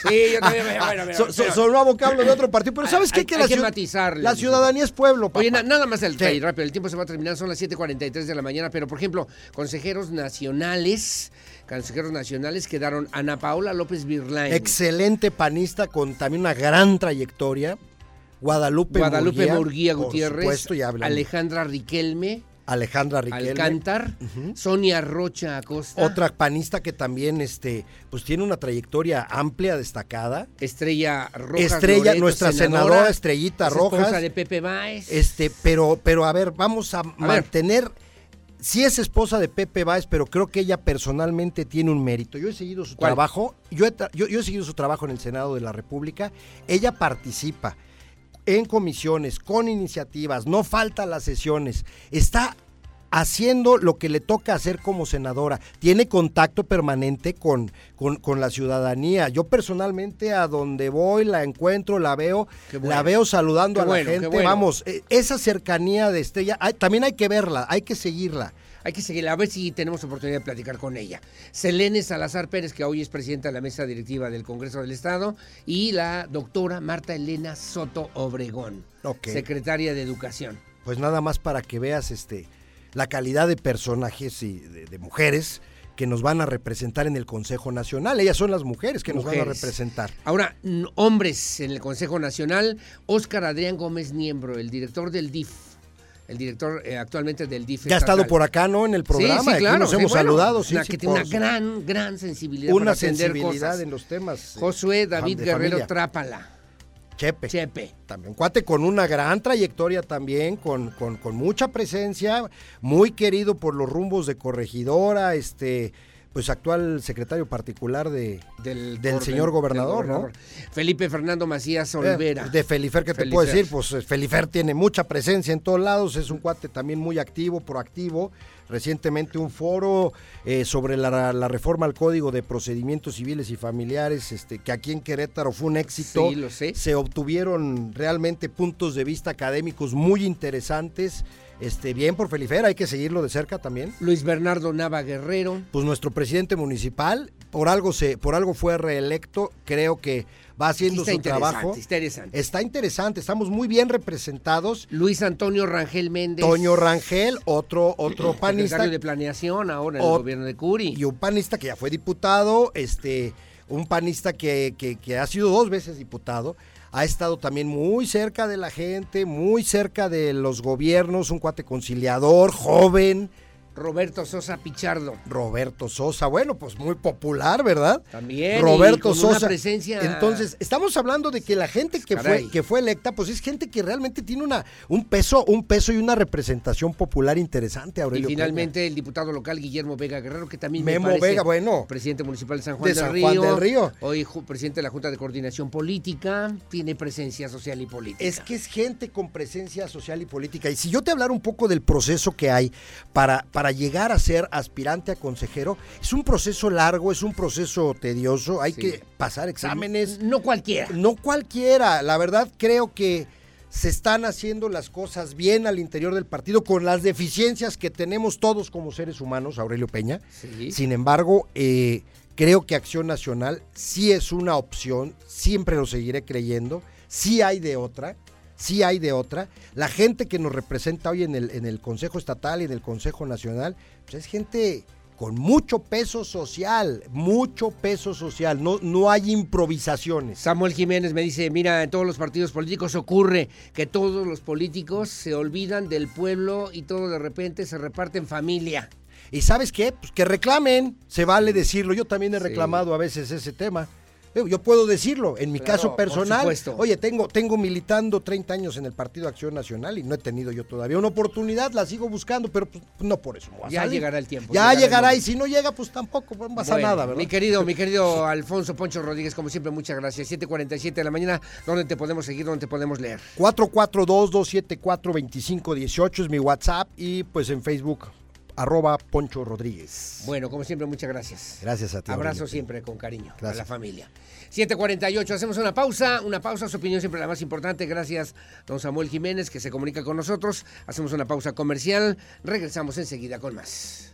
sí, yo también, bueno, son- son- pero- sonó a vocablo de otro partido, pero ¿sabes qué? Que hay la, que ciu- matizarle, la ciudadanía es pueblo, papá. Oye, na- nada más el rápido, el tiempo se va a terminar, son las 7:43 de la mañana, pero por ejemplo, consejeros nacionales, consejeros nacionales quedaron Ana Paola López Virlain, Excelente panista con también una gran trayectoria. Guadalupe, Guadalupe Murguía, Murguía por Gutiérrez, supuesto. Alejandra Riquelme, Alejandra Riquelme. Alcántar, Sonia Rocha Acosta, Otra panista que también este, pues tiene una trayectoria amplia, destacada. Estrella Rojas Estrella, Loreto, nuestra senadora Estrellita es Rojas. de Pepe Báez. Este, pero, pero a ver, vamos a, mantener. Sí es esposa de Pepe Báez, pero creo que ella personalmente tiene un mérito. Yo he seguido su ¿Cuál? trabajo, yo he, tra- yo, yo he seguido su trabajo en el Senado de la República. Ella participa en comisiones, con iniciativas, no falta las sesiones. Está haciendo lo que le toca hacer como senadora. Tiene contacto permanente con, con, con la ciudadanía. Yo personalmente a donde voy la encuentro, la veo, bueno. la veo saludando Qué a la bueno, gente. bueno. Vamos, eh, esa cercanía de Estrella, hay- también hay que verla, hay que seguirla. Hay que seguirla, a ver si tenemos oportunidad de platicar con ella. Selene Salazar Pérez, que hoy es presidenta de la mesa directiva del Congreso del Estado, y la doctora Marta Elena Soto Obregón, secretaria de Educación. Pues nada más para que veas este la calidad de personajes y de, de mujeres que nos van a representar en el Consejo Nacional. Ellas son las mujeres que nos van a representar. Ahora, hombres en el Consejo Nacional, Óscar Adrián Gómez Niembro, el director del DIF, el director eh, actualmente del DIF. Ya ha estado por acá, ¿no? En el programa. Sí, sí, aquí claro, nos sí, hemos bueno, saludado. Sí, una, sí, que tiene por una gran, gran sensibilidad una para sensibilidad cosas. en los temas. eh, Josué David de Guerrero familia. Trápala. Chepe. Chepe. También cuate con una gran trayectoria también, con, con, con mucha presencia, muy querido por los rumbos de corregidora, este, pues actual secretario particular de, del, del señor gobernador, ¿no? Felipe Fernando Macías Eh, Olvera. de Felifer, ¿qué te Felifer. puedo decir? Pues eh, Felifer tiene mucha presencia en todos lados, es un cuate también muy activo, proactivo. Recientemente un foro eh, sobre la, la reforma al Código de Procedimientos Civiles y Familiares, este, que aquí en Querétaro fue un éxito. Sí, lo sé. Se obtuvieron realmente puntos de vista académicos muy interesantes. Este, bien por Felifer, hay que seguirlo de cerca también. Luis Bernardo Nava Guerrero. Pues nuestro presidente municipal, por algo se, por algo fue reelecto, creo que va haciendo Está su trabajo. está interesante. Está interesante, estamos muy bien representados. Luis Antonio Rangel Méndez. Toño Rangel, otro, otro panista. Secretario de Planeación ahora en el gobierno de Curi. Y un panista que ya fue diputado, este, un panista que, que- que ha sido dos veces diputado. Ha estado también muy cerca de la gente, muy cerca de los gobiernos, un cuate conciliador, joven. Roberto Sosa Pichardo. Roberto Sosa, bueno, pues muy popular, ¿verdad? También. y Roberto con una Sosa. presencia. Entonces, estamos hablando de que la gente que Caray. fue, que fue electa, pues es gente que realmente tiene una, un peso, un peso y una representación popular interesante, Y Aurelio. finalmente el diputado local Guillermo Vega Guerrero, que también me Memo parece Vega, bueno. presidente municipal de San Juan, De del, San Río, del Río. Hoy presidente de la Junta de Coordinación Política, tiene presencia social y política. Es que es gente con presencia social y política. Y si yo te hablara un poco del proceso que hay para, para llegar a ser aspirante a consejero, es un proceso largo, es un proceso tedioso, hay Sí. que pasar exámenes. No cualquiera. No cualquiera. La verdad creo que se están haciendo las cosas bien al interior del partido con las deficiencias que tenemos todos como seres humanos, Aurelio Peña. Sí. Sin embargo, eh, creo que Acción Nacional sí es una opción, siempre lo seguiré creyendo, sí hay de otra, sí hay de otra. La gente que nos representa hoy en el, en el Consejo Estatal y en el Consejo Nacional, pues es gente con mucho peso social, mucho peso social, no, no hay improvisaciones. Samuel Jiménez me dice, mira, en todos los partidos políticos ocurre que todos los políticos se olvidan del pueblo y todo de repente se reparte en familia. ¿Y sabes qué? Pues que reclamen, se vale decirlo. Yo también he reclamado a veces ese tema. Yo- Yo puedo decirlo, en mi Claro, caso personal. Oye, tengo, tengo militando 30 años en el Partido Acción Nacional y no he tenido yo todavía una oportunidad, la sigo buscando, pero pues, no por eso. a Ya llegará el tiempo, Ya llegará y si no llega, pues tampoco no pasa Bueno, nada, ¿verdad? Mi querido, mi querido Alfonso Poncho Rodríguez, como siempre, muchas gracias. 7:47 de la mañana, ¿dónde te podemos seguir? ¿Dónde te podemos leer? 442-274-2518 es mi WhatsApp y pues en Facebook, arroba Poncho Rodríguez. Bueno, como siempre, muchas gracias. Gracias a ti. Abrazo siempre con cariño a Gracias. la familia. 7:48, hacemos una pausa, una pausa, su opinión siempre la más importante. Gracias, don Samuel Jiménez, que se comunica con nosotros. Hacemos una pausa comercial, regresamos enseguida con más.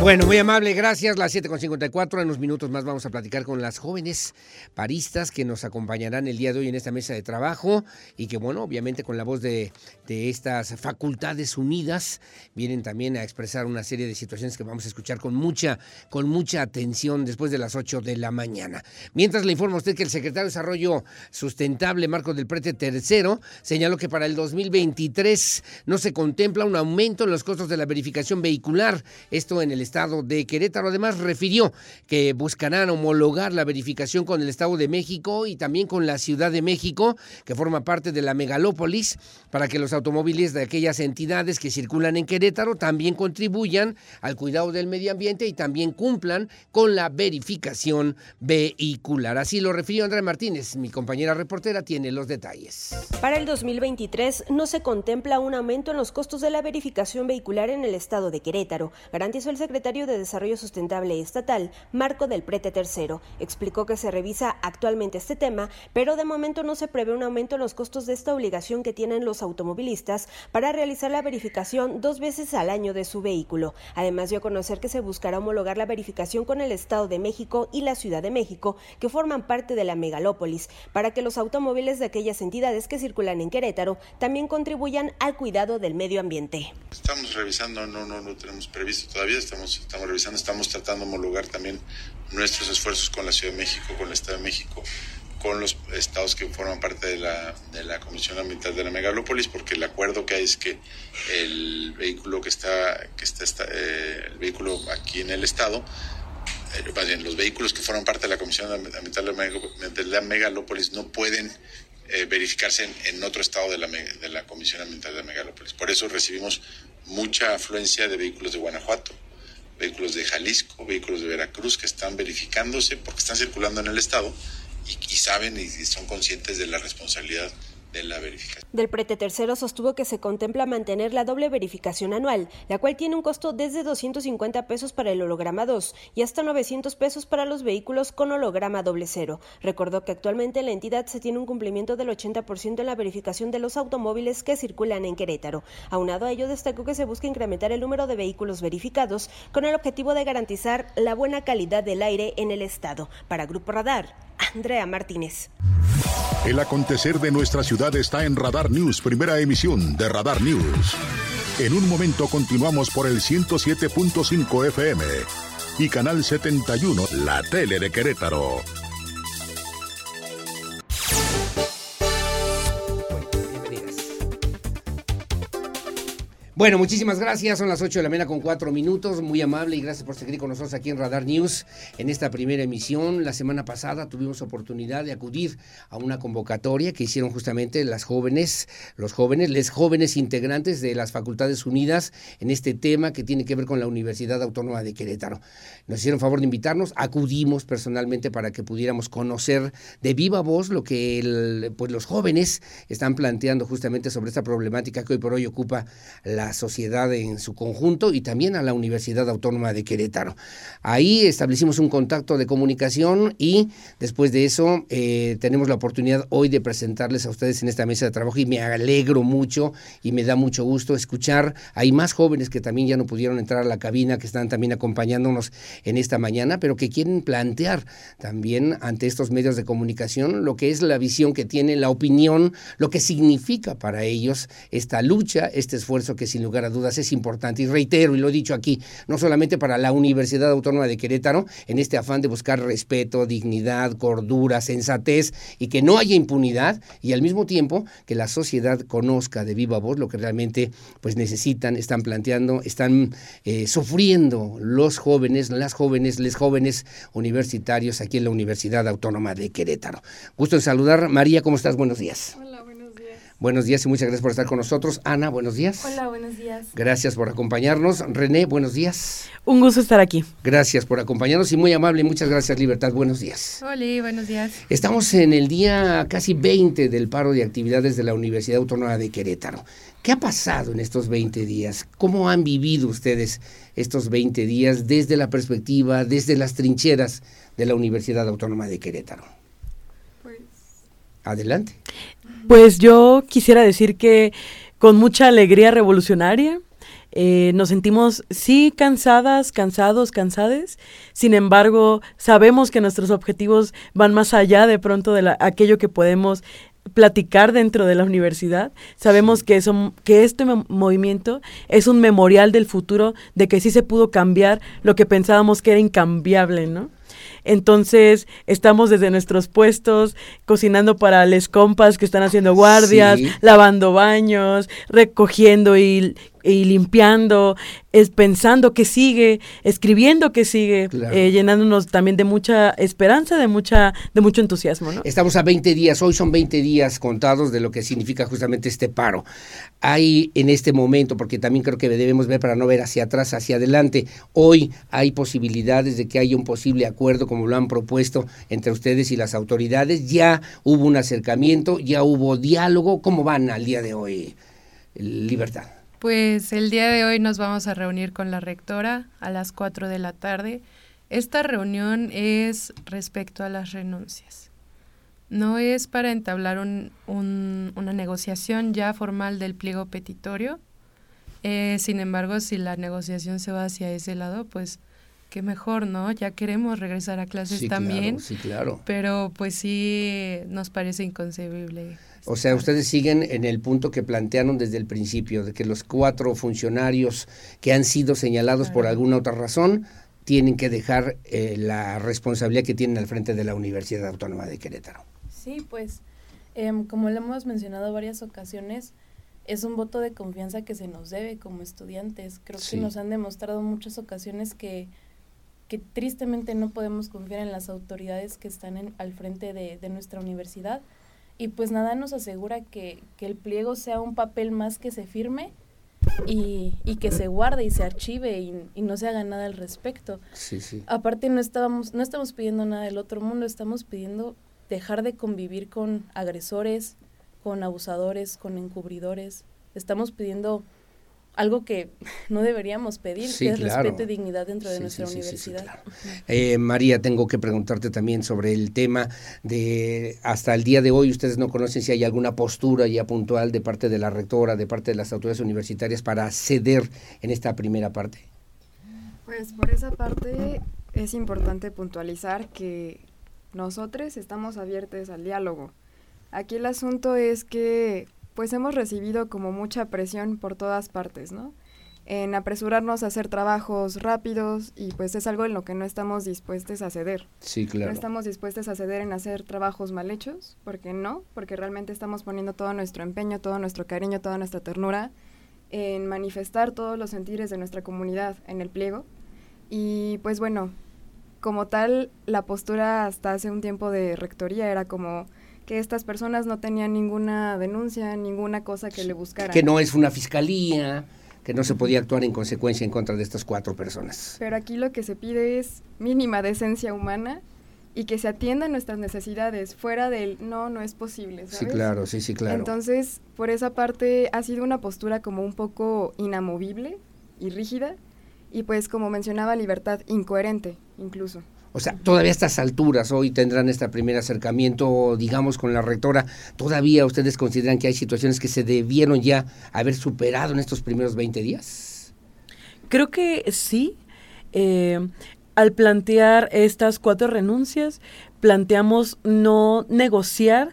Bueno, muy amable, gracias. Las 7.54, en unos minutos más vamos a platicar con las jóvenes paristas que nos acompañarán el día de hoy en esta mesa de trabajo y que, bueno, obviamente con la voz de, de estas facultades unidas vienen también a expresar una serie de situaciones que vamos a escuchar con mucha, con mucha atención después de las 8 de la mañana. Mientras le informo a usted que el secretario de Desarrollo Sustentable, Marcos del Prete Tercero, señaló que para el 2023 no se contempla un aumento en los costos de la verificación vehicular. Esto en el estado de Querétaro. Además, refirió que buscarán homologar la verificación con el Estado de México y también con la Ciudad de México, que forma parte de la megalópolis, para que los automóviles de aquellas entidades que circulan en Querétaro también contribuyan al cuidado del medio ambiente y también cumplan con la verificación vehicular. Así lo refirió Andrea Martínez, mi compañera reportera, tiene los detalles. Para el 2023 no se contempla un aumento en los costos de la verificación vehicular en el estado de Querétaro, garantizó el secretario de Desarrollo Sustentable Estatal, Marco del Prete Tercero. Explicó que se revisa actualmente este tema, pero de momento no se prevé un aumento en los costos de esta obligación que tienen los automovilistas para realizar la verificación dos veces al año de su vehículo. Además dio a conocer que se buscará homologar la verificación con el Estado de México y la Ciudad de México, que forman parte de la megalópolis, para que los automóviles de aquellas entidades que circulan en Querétaro también contribuyan al cuidado del medio ambiente. Estamos revisando, no, no, no tenemos previsto todavía, estamos, estamos revisando, estamos tratando de homologar también nuestros esfuerzos con la Ciudad de México, con el Estado de México, con los estados que forman parte de la, de la Comisión Ambiental de la Megalópolis, porque el acuerdo que hay es que el vehículo que está, que está, está, eh, el vehículo aquí en el estado, eh, más bien los vehículos que forman parte de la Comisión Ambiental de la, la Megalópolis no pueden eh, verificarse en, otro estado de la, de la Comisión Ambiental de Megalópolis. Por eso recibimos mucha afluencia de vehículos de Guanajuato, vehículos de Jalisco, vehículos de Veracruz que están verificándose porque están circulando en el estado y, saben y son conscientes de la responsabilidad de la verificación. Del prete tercero sostuvo que se contempla mantener la doble verificación anual, la cual tiene un costo desde 250 pesos para el holograma 2 y hasta 900 pesos para los vehículos con holograma doble cero. Recordó que actualmente la entidad se tiene un cumplimiento del 80% en la verificación de los automóviles que circulan en Querétaro. Aunado a ello, destacó que se busca incrementar el número de vehículos verificados con el objetivo de garantizar la buena calidad del aire en el estado. Para Grupo Radar, Andrea Martínez. El acontecer de nuestra ciudad está en Radar News, primera emisión de Radar News. En un momento continuamos por el 107.5 FM y Canal 71, la tele de Querétaro. Bueno, muchísimas gracias. Son las 8 de la mañana con 4 minutos. Muy amable y gracias por seguir con nosotros aquí en Radar News en esta primera emisión. La semana pasada tuvimos oportunidad de acudir a una convocatoria que hicieron justamente las jóvenes, los jóvenes, les jóvenes integrantes de las Facultades Unidas en este tema que tiene que ver con la Universidad Autónoma de Querétaro. Nos hicieron favor de invitarnos, acudimos personalmente para que pudiéramos conocer de viva voz lo que pues los jóvenes están planteando justamente sobre esta problemática que hoy por hoy ocupa la sociedad en su conjunto y también a la Universidad Autónoma de Querétaro. Ahí establecimos un contacto de comunicación y después de eso eh, tenemos la oportunidad hoy de presentarles a ustedes en esta mesa de trabajo y me alegro mucho y me da mucho gusto escuchar. Hay más jóvenes que también ya no pudieron entrar a la cabina, que están también acompañándonos en esta mañana, pero que quieren plantear también ante estos medios de comunicación lo que es la visión que tiene, la opinión, lo que significa para ellos esta lucha, este esfuerzo que sin lugar a dudas es importante. Y reitero, y lo he dicho aquí, no solamente para la Universidad Autónoma de Querétaro, en este afán de buscar respeto, dignidad, cordura, sensatez y que no haya impunidad y al mismo tiempo que la sociedad conozca de viva voz lo que realmente pues necesitan, están planteando, están eh, sufriendo los jóvenes, las jóvenes, les jóvenes universitarios aquí en la Universidad Autónoma de Querétaro. Gusto en saludar. María, ¿cómo estás? Buenos días. Buenos días y muchas gracias por estar con nosotros. Ana, buenos días. Hola, buenos días. Gracias por acompañarnos. René, buenos días. Un gusto estar aquí. Gracias por acompañarnos y muy amable. Muchas gracias, Libertad. Buenos días. Hola, buenos días. Estamos en el día casi 20 del paro de actividades de la Universidad Autónoma de Querétaro. ¿Qué ha pasado en estos 20 días? ¿Cómo han vivido ustedes estos 20 días desde la perspectiva, desde las trincheras de la Universidad Autónoma de Querétaro? Adelante. Pues yo quisiera decir que con mucha alegría revolucionaria, eh, nos sentimos, sí, cansadas, cansados, cansades. Sin embargo, sabemos que nuestros objetivos van más allá de pronto de aquello que podemos platicar dentro de la universidad. Sabemos que, eso, que este movimiento es un memorial del futuro, de que sí se pudo cambiar lo que pensábamos que era incambiable, ¿no? Entonces, estamos desde nuestros puestos cocinando para les compas que están haciendo guardias, lavando baños, recogiendo y y limpiando, es pensando que sigue, escribiendo que sigue, eh, llenándonos también de mucha esperanza, de mucha, de mucho entusiasmo. ¿no? Estamos a 20 días, hoy son 20 días contados de lo que significa justamente este paro. Hay en este momento, porque también creo que debemos ver para no ver hacia atrás, hacia adelante, hoy hay posibilidades de que haya un posible acuerdo, como lo han propuesto entre ustedes y las autoridades. Ya hubo un acercamiento, ya hubo diálogo. ¿Cómo van al día de hoy, Libertad? Pues el día de hoy nos vamos a reunir con la rectora a las 4 de la tarde. Esta reunión es respecto a las renuncias. No es para entablar un, una negociación ya formal del pliego petitorio. Eh, sin embargo, si la negociación se va hacia ese lado, pues qué mejor, ¿no? Ya queremos regresar a clases también. sí, claro. Pero pues sí nos parece inconcebible o sea, ustedes siguen en el punto que plantearon desde el principio, de que los cuatro funcionarios que han sido señalados por alguna otra razón tienen que dejar eh, la responsabilidad que tienen al frente de la Universidad Autónoma de Querétaro. Sí, pues em, como lo hemos mencionado varias ocasiones, es un voto de confianza que se nos debe como estudiantes. Creo que nos han demostrado muchas ocasiones que, que tristemente no podemos confiar en las autoridades que están en, al frente de, de nuestra universidad y pues nada nos asegura que, que el pliego sea un papel más que se firme y, y, que se guarde y se archive y, y, no se haga nada al respecto. Sí, sí. Aparte no estábamos, no estamos pidiendo nada del otro mundo, estamos pidiendo dejar de convivir con agresores, con abusadores, con encubridores. Estamos pidiendo algo que no deberíamos pedir, sí, que es claro. respeto y dignidad dentro de Sí, nuestra sí, sí, sí, universidad. claro. Eh, María, tengo que preguntarte también sobre el tema de hasta el día de hoy, ustedes no conocen si hay alguna postura ya puntual de parte de la rectora, de parte de las autoridades universitarias para ceder en esta primera parte. Pues por esa parte es importante puntualizar que nosotros estamos abiertos al diálogo. Aquí el asunto es que pues hemos recibido como mucha presión por todas partes, ¿no? En apresurarnos a hacer trabajos rápidos y pues es algo en lo que no estamos dispuestos a ceder. Sí, claro. No estamos dispuestos a ceder en hacer trabajos mal hechos, porque no, porque realmente estamos poniendo todo nuestro empeño, todo nuestro cariño, toda nuestra ternura en manifestar todos los sentires de nuestra comunidad en el pliego. Y pues bueno, como tal, la postura hasta hace un tiempo de rectoría era como que estas personas no tenían ninguna denuncia, ninguna cosa que le buscaran. Que no es una fiscalía, que no se podía actuar en consecuencia en contra de estas cuatro personas. Pero aquí lo que se pide es mínima decencia humana y que se atiendan nuestras necesidades fuera del no, no es posible. ¿sabes? Sí, claro, sí, sí, claro. Entonces, por esa parte ha sido una postura como un poco inamovible y rígida y pues como mencionaba libertad, incoherente incluso. O sea, todavía a estas alturas, hoy tendrán este primer acercamiento, digamos, con la rectora, todavía ustedes consideran que hay situaciones que se debieron ya haber superado en estos primeros 20 días. Creo que sí. Eh, al plantear estas cuatro renuncias, planteamos no negociar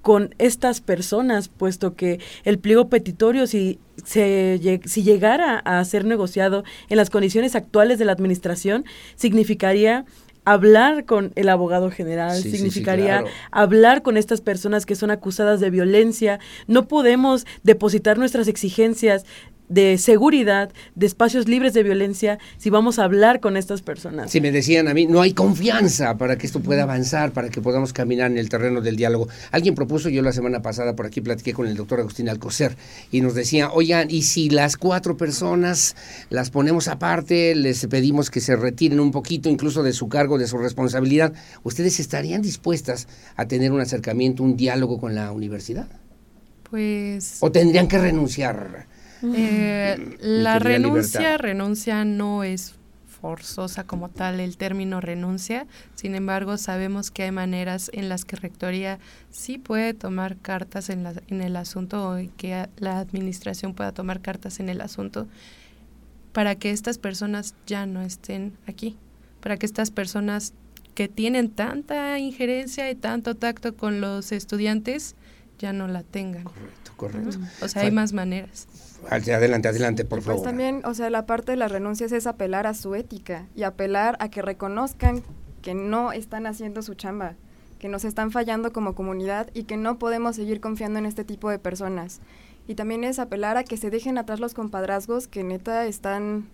con estas personas, puesto que el pliego petitorio, si, se, si llegara a ser negociado en las condiciones actuales de la administración, significaría hablar con el abogado general, Sí, sí, sí, significaría claro. hablar con estas personas que son acusadas de violencia. No podemos depositar nuestras exigencias de seguridad, de espacios libres de violencia, si vamos a hablar con estas personas. Si me decían a mí, no hay confianza para que esto pueda avanzar, para que podamos caminar en el terreno del diálogo. Alguien propuso, yo la semana pasada por aquí platiqué con el doctor Agustín Alcocer y nos decía, oigan, y si las cuatro personas las ponemos aparte, les pedimos que se retiren un poquito incluso de su cargo, de su responsabilidad, ¿ustedes estarían dispuestas a tener un acercamiento, un diálogo con la universidad? Pues ¿O tendrían que renunciar? Eh, la renuncia, Libertad. renuncia no es forzosa como tal el término renuncia, sin embargo sabemos que hay maneras en las que Rectoría sí puede tomar cartas en, la- en el asunto y que a- la administración pueda tomar cartas en el asunto para que estas personas ya no estén aquí, para que estas personas que tienen tanta injerencia y tanto tacto con los estudiantes ya no la tengan. Correcto, correcto. O sea, hay más maneras. Adelante, adelante, por Pues favor. también, o sea, la parte de las renuncias es apelar a su ética y apelar a que reconozcan que no están haciendo su chamba, que nos están fallando como comunidad y que no podemos seguir confiando en este tipo de personas. Y también es apelar a que se dejen atrás los compadrazgos que neta están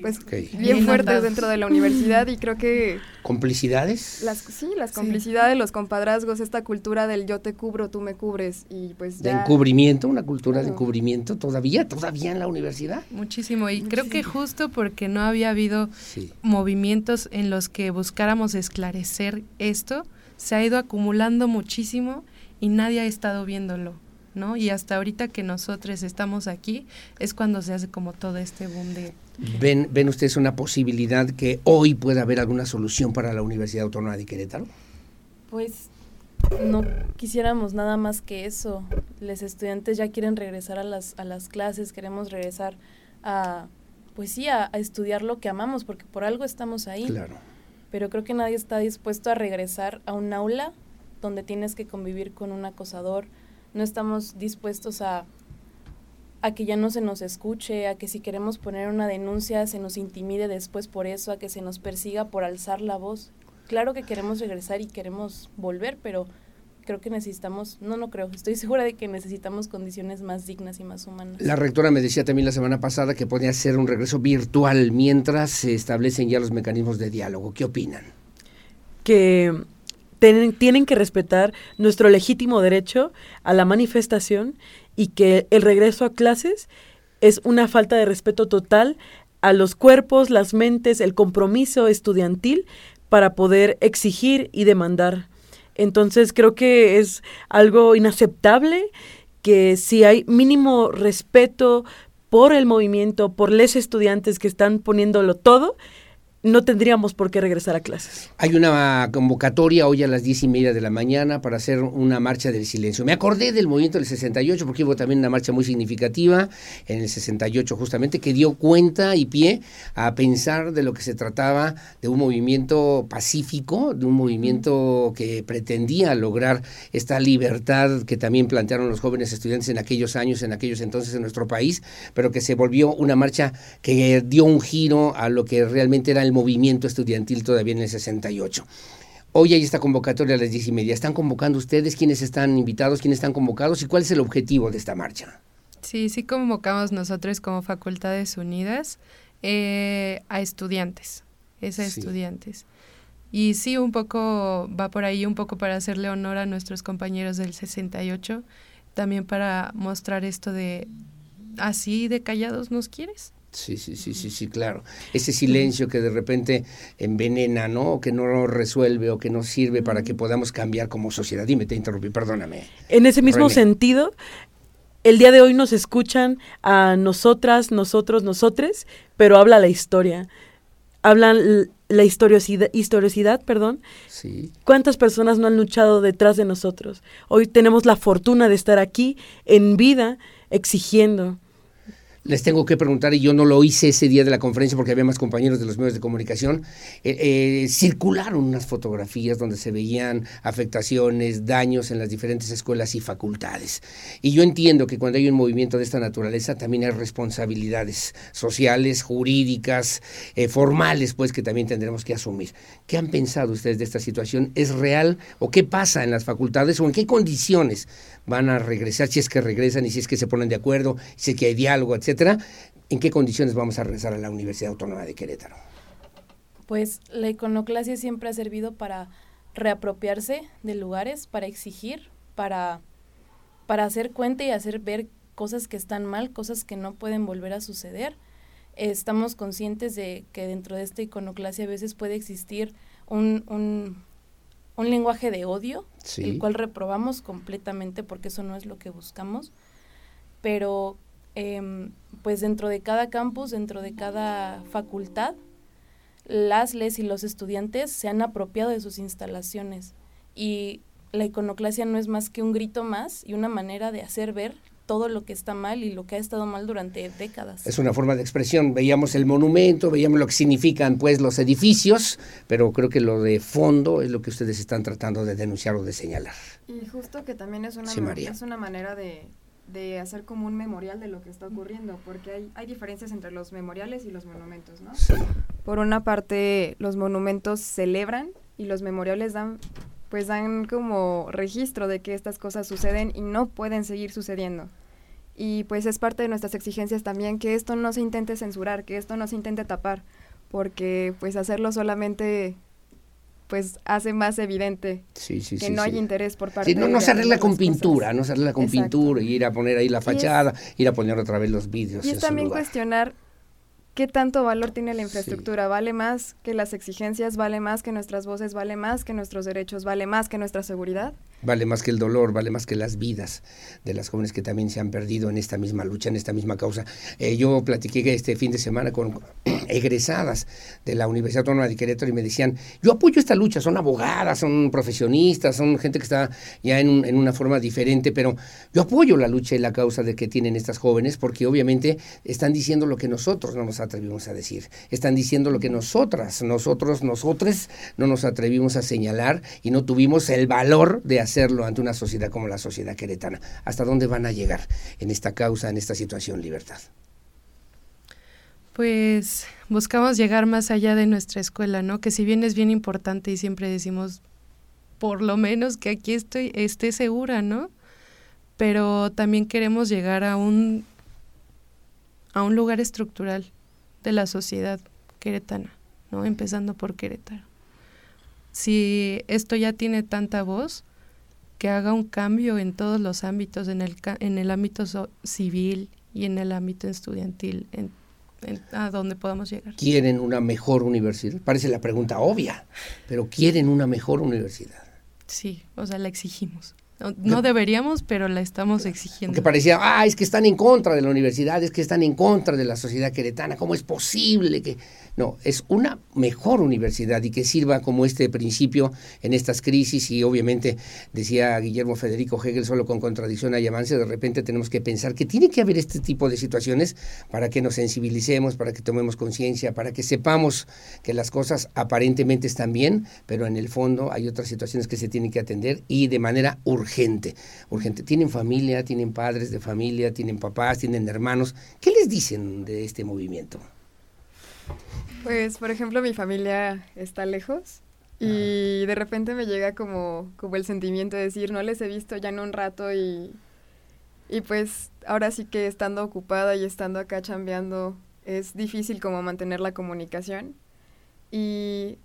pues bien fuertes dentro de la universidad y creo que ¿Complicidades? las sí, las complicidades, los compadrazgos, esta cultura del yo te cubro, tú me cubres y pues de encubrimiento, una cultura de encubrimiento todavía, todavía en la universidad. Muchísimo. Y creo que justo porque no había habido Sí. movimientos en los que buscáramos esclarecer esto, se ha ido acumulando muchísimo y nadie ha estado viéndolo, ¿no? Y hasta ahorita que nosotros estamos aquí es cuando se hace como todo este boom de... ¿Ven, ¿Ven ustedes una posibilidad que hoy pueda haber alguna solución para la Universidad Autónoma de Querétaro? Pues no quisiéramos nada más que eso. Los estudiantes ya quieren regresar a las, a las clases, queremos regresar a, pues sí, a, a estudiar lo que amamos, porque por algo estamos ahí. Claro. Pero creo que nadie está dispuesto a regresar a un aula donde tienes que convivir con un acosador. No estamos dispuestos a, a que ya no se nos escuche, a que si queremos poner una denuncia se nos intimide después por eso, a que se nos persiga por alzar la voz. Claro que queremos regresar y queremos volver, pero creo que necesitamos, no, no creo, estoy segura de que necesitamos condiciones más dignas y más humanas. La rectora me decía también la semana pasada que podía ser un regreso virtual mientras se establecen ya los mecanismos de diálogo. ¿Qué opinan? que tienen que respetar nuestro legítimo derecho a la manifestación y que el regreso a clases es una falta de respeto total a los cuerpos, las mentes, el compromiso estudiantil para poder exigir y demandar. Entonces creo que es algo inaceptable que si hay mínimo respeto por el movimiento, por los estudiantes que están poniéndolo todo, no tendríamos por qué regresar a clases. Hay una convocatoria hoy a las diez y media de la mañana para hacer una marcha del silencio. Me acordé del movimiento del 68 porque hubo también una marcha muy significativa en el 68 justamente que dio cuenta y pie a pensar de lo que se trataba de un movimiento pacífico, de un movimiento que pretendía lograr esta libertad que también plantearon los jóvenes estudiantes en aquellos años, en aquellos entonces en nuestro país, pero que se volvió una marcha que dio un giro a lo que realmente era el movimiento estudiantil todavía en el 68. Hoy hay esta convocatoria a las diez y media. ¿Están convocando ustedes? ¿Quiénes están invitados? ¿Quiénes están convocados? ¿Y cuál es el objetivo de esta marcha? Sí, sí convocamos nosotros como Facultades Unidas eh, a estudiantes, es a estudiantes. Y sí, un poco va por ahí, un poco para hacerle honor a nuestros compañeros del 68, también para mostrar esto de así de callados nos quieres. Sí, sí, sí, sí, sí, claro. Ese silencio que de repente envenena, ¿no? O que no resuelve o que no sirve para que podamos cambiar como sociedad. Dime, te interrumpí, perdóname. En ese mismo sentido, el día de hoy nos escuchan a nosotras, nosotros, nosotres, pero habla la historia. Hablan la historiosidad, historiosidad, perdón. Sí. ¿Cuántas personas no han luchado detrás de nosotros? Hoy tenemos la fortuna de estar aquí en vida exigiendo les tengo que preguntar, y yo no lo hice ese día de la conferencia porque había más compañeros de los medios de comunicación, eh, eh, circularon unas fotografías donde se veían afectaciones, daños en las diferentes escuelas y facultades. Y yo entiendo que cuando hay un movimiento de esta naturaleza también hay responsabilidades sociales, jurídicas, eh, formales, pues que también tendremos que asumir. ¿Qué han pensado ustedes de esta situación? ¿Es real o qué pasa en las facultades o en qué condiciones van a regresar, si es que regresan y si es que se ponen de acuerdo, si es que hay diálogo, etcétera, ¿en qué condiciones vamos a regresar a la Universidad Autónoma de Querétaro? Pues la iconoclasia siempre ha servido para reapropiarse de lugares, para exigir, para, para hacer cuenta y hacer ver cosas que están mal, cosas que no pueden volver a suceder. Estamos conscientes de que dentro de esta iconoclasia a veces puede existir un, un un lenguaje de odio, el cual reprobamos completamente porque eso no es lo que buscamos, pero em, pues dentro de cada campus, dentro de cada facultad, las les y los estudiantes se han apropiado de sus instalaciones y la iconoclasia no es más que un grito más y una manera de hacer ver todo lo que está mal y lo que ha estado mal durante décadas. Es una forma de expresión. Veíamos el monumento, veíamos lo que significan pues los edificios, pero creo que lo de fondo es lo que ustedes están tratando de denunciar o de señalar. Y justo que también es una, es una manera de, de, hacer como un memorial de lo que está ocurriendo, porque hay, hay diferencias entre los memoriales y los monumentos, ¿no? Por una parte, los monumentos celebran y los memoriales dan pues dan como registro de que estas cosas suceden y no pueden seguir sucediendo. Y pues es parte de nuestras exigencias también que esto no se intente censurar, que esto no se intente tapar, porque pues hacerlo solamente pues hace más evidente que no hay interés por parte de... no, no se arregla con pintura, no se arregla con pintura y ir a poner ahí la fachada, ir a poner otra vez los vídeos. Y es también cuestionar ¿qué tanto valor tiene la infraestructura? ¿Vale más que las exigencias? ¿Vale más que nuestras voces? ¿Vale más que nuestros derechos? ¿Vale más que nuestra seguridad? Vale más que el dolor, vale más que las vidas de las jóvenes que también se han perdido en esta misma lucha, en esta misma causa. Eh, yo platiqué este fin de semana con egresadas de la Universidad Autónoma de Querétaro y me decían, yo apoyo esta lucha, son abogadas, son profesionistas, son gente que está ya en, en una forma diferente, pero yo apoyo la lucha y la causa de que tienen estas jóvenes porque obviamente están diciendo lo que nosotros no nos atrevimos a decir, están diciendo lo que nosotras, nosotros, nosotres no nos atrevimos a señalar y no tuvimos el valor de hacerlo ante una sociedad como la sociedad queretana. ¿Hasta dónde van a llegar en esta causa, en esta situación, libertad? Pues buscamos llegar más allá de nuestra escuela, ¿no? Que si bien es bien importante y siempre decimos, por lo menos que aquí estoy, esté segura, ¿no? Pero también queremos llegar a un, a un lugar estructural de la sociedad queretana, ¿no? Empezando por Querétaro si esto ya tiene tanta voz, que haga un cambio en todos los ámbitos, en el, en el ámbito civil y en el ámbito estudiantil, en, a donde podamos llegar. ¿Quieren una mejor universidad? Parece la pregunta obvia, pero ¿quieren una mejor universidad? Sí, o sea, la exigimos. No, deberíamos, pero la estamos exigiendo. Que parecía, ah, es que están en contra de la universidad, es que están en contra de la sociedad queretana, ¿cómo es posible que...? No, es una mejor universidad y que sirva como este principio en estas crisis y obviamente, decía Guillermo Federico Hegel, solo con contradicción hay avance, de repente tenemos que pensar que tiene que haber este tipo de situaciones para que nos sensibilicemos, para que tomemos conciencia, para que sepamos que las cosas aparentemente están bien, pero en el fondo hay otras situaciones que se tienen que atender y de manera urgente. Urgente. Tienen familia, tienen padres de familia, tienen papás, tienen hermanos. ¿Qué les dicen de este movimiento? Pues, por ejemplo, mi familia está lejos y de repente me llega como, como el sentimiento de decir, no les he visto ya en un rato y, y pues ahora sí que estando ocupada y estando acá chambeando es difícil como mantener la comunicación. Y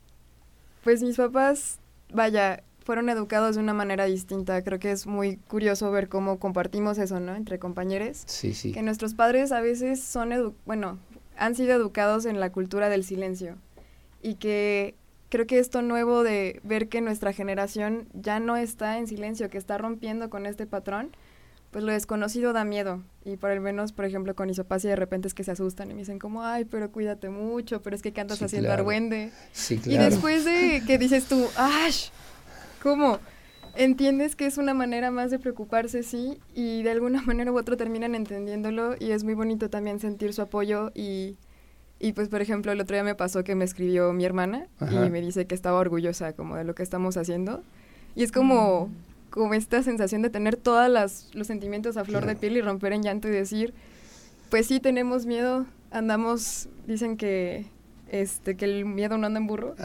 pues mis papás, vaya, fueron educados de una manera distinta. Creo que es muy curioso ver cómo compartimos eso, ¿no? Entre compañeros. Sí, sí. Que nuestros padres a veces son, edu bueno, han sido educados en la cultura del silencio y que creo que esto nuevo de ver que nuestra generación ya no está en silencio, que está rompiendo con este patrón, pues lo desconocido da miedo. Y por el menos, por ejemplo, con Isopacia de repente es que se asustan y me dicen como, ay, pero cuídate mucho, pero es que cantas haciendo argüende. Y después de que dices tú, ¡ash! ¿Cómo? Entiendes que es una manera más de preocuparse, sí, y de alguna manera u otra terminan entendiéndolo y es muy bonito también sentir su apoyo y, y pues por ejemplo el otro día me pasó que me escribió mi hermana y me dice que estaba orgullosa como de lo que estamos haciendo y es como, mm. como esta sensación de tener todos los sentimientos a flor de piel y romper en llanto y decir, pues sí tenemos miedo, andamos, dicen que este, que el miedo no anda en burro.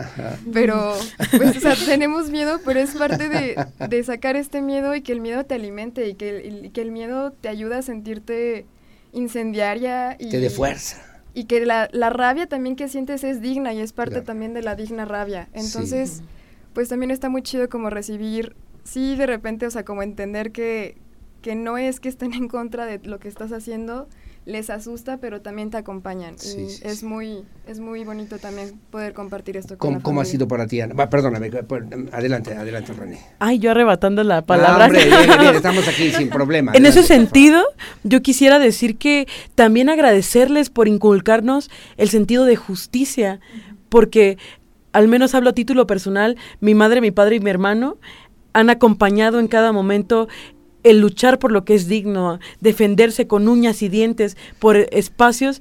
Pero, pues, o sea, tenemos miedo, pero es parte de, sacar este miedo y que el miedo te alimente y que el, que el miedo te ayuda a sentirte incendiaria. Y, te dé fuerza. Y que la, rabia también que sientes es digna y es parte también de la digna rabia. Entonces, pues también está muy chido como recibir, sí, de repente, o sea, como entender que, que no es que estén en contra de lo que estás haciendo, les asusta, pero también te acompañan. y es muy es muy bonito también poder compartir esto con ¿Cómo, ¿cómo ha sido para ti, Ana? perdóname, adelante, adelante, René. Ay, yo arrebatando la palabra. hombre, estamos aquí sin problema. En ese sentido, yo quisiera decir que también agradecerles por inculcarnos el sentido de justicia, porque al menos hablo a título personal, mi madre, mi padre y mi hermano han acompañado en cada momento el luchar por lo que es digno, defenderse con uñas y dientes por espacios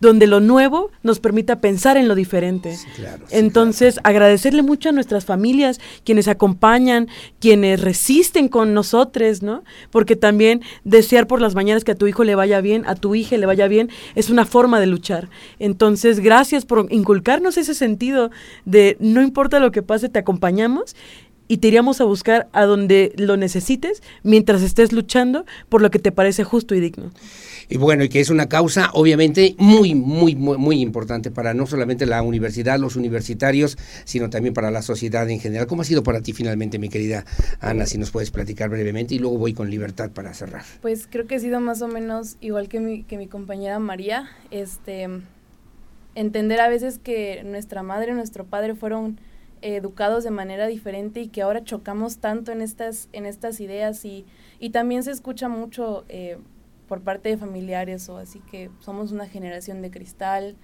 donde lo nuevo nos permita pensar en lo diferente. Entonces, agradecerle mucho a nuestras familias, quienes acompañan, quienes resisten con nosotros, ¿no? Porque también desear por las mañanas que a tu hijo le vaya bien, a tu hija le vaya bien, es una forma de luchar. Entonces, gracias por inculcarnos ese sentido de no importa lo que pase, te acompañamos y te iríamos a buscar a donde lo necesites mientras estés luchando por lo que te parece justo y digno. Y bueno, y que es una causa obviamente muy, muy, muy, muy importante para no solamente la universidad, los universitarios, sino también para la sociedad en general. ¿Cómo ha sido para ti finalmente, mi querida Ana, si nos puedes platicar brevemente y luego voy con libertad para cerrar? Pues creo que ha sido más o menos igual que mi, que mi compañera María, este, entender a veces que nuestra madre, nuestro padre fueron educados de manera diferente y que ahora chocamos tanto en estas, en estas ideas y, y también se escucha mucho eh, por parte de familiares o así que somos una generación de cristal,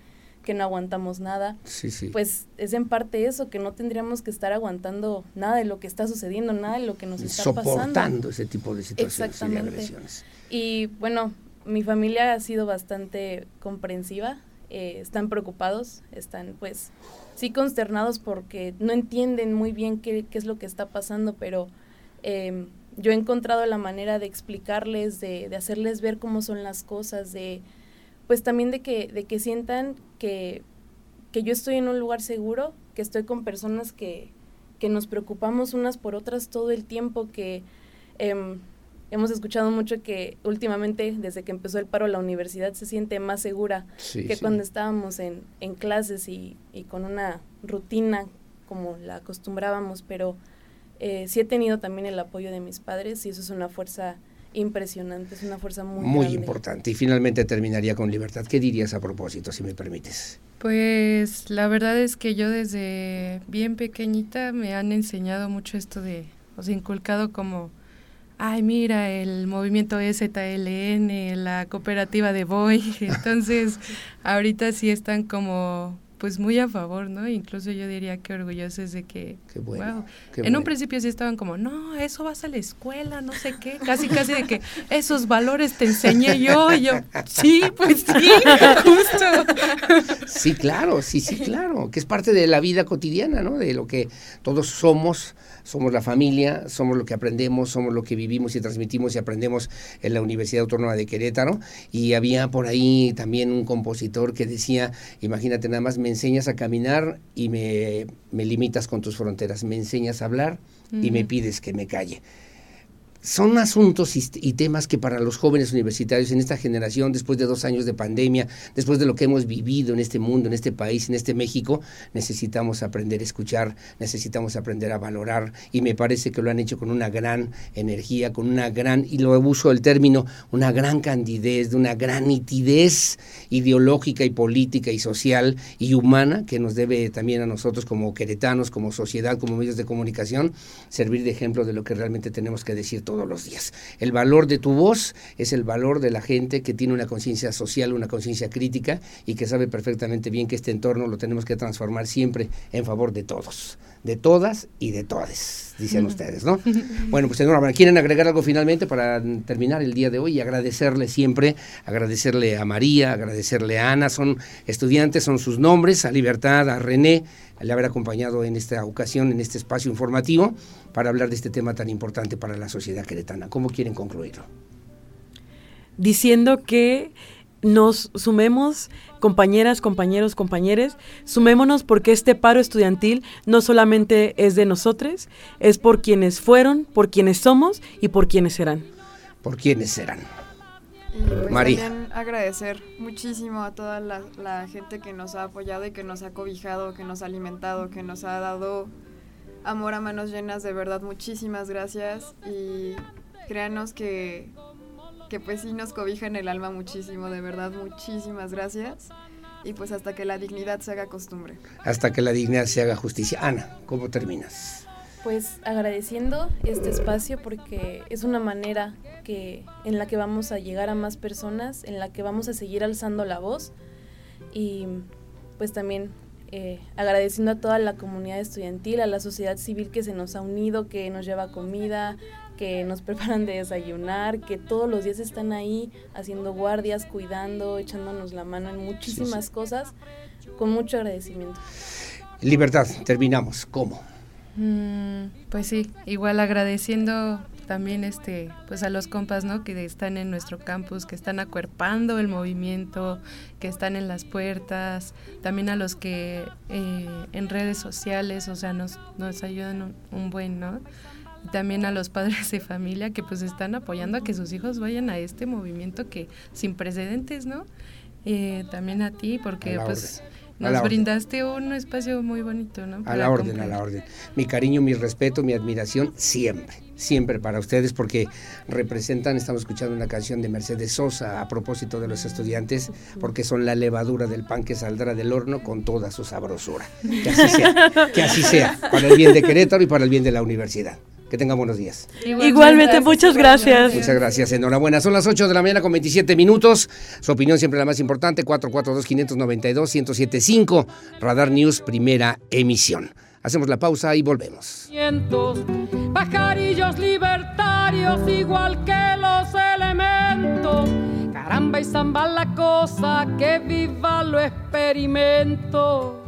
que no aguantamos nada. Sí, sí. Pues es en parte eso, que no tendríamos que estar aguantando nada de lo que está sucediendo, nada de lo que nos está pasando. Soportando ese tipo de situaciones Exactamente. y agresiones. Y bueno, mi familia ha sido bastante comprensiva, eh, están preocupados, están pues sí consternados porque no entienden muy bien qué, qué es lo que está pasando, pero em, yo he encontrado la manera de explicarles, de, de, hacerles ver cómo son las cosas, de pues también de que, de que sientan que, que yo estoy en un lugar seguro, que estoy con personas que, que nos preocupamos unas por otras todo el tiempo, que em, hemos escuchado mucho que últimamente, desde que empezó el paro, la universidad se siente más segura que cuando estábamos en, en clases y, y, con una rutina como la acostumbrábamos, pero eh, sí he tenido también el apoyo de mis padres y eso es una fuerza impresionante, es una fuerza muy Muy grande. importante. Y finalmente terminaría con libertad. ¿Qué dirías a propósito, si me permites? Pues la verdad es que yo desde bien pequeñita me han enseñado mucho esto de, o sea, inculcado como, ay, mira, el movimiento EZLN, la cooperativa de Boy. Entonces, ahorita sí están como pues muy a favor, ¿no? Incluso yo diría que orgullosos de que, Qué bueno, wow. qué en bueno. un principio sí estaban como, no, eso vas a la escuela, no sé qué, casi casi de que esos valores te enseñé yo, y yo, sí, pues sí, justo. Sí, claro, sí, sí, claro, que es parte de la vida cotidiana, ¿no? De lo que todos somos, somos la familia, somos lo que aprendemos, somos lo que vivimos y transmitimos y aprendemos en la Universidad Autónoma de Querétaro. Y había por ahí también un compositor que decía, imagínate nada más, me enseñas a caminar y me, me limitas con tus fronteras, me enseñas a hablar y me pides que me calle son asuntos y, temas que para los jóvenes universitarios en esta generación, después de dos años de pandemia, después de lo que hemos vivido en este mundo, en este país, en este México, necesitamos aprender a escuchar, necesitamos aprender a valorar y me parece que lo han hecho con una gran energía, con una gran, y lo uso el término, una gran candidez, de una gran nitidez ideológica y política y social y humana que nos debe también a nosotros como queretanos, como sociedad, como medios de comunicación, servir de ejemplo de lo que realmente tenemos que decir todos los días. El valor de tu voz es el valor de la gente que tiene una conciencia social, una conciencia crítica y que sabe perfectamente bien que este entorno lo tenemos que transformar siempre en favor de todos, de todas y de todes, dicen ustedes, ¿no? Bueno, pues enhorabuena. ¿Quieren agregar algo finalmente para terminar el día de hoy y agradecerle siempre, agradecerle a María, agradecerle a Ana, son estudiantes, son sus nombres, a Libertad, a René, al haber acompañado en esta ocasión, en este espacio informativo, para hablar de este tema tan importante para la sociedad queretana. ¿Cómo quieren concluirlo? diciendo que nos sumemos, compañeras, compañeros, compañeres, sumémonos porque este paro estudiantil no solamente es de nosotros, es por quienes fueron, por quienes somos y por quienes serán. ¿Por quiénes serán? Y pues María. también agradecer muchísimo a toda la, la gente que nos ha apoyado y que nos ha cobijado, que nos ha alimentado, que nos ha dado amor a manos llenas, de verdad muchísimas gracias y créanos que, que pues sí nos cobijan el alma muchísimo, de verdad muchísimas gracias y pues hasta que la dignidad se haga costumbre. Hasta que la dignidad se haga justicia. Ana, ¿cómo terminas? Pues agradeciendo este espacio porque es una manera que en la que vamos a llegar a más personas, en la que vamos a seguir alzando la voz y pues también eh, agradeciendo a toda la comunidad estudiantil, a la sociedad civil que se nos ha unido, que nos lleva comida, que nos preparan de desayunar, que todos los días están ahí haciendo guardias, cuidando, echándonos la mano en muchísimas cosas, con mucho agradecimiento. Libertad, terminamos. ¿Cómo? Mm, pues sí, igual agradeciendo también este pues a los compas no que están en nuestro campus que están acuerpando el movimiento que están en las puertas también a los que eh, en redes sociales o sea nos, nos ayudan un, un buen no también a los padres de familia que pues están apoyando a que sus hijos vayan a este movimiento que sin precedentes no Eh, también a ti porque A pues orden. Nos orden. brindaste un espacio muy bonito no A la orden, a la orden. Mi cariño, mi respeto, mi admiración, siempre, siempre para ustedes, porque representan, estamos escuchando una canción de Mercedes Sosa a propósito de los estudiantes, porque son la levadura del pan que saldrá del horno con toda su sabrosura. Que así sea, que así sea, para el bien de Querétaro y para el bien de la universidad. Que tengan buenos días. Igualmente, muchas gracias. Muchas gracias, enhorabuena. Son las 8 de la mañana con 27 minutos. Su opinión siempre la más importante, 442-592-1075. Radar News, primera emisión. Hacemos la pausa y volvemos. Pajarillos libertarios igual que los elementos. Caramba y zamba la cosa, que viva lo experimento.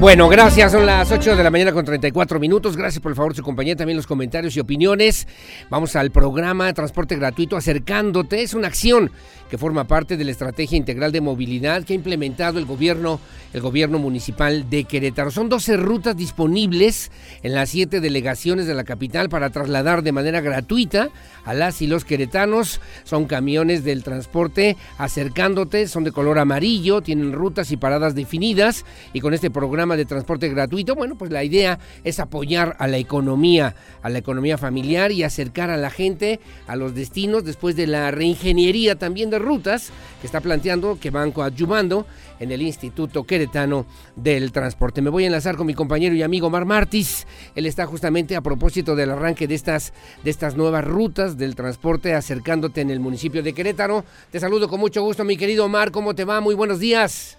Bueno, gracias. Son las 8 de la mañana con 34 minutos. Gracias por el favor su compañía, también los comentarios y opiniones. Vamos al programa Transporte Gratuito Acercándote. Es una acción que forma parte de la estrategia integral de movilidad que ha implementado el gobierno, el gobierno municipal de Querétaro. Son 12 rutas disponibles en las siete delegaciones de la capital para trasladar de manera gratuita a las y los queretanos. Son camiones del transporte acercándote, son de color amarillo, tienen rutas y paradas definidas y con este programa de transporte gratuito, bueno, pues la idea es apoyar a la economía, a la economía familiar y acercar a la gente a los destinos después de la reingeniería también de rutas que está planteando, que van coadyuvando en el Instituto Queretano del Transporte. Me voy a enlazar con mi compañero y amigo Mar Martis. Él está justamente a propósito del arranque de estas, de estas nuevas rutas del transporte acercándote en el municipio de Querétaro. Te saludo con mucho gusto, mi querido Mar. ¿Cómo te va? Muy buenos días.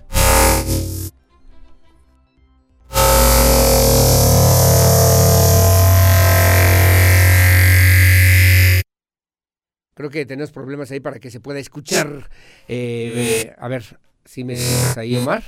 Creo que tenemos problemas ahí para que se pueda escuchar. Eh, a ver si me dices ahí, Omar.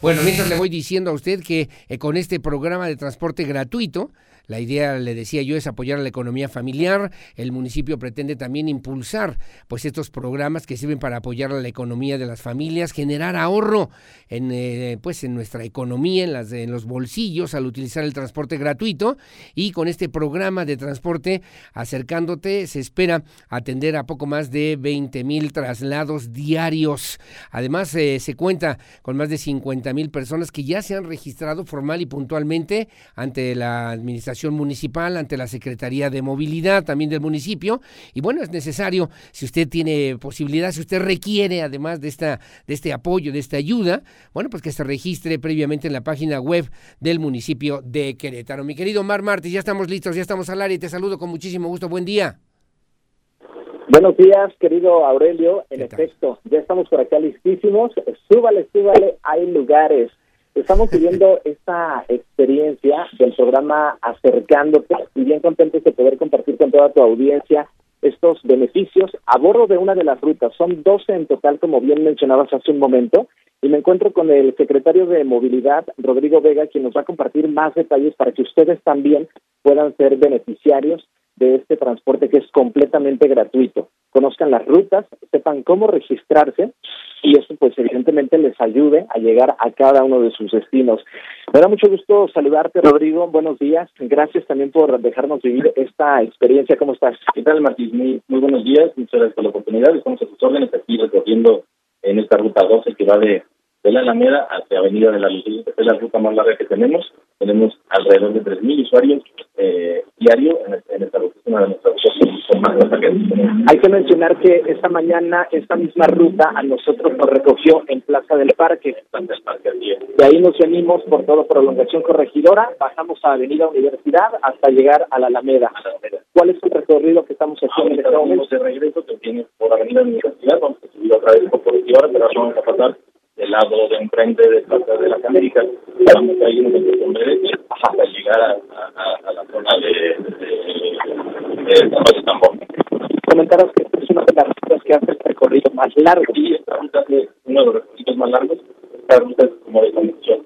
Bueno, mientras le voy diciendo a usted que eh, con este programa de transporte gratuito, la idea, le decía yo, es apoyar a la economía familiar. El municipio pretende también impulsar pues estos programas que sirven para apoyar a la economía de las familias, generar ahorro en eh, pues en nuestra economía, en las los bolsillos al utilizar el transporte gratuito y con este programa de transporte acercándote se espera atender a poco más de 20 mil traslados diarios. Además eh, se cuenta con más de 50 mil personas que ya se han registrado formal y puntualmente ante la administración municipal, ante la Secretaría de Movilidad también del municipio. Y bueno, es necesario, si usted tiene posibilidad, si usted requiere además de, esta, de este apoyo, de esta ayuda, bueno, pues que se registre previamente en la página web del municipio de Querétaro. Mi querido Mar Martes, ya estamos listos, ya estamos al aire y te saludo con muchísimo gusto. Buen día. Buenos días, querido Aurelio. En efecto, ya estamos por acá listísimos. Súbale, súbale, hay lugares. Estamos viviendo esta experiencia del programa Acercándote y bien contentos de poder compartir con toda tu audiencia estos beneficios a bordo de una de las rutas. Son 12 en total, como bien mencionabas hace un momento, y me encuentro con el secretario de Movilidad, Rodrigo Vega, quien nos va a compartir más detalles para que ustedes también puedan ser beneficiarios de este transporte que es completamente gratuito. Conozcan las rutas, sepan cómo registrarse y eso pues evidentemente les ayude a llegar a cada uno de sus destinos. Me da mucho gusto saludarte Rodrigo, buenos días, gracias también por dejarnos vivir esta experiencia, ¿cómo estás? ¿Qué tal Martín? Muy, muy buenos días, muchas gracias por la oportunidad, estamos a sus órdenes aquí recorriendo en esta ruta 12 que va de, de la Alameda hacia Avenida de la Luz, es la ruta más larga que tenemos, tenemos alrededor de 3.000 usuarios eh, diarios en, esta ruta, de nuestras Hay que mencionar que esta mañana esta misma ruta a nosotros nos recogió en Plaza del Parque. Plaza del Parque, De ahí nos venimos por toda prolongación corregidora, bajamos a Avenida Universidad hasta llegar a la Alameda. ¿Cuál es el recorrido que estamos haciendo en este momento? de regreso que viene por Avenida Universidad, vamos a subir otra vez por Corregidora, pero vamos a pasar del lado de enfrente de Plaza de las Américas, vamos a ir un breve hasta llegar a, a, a, la zona de, de, de, de Tambor. Comentaros que es una de las rutas que hace el recorrido más largo. Sí, esta ruta es uno de los recorridos más largos, esta ruta es como de conexión.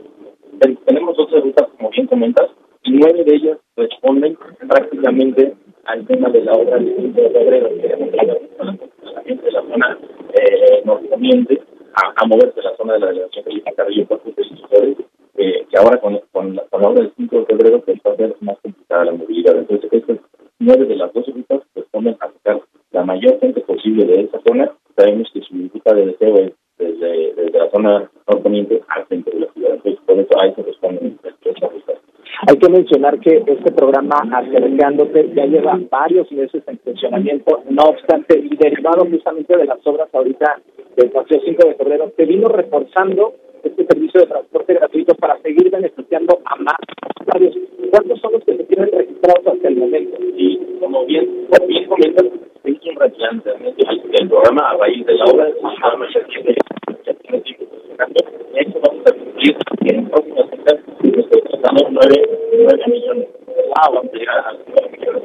Tenemos 12 rutas, como bien comentas, y nueve de ellas responden prácticamente al tema de la obra del 5 de febrero, que a la gente de la zona eh, norponiente a, a moverse a la zona de la delegación Felipe Carrillo por sus decisores, eh, que ahora con, con, la, con la del 5 de febrero pues, va a ser más complicada la movilidad. Entonces, estas nueve de las dos rutas responden a sacar la mayor gente posible de esa zona. Sabemos que su ruta de deseo es desde, desde la zona norponiente al centro de la ciudad. Entonces, por eso a eso responden estas rutas. Hay que mencionar que este programa Acercándote ya lleva varios meses en funcionamiento, no obstante, y derivado justamente de las obras ahorita del Paseo 5 de febrero, se vino reforzando este servicio de transporte gratuito para seguir beneficiando a más usuarios. ¿Cuántos son los que se tienen registrados hasta el momento? Y como bien, bien comentas, es un replanteamiento del programa a raíz de la obra del programa ya tiene, ya tiene tiempo funcionando. Y eso vamos a cumplir en próximas fechas, nosotros tratamos 9, 9 millones. Ah, vamos a llegar a 9 millones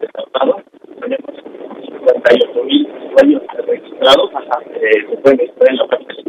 de traslados. Tenemos 58 mil usuarios registrados. Eh, se pueden registrar en la página de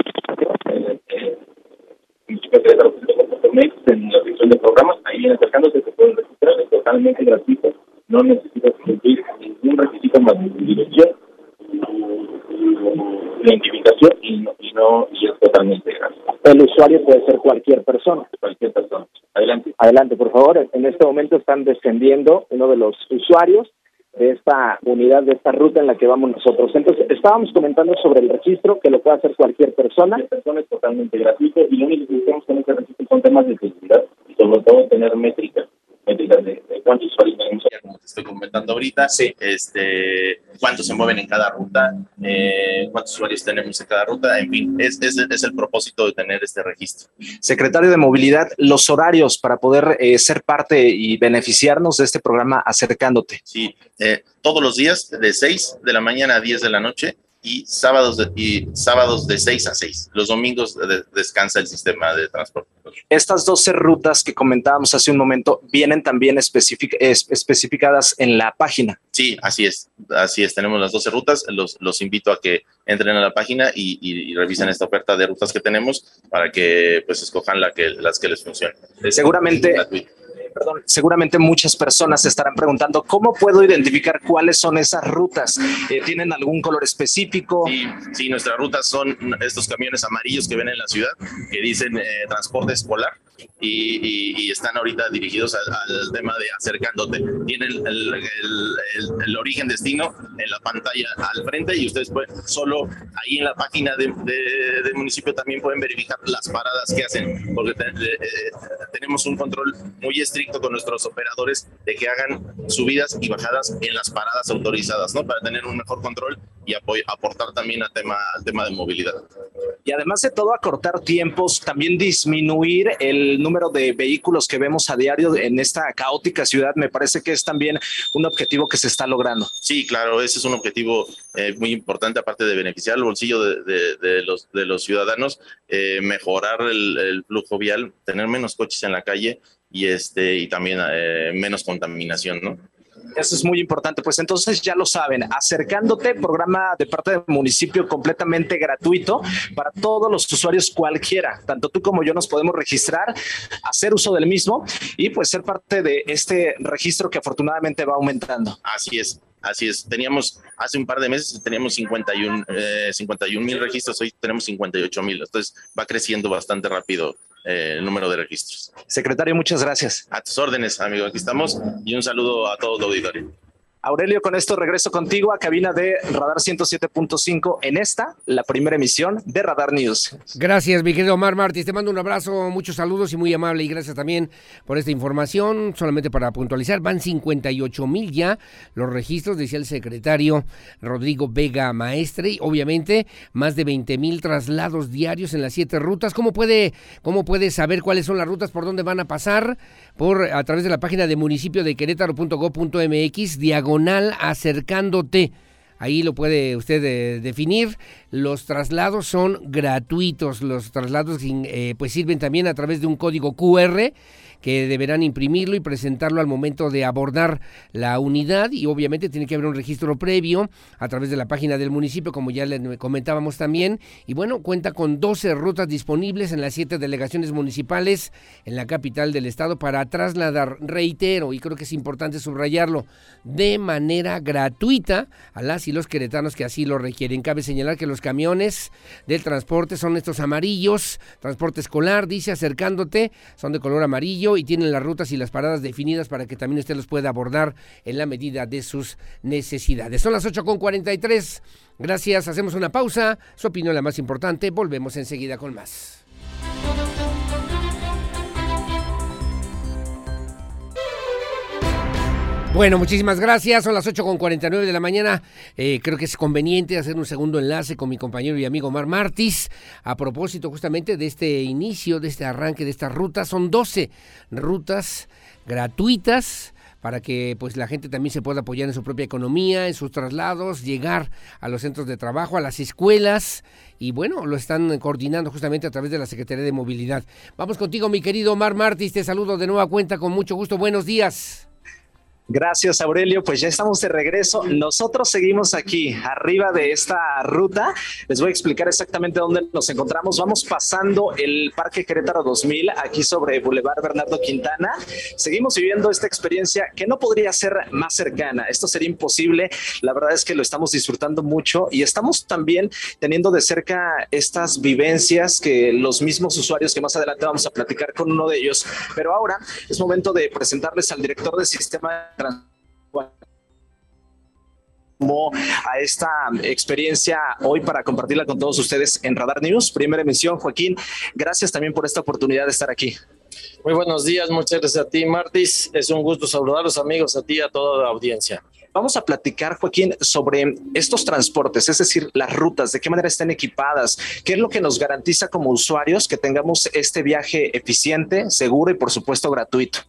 identificación y no, y no y es totalmente gratis. El usuario puede ser cualquier persona. Cualquier persona. Adelante. Adelante, por favor. En este momento están descendiendo uno de los usuarios de esta unidad, de esta ruta en la que vamos nosotros. Entonces, estábamos comentando sobre el registro, que lo puede hacer cualquier persona. La persona es totalmente gratuito y lo único que buscamos con registro son temas de seguridad y sobre todo tener métricas de, de, cuántos usuarios tenemos, como te estoy comentando ahorita, sí. este, cuántos se mueven en cada ruta, eh, cuántos usuarios tenemos en cada ruta, en fin, es, es, es, el propósito de tener este registro. Secretario de Movilidad, los horarios para poder eh, ser parte y beneficiarnos de este programa acercándote. Sí, eh, todos los días de 6 de la mañana a 10 de la noche y sábados de, y sábados de 6 a 6. Los domingos de, descansa el sistema de transporte. Estas 12 rutas que comentábamos hace un momento vienen también especific, es, especificadas en la página. Sí, así es. Así es. Tenemos las 12 rutas. Los, los invito a que entren a la página y, y, y, revisen esta oferta de rutas que tenemos para que pues escojan la que, las que les funcionen. Seguramente. Perdón, seguramente muchas personas se estarán preguntando cómo puedo identificar cuáles son esas rutas. Eh, ¿Tienen algún color específico? Sí, sí, nuestras rutas son estos camiones amarillos que ven en la ciudad, que dicen eh, transporte escolar. Y, y, y, están ahorita dirigidos al, al, tema de acercándote. Tienen el, el, el, el, origen destino en la pantalla al frente y ustedes pueden solo ahí en la página del de, de municipio también pueden verificar las paradas que hacen, porque te, de, eh, tenemos un control muy estricto con nuestros operadores de que hagan subidas y bajadas en las paradas autorizadas, ¿no? Para tener un mejor control y aportar también al tema, al tema de movilidad. Y además de todo, acortar tiempos, también disminuir el número de vehículos que vemos a diario en esta caótica ciudad, me parece que es también un objetivo que se está logrando. Sí, claro, ese es un objetivo eh, muy importante, aparte de beneficiar el bolsillo de, de, de los, de los ciudadanos, eh, mejorar el, el, flujo vial, tener menos coches en la calle y, este, y también eh, menos contaminación, ¿no? Eso es muy importante. Pues entonces ya lo saben, acercándote, programa de parte del municipio completamente gratuito para todos los usuarios cualquiera. Tanto tú como yo nos podemos registrar, hacer uso del mismo y pues ser parte de este registro que afortunadamente va aumentando. Así es. Así es, teníamos hace un par de meses teníamos 51 eh, 51 mil registros, hoy tenemos 58 mil, entonces va creciendo bastante rápido eh, el número de registros. Secretario, muchas gracias. A tus órdenes, amigo, aquí estamos y un saludo a todo el auditorio. Aurelio, con esto regreso contigo a cabina de Radar 107.5 en esta, la primera emisión de Radar News. Gracias, mi querido Omar Martins. Te mando un abrazo, muchos saludos y muy amable. Y gracias también por esta información. Solamente para puntualizar, van 58 mil ya los registros, decía el secretario Rodrigo Vega Maestre. Y obviamente, más de 20 mil traslados diarios en las siete rutas. ¿Cómo puede, ¿Cómo puede saber cuáles son las rutas, por dónde van a pasar? Por, a través de la página de municipio de querétaro.gov.mx, diagonal acercándote. Ahí lo puede usted eh, definir. Los traslados son gratuitos. Los traslados eh, pues sirven también a través de un código QR que deberán imprimirlo y presentarlo al momento de abordar la unidad y obviamente tiene que haber un registro previo a través de la página del municipio, como ya le comentábamos también. Y bueno, cuenta con 12 rutas disponibles en las siete delegaciones municipales en la capital del estado para trasladar, reitero, y creo que es importante subrayarlo, de manera gratuita a las y los queretanos que así lo requieren. Cabe señalar que los camiones del transporte son estos amarillos, transporte escolar, dice acercándote, son de color amarillo y tienen las rutas y las paradas definidas para que también usted los pueda abordar en la medida de sus necesidades. Son las 8 con 43. Gracias, hacemos una pausa. Su opinión la más importante. Volvemos enseguida con más. Bueno, muchísimas gracias. Son las 8 con 49 de la mañana. Eh, creo que es conveniente hacer un segundo enlace con mi compañero y amigo Mar Martis a propósito justamente de este inicio, de este arranque de esta ruta. Son 12 rutas gratuitas para que pues la gente también se pueda apoyar en su propia economía, en sus traslados, llegar a los centros de trabajo, a las escuelas y bueno, lo están coordinando justamente a través de la Secretaría de Movilidad. Vamos contigo, mi querido Omar Martis, te saludo de nueva cuenta con mucho gusto. Buenos días. Gracias, Aurelio. Pues ya estamos de regreso. Nosotros seguimos aquí, arriba de esta ruta. Les voy a explicar exactamente dónde nos encontramos. Vamos pasando el Parque Querétaro 2000, aquí sobre Boulevard Bernardo Quintana. Seguimos viviendo esta experiencia que no podría ser más cercana. Esto sería imposible. La verdad es que lo estamos disfrutando mucho y estamos también teniendo de cerca estas vivencias que los mismos usuarios que más adelante vamos a platicar con uno de ellos. Pero ahora es momento de presentarles al director de sistema a esta experiencia hoy para compartirla con todos ustedes en Radar News, primera emisión. Joaquín, gracias también por esta oportunidad de estar aquí. Muy buenos días, muchas gracias a ti, Martis. Es un gusto saludar a los amigos, a ti y a toda la audiencia. Vamos a platicar, Joaquín, sobre estos transportes, es decir, las rutas, de qué manera están equipadas, qué es lo que nos garantiza como usuarios que tengamos este viaje eficiente, seguro y, por supuesto, gratuito.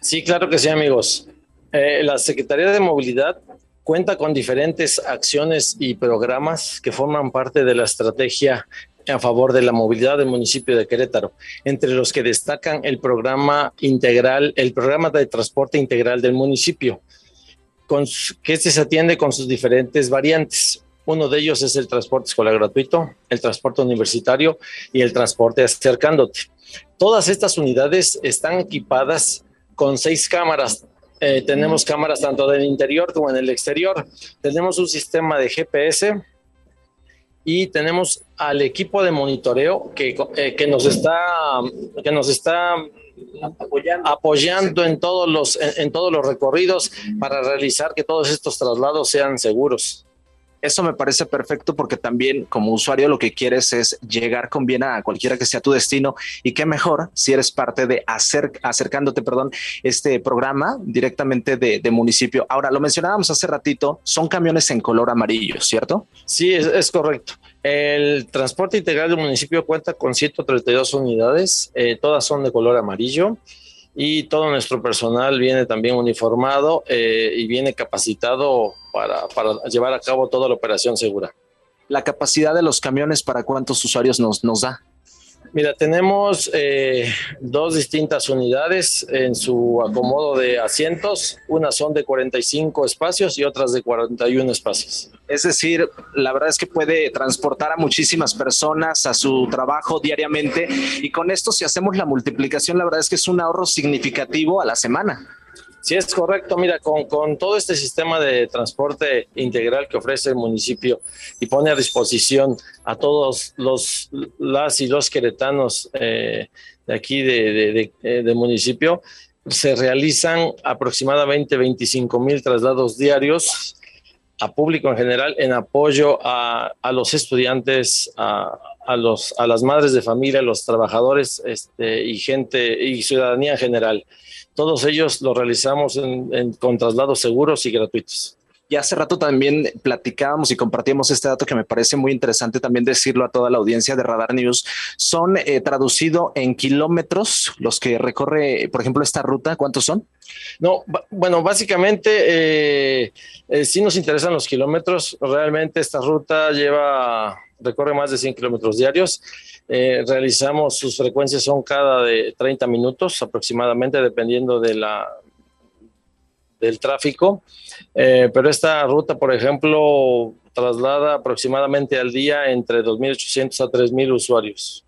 Sí, claro que sí, amigos. Eh, la Secretaría de Movilidad cuenta con diferentes acciones y programas que forman parte de la estrategia a favor de la movilidad del municipio de Querétaro, entre los que destacan el programa integral, el programa de transporte integral del municipio, que este se atiende con sus diferentes variantes. Uno de ellos es el transporte escolar gratuito, el transporte universitario y el transporte acercándote. Todas estas unidades están equipadas con seis cámaras eh, tenemos cámaras tanto del interior como en el exterior. Tenemos un sistema de GPS y tenemos al equipo de monitoreo que, eh, que nos está, que nos está apoyando, en, todos los, en todos los recorridos para realizar que todos estos traslados sean seguros. Eso me parece perfecto porque también como usuario lo que quieres es llegar con bien a cualquiera que sea tu destino y qué mejor si eres parte de hacer, acercándote, perdón, este programa directamente de, municipio. Ahora, lo mencionábamos hace ratito, son camiones en color amarillo, ¿cierto? Sí, es, correcto. El transporte integral del municipio cuenta con 132 unidades, eh, todas son de color amarillo y todo nuestro personal viene también uniformado eh, y viene capacitado para, para, llevar a cabo toda la operación segura. ¿La capacidad de los camiones para cuántos usuarios nos, nos da? Mira, tenemos eh, dos distintas unidades en su acomodo de asientos. Unas son de 45 espacios y otras de 41 espacios. Es decir, la verdad es que puede transportar a muchísimas personas a su trabajo diariamente y con esto si hacemos la multiplicación, la verdad es que es un ahorro significativo a la semana. Sí, es correcto. Mira, con, con, todo este sistema de transporte integral que ofrece el municipio y pone a disposición a todos los las y los queretanos eh, de aquí de, de, de, municipio, se realizan aproximadamente 25 mil traslados diarios a público en general en apoyo a, a los estudiantes, a, a, los, a las madres de familia, a los trabajadores este, y gente y ciudadanía en general. Todos ellos lo realizamos con traslados seguros y gratuitos. Y hace rato también platicábamos y compartíamos este dato que me parece muy interesante también decirlo a toda la audiencia de Radar News. Son eh, traducido en kilómetros los que recorre, por ejemplo, esta ruta. ¿Cuántos son? No, bueno, básicamente eh, eh, sí nos interesan los kilómetros. Realmente esta ruta lleva, recorre más de 100 kilómetros diarios eh, realizamos, sus frecuencias son cada de 30 minutos aproximadamente, dependiendo de la, del tráfico. Eh, pero esta ruta, por ejemplo, traslada aproximadamente al día entre 2.800 a 3.000 usuarios.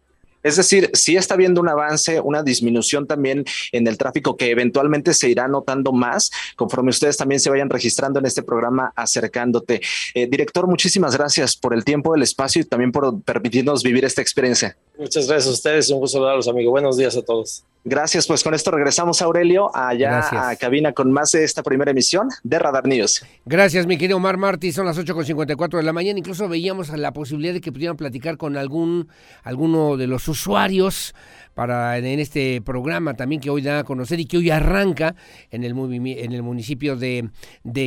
Es decir, sí está habiendo un avance, una disminución también en el tráfico que eventualmente se irá notando más conforme ustedes también se vayan registrando en este programa acercándote. Eh, director, muchísimas gracias por el tiempo, el espacio y también por permitirnos vivir esta experiencia. Muchas gracias a ustedes, un gusto saludarlos, amigos. Buenos días a todos. Gracias, pues con esto regresamos, Aurelio, allá a cabina con más de esta primera emisión de Radar News. Gracias, mi querido Omar Martí, son las 8.54 de la mañana, incluso veíamos la posibilidad de que pudieran platicar con algún, alguno de los usuarios para en este programa también que hoy da a conocer y que hoy arranca en el, en el municipio de,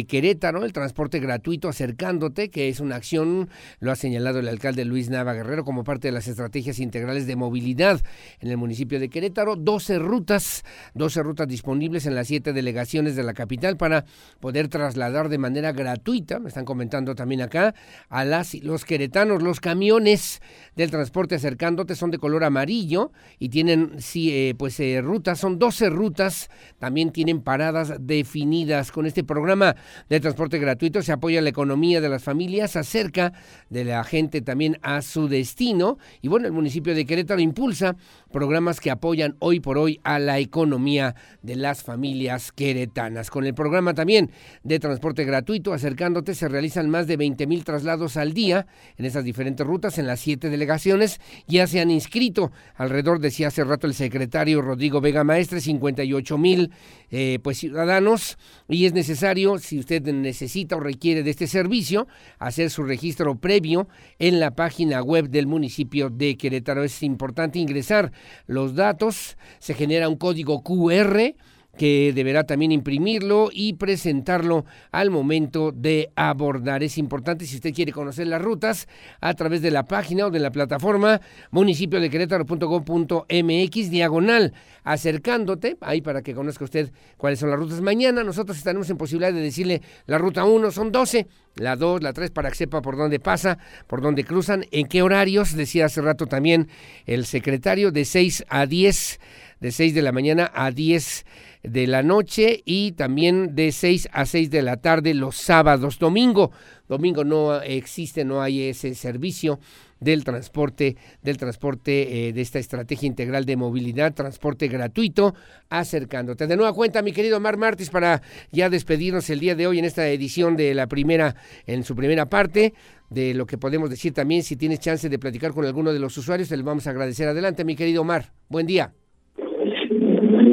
Querétaro, el transporte gratuito acercándote, que es una acción, lo ha señalado el alcalde Luis Nava Guerrero como parte de las estrategias integrales de movilidad en el municipio de Querétaro. Dos 12 rutas, 12 rutas disponibles en las siete delegaciones de la capital para poder trasladar de manera gratuita, me están comentando también acá, a las, los queretanos, los camiones del transporte acercándote son de color amarillo y tienen sí, eh, pues eh, rutas, son 12 rutas, también tienen paradas definidas. Con este programa de transporte gratuito se apoya la economía de las familias, acerca de la gente también a su destino y bueno, el municipio de Querétaro impulsa programas que apoyan hoy por hoy a la economía de las familias queretanas. Con el programa también de transporte gratuito, acercándote, se realizan más de 20 mil traslados al día en esas diferentes rutas en las siete delegaciones. Ya se han inscrito alrededor, decía hace rato el secretario Rodrigo Vega Maestre, 58 mil eh, pues ciudadanos y es necesario, si usted necesita o requiere de este servicio, hacer su registro previo en la página web del municipio de Querétaro. Es importante ingresar los datos, se genera un código QR que deberá también imprimirlo y presentarlo al momento de abordar. Es importante si usted quiere conocer las rutas a través de la página o de la plataforma municipio de querétaro.com.mx diagonal acercándote ahí para que conozca usted cuáles son las rutas. Mañana nosotros estaremos en posibilidad de decirle la ruta 1 son 12, la 2, la 3 para que sepa por dónde pasa, por dónde cruzan, en qué horarios, decía hace rato también el secretario, de 6 a 10, de 6 de la mañana a 10 de la noche y también de 6 a 6 de la tarde los sábados. Domingo, domingo no existe, no hay ese servicio del transporte, del transporte eh, de esta estrategia integral de movilidad, transporte gratuito, acercándote. De nueva cuenta, mi querido Mar Martis, para ya despedirnos el día de hoy en esta edición de la primera, en su primera parte, de lo que podemos decir también, si tienes chance de platicar con alguno de los usuarios, te lo vamos a agradecer. Adelante, mi querido Mar. Buen día.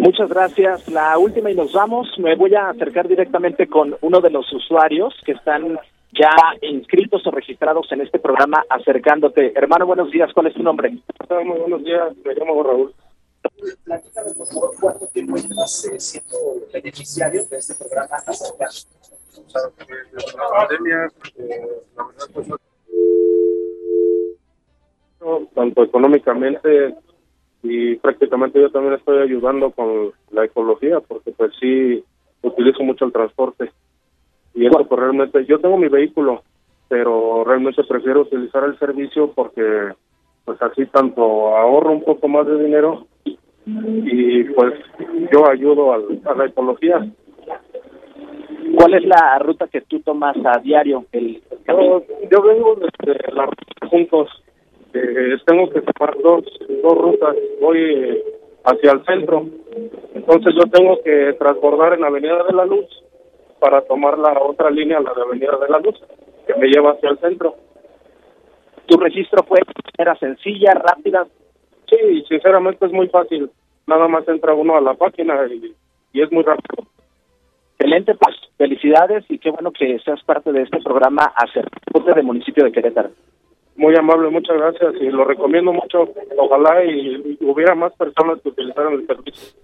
Muchas gracias. La última y nos vamos. Me voy a acercar directamente con uno de los usuarios que están ya inscritos o registrados en este programa acercándote. Hermano, buenos días. ¿Cuál es tu nombre? Muy buenos días. Me llamo Raúl. ¿Cuánto tiempo llevas siendo beneficiario de este programa acercándote? O sea, desde la pandemia, eh, la verdad, pues, tanto económicamente y prácticamente yo también estoy ayudando con la ecología porque pues sí utilizo mucho el transporte y eso pues realmente yo tengo mi vehículo pero realmente prefiero utilizar el servicio porque pues así tanto ahorro un poco más de dinero y pues yo ayudo al, a la ecología ¿Cuál es la ruta que tú tomas a diario? El, yo, yo vengo desde la Juncos eh, tengo que tomar dos, dos rutas, voy eh, hacia el centro, entonces yo tengo que transbordar en Avenida de la Luz para tomar la otra línea, la de Avenida de la Luz, que me lleva hacia el centro. ¿Tu registro fue era sencilla, rápida? Sí, sinceramente es muy fácil, nada más entra uno a la página y, y es muy rápido. Excelente, pues felicidades y qué bueno que seas parte de este programa Acercarte del municipio de Querétaro. Muy amable, muchas gracias y lo recomiendo mucho. Ojalá y, hubiera más personas que utilizaran el servicio.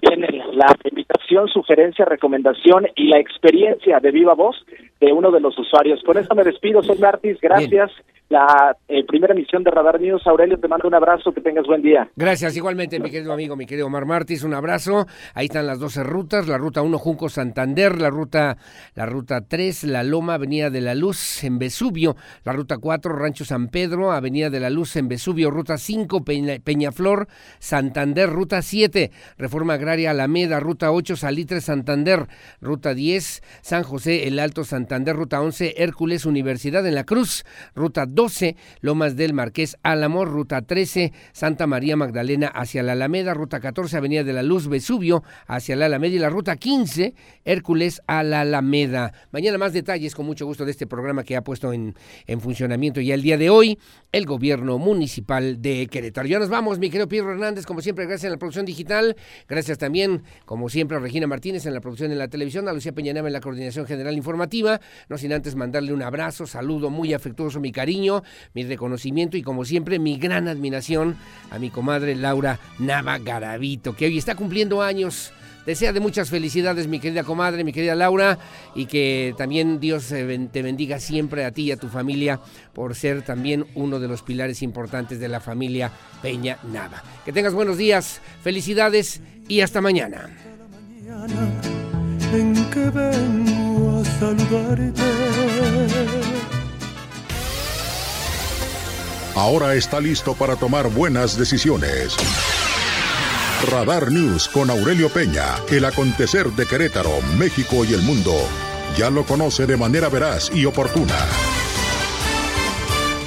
Tienen la invitación, sugerencia, recomendación y la experiencia de viva voz de uno de los usuarios. Con esto me despido, soy Martis, gracias la eh, primera emisión de Radar News. Aurelio, te mando un abrazo, que tengas buen día. Gracias, igualmente, mi querido amigo, mi querido Omar Martis, un abrazo. Ahí están las 12 rutas, la ruta 1 Junco Santander, la ruta la ruta 3 La Loma, Avenida de la Luz en Vesubio, la ruta 4 Rancho San Pedro, Avenida de la Luz en Vesubio, ruta 5 Peñaflor, Santander, ruta 7 Reforma Agraria Alameda, ruta 8 Salitre Santander, ruta 10 San José El Alto Santander, ruta 11 Hércules Universidad en la Cruz, ruta 12, Lomas del Marqués Álamo, ruta 13, Santa María Magdalena hacia la Alameda, ruta 14, Avenida de la Luz Vesubio hacia la Alameda y la ruta 15, Hércules a la Alameda. Mañana más detalles con mucho gusto de este programa que ha puesto en, en funcionamiento ya el día de hoy el gobierno municipal de Querétaro. Ya nos vamos, mi querido Pedro Hernández, como siempre, gracias a la producción digital, gracias también, como siempre, a Regina Martínez en la producción de la televisión, a Lucía Peñanama en la coordinación general informativa, no sin antes mandarle un abrazo, saludo muy afectuoso, mi cariño mi reconocimiento y como siempre mi gran admiración a mi comadre Laura Nava Garavito, que hoy está cumpliendo años desea de muchas felicidades, mi querida comadre, mi querida Laura, y que también Dios te bendiga siempre a ti y a tu familia por ser también uno de los pilares importantes de la familia Peña Nava. Que tengas buenos días, felicidades y hasta mañana. En que vengo a saludarte. Ahora está listo para tomar buenas decisiones. Radar News con Aurelio Peña, el acontecer de Querétaro, México y el mundo. Ya lo conoce de manera veraz y oportuna.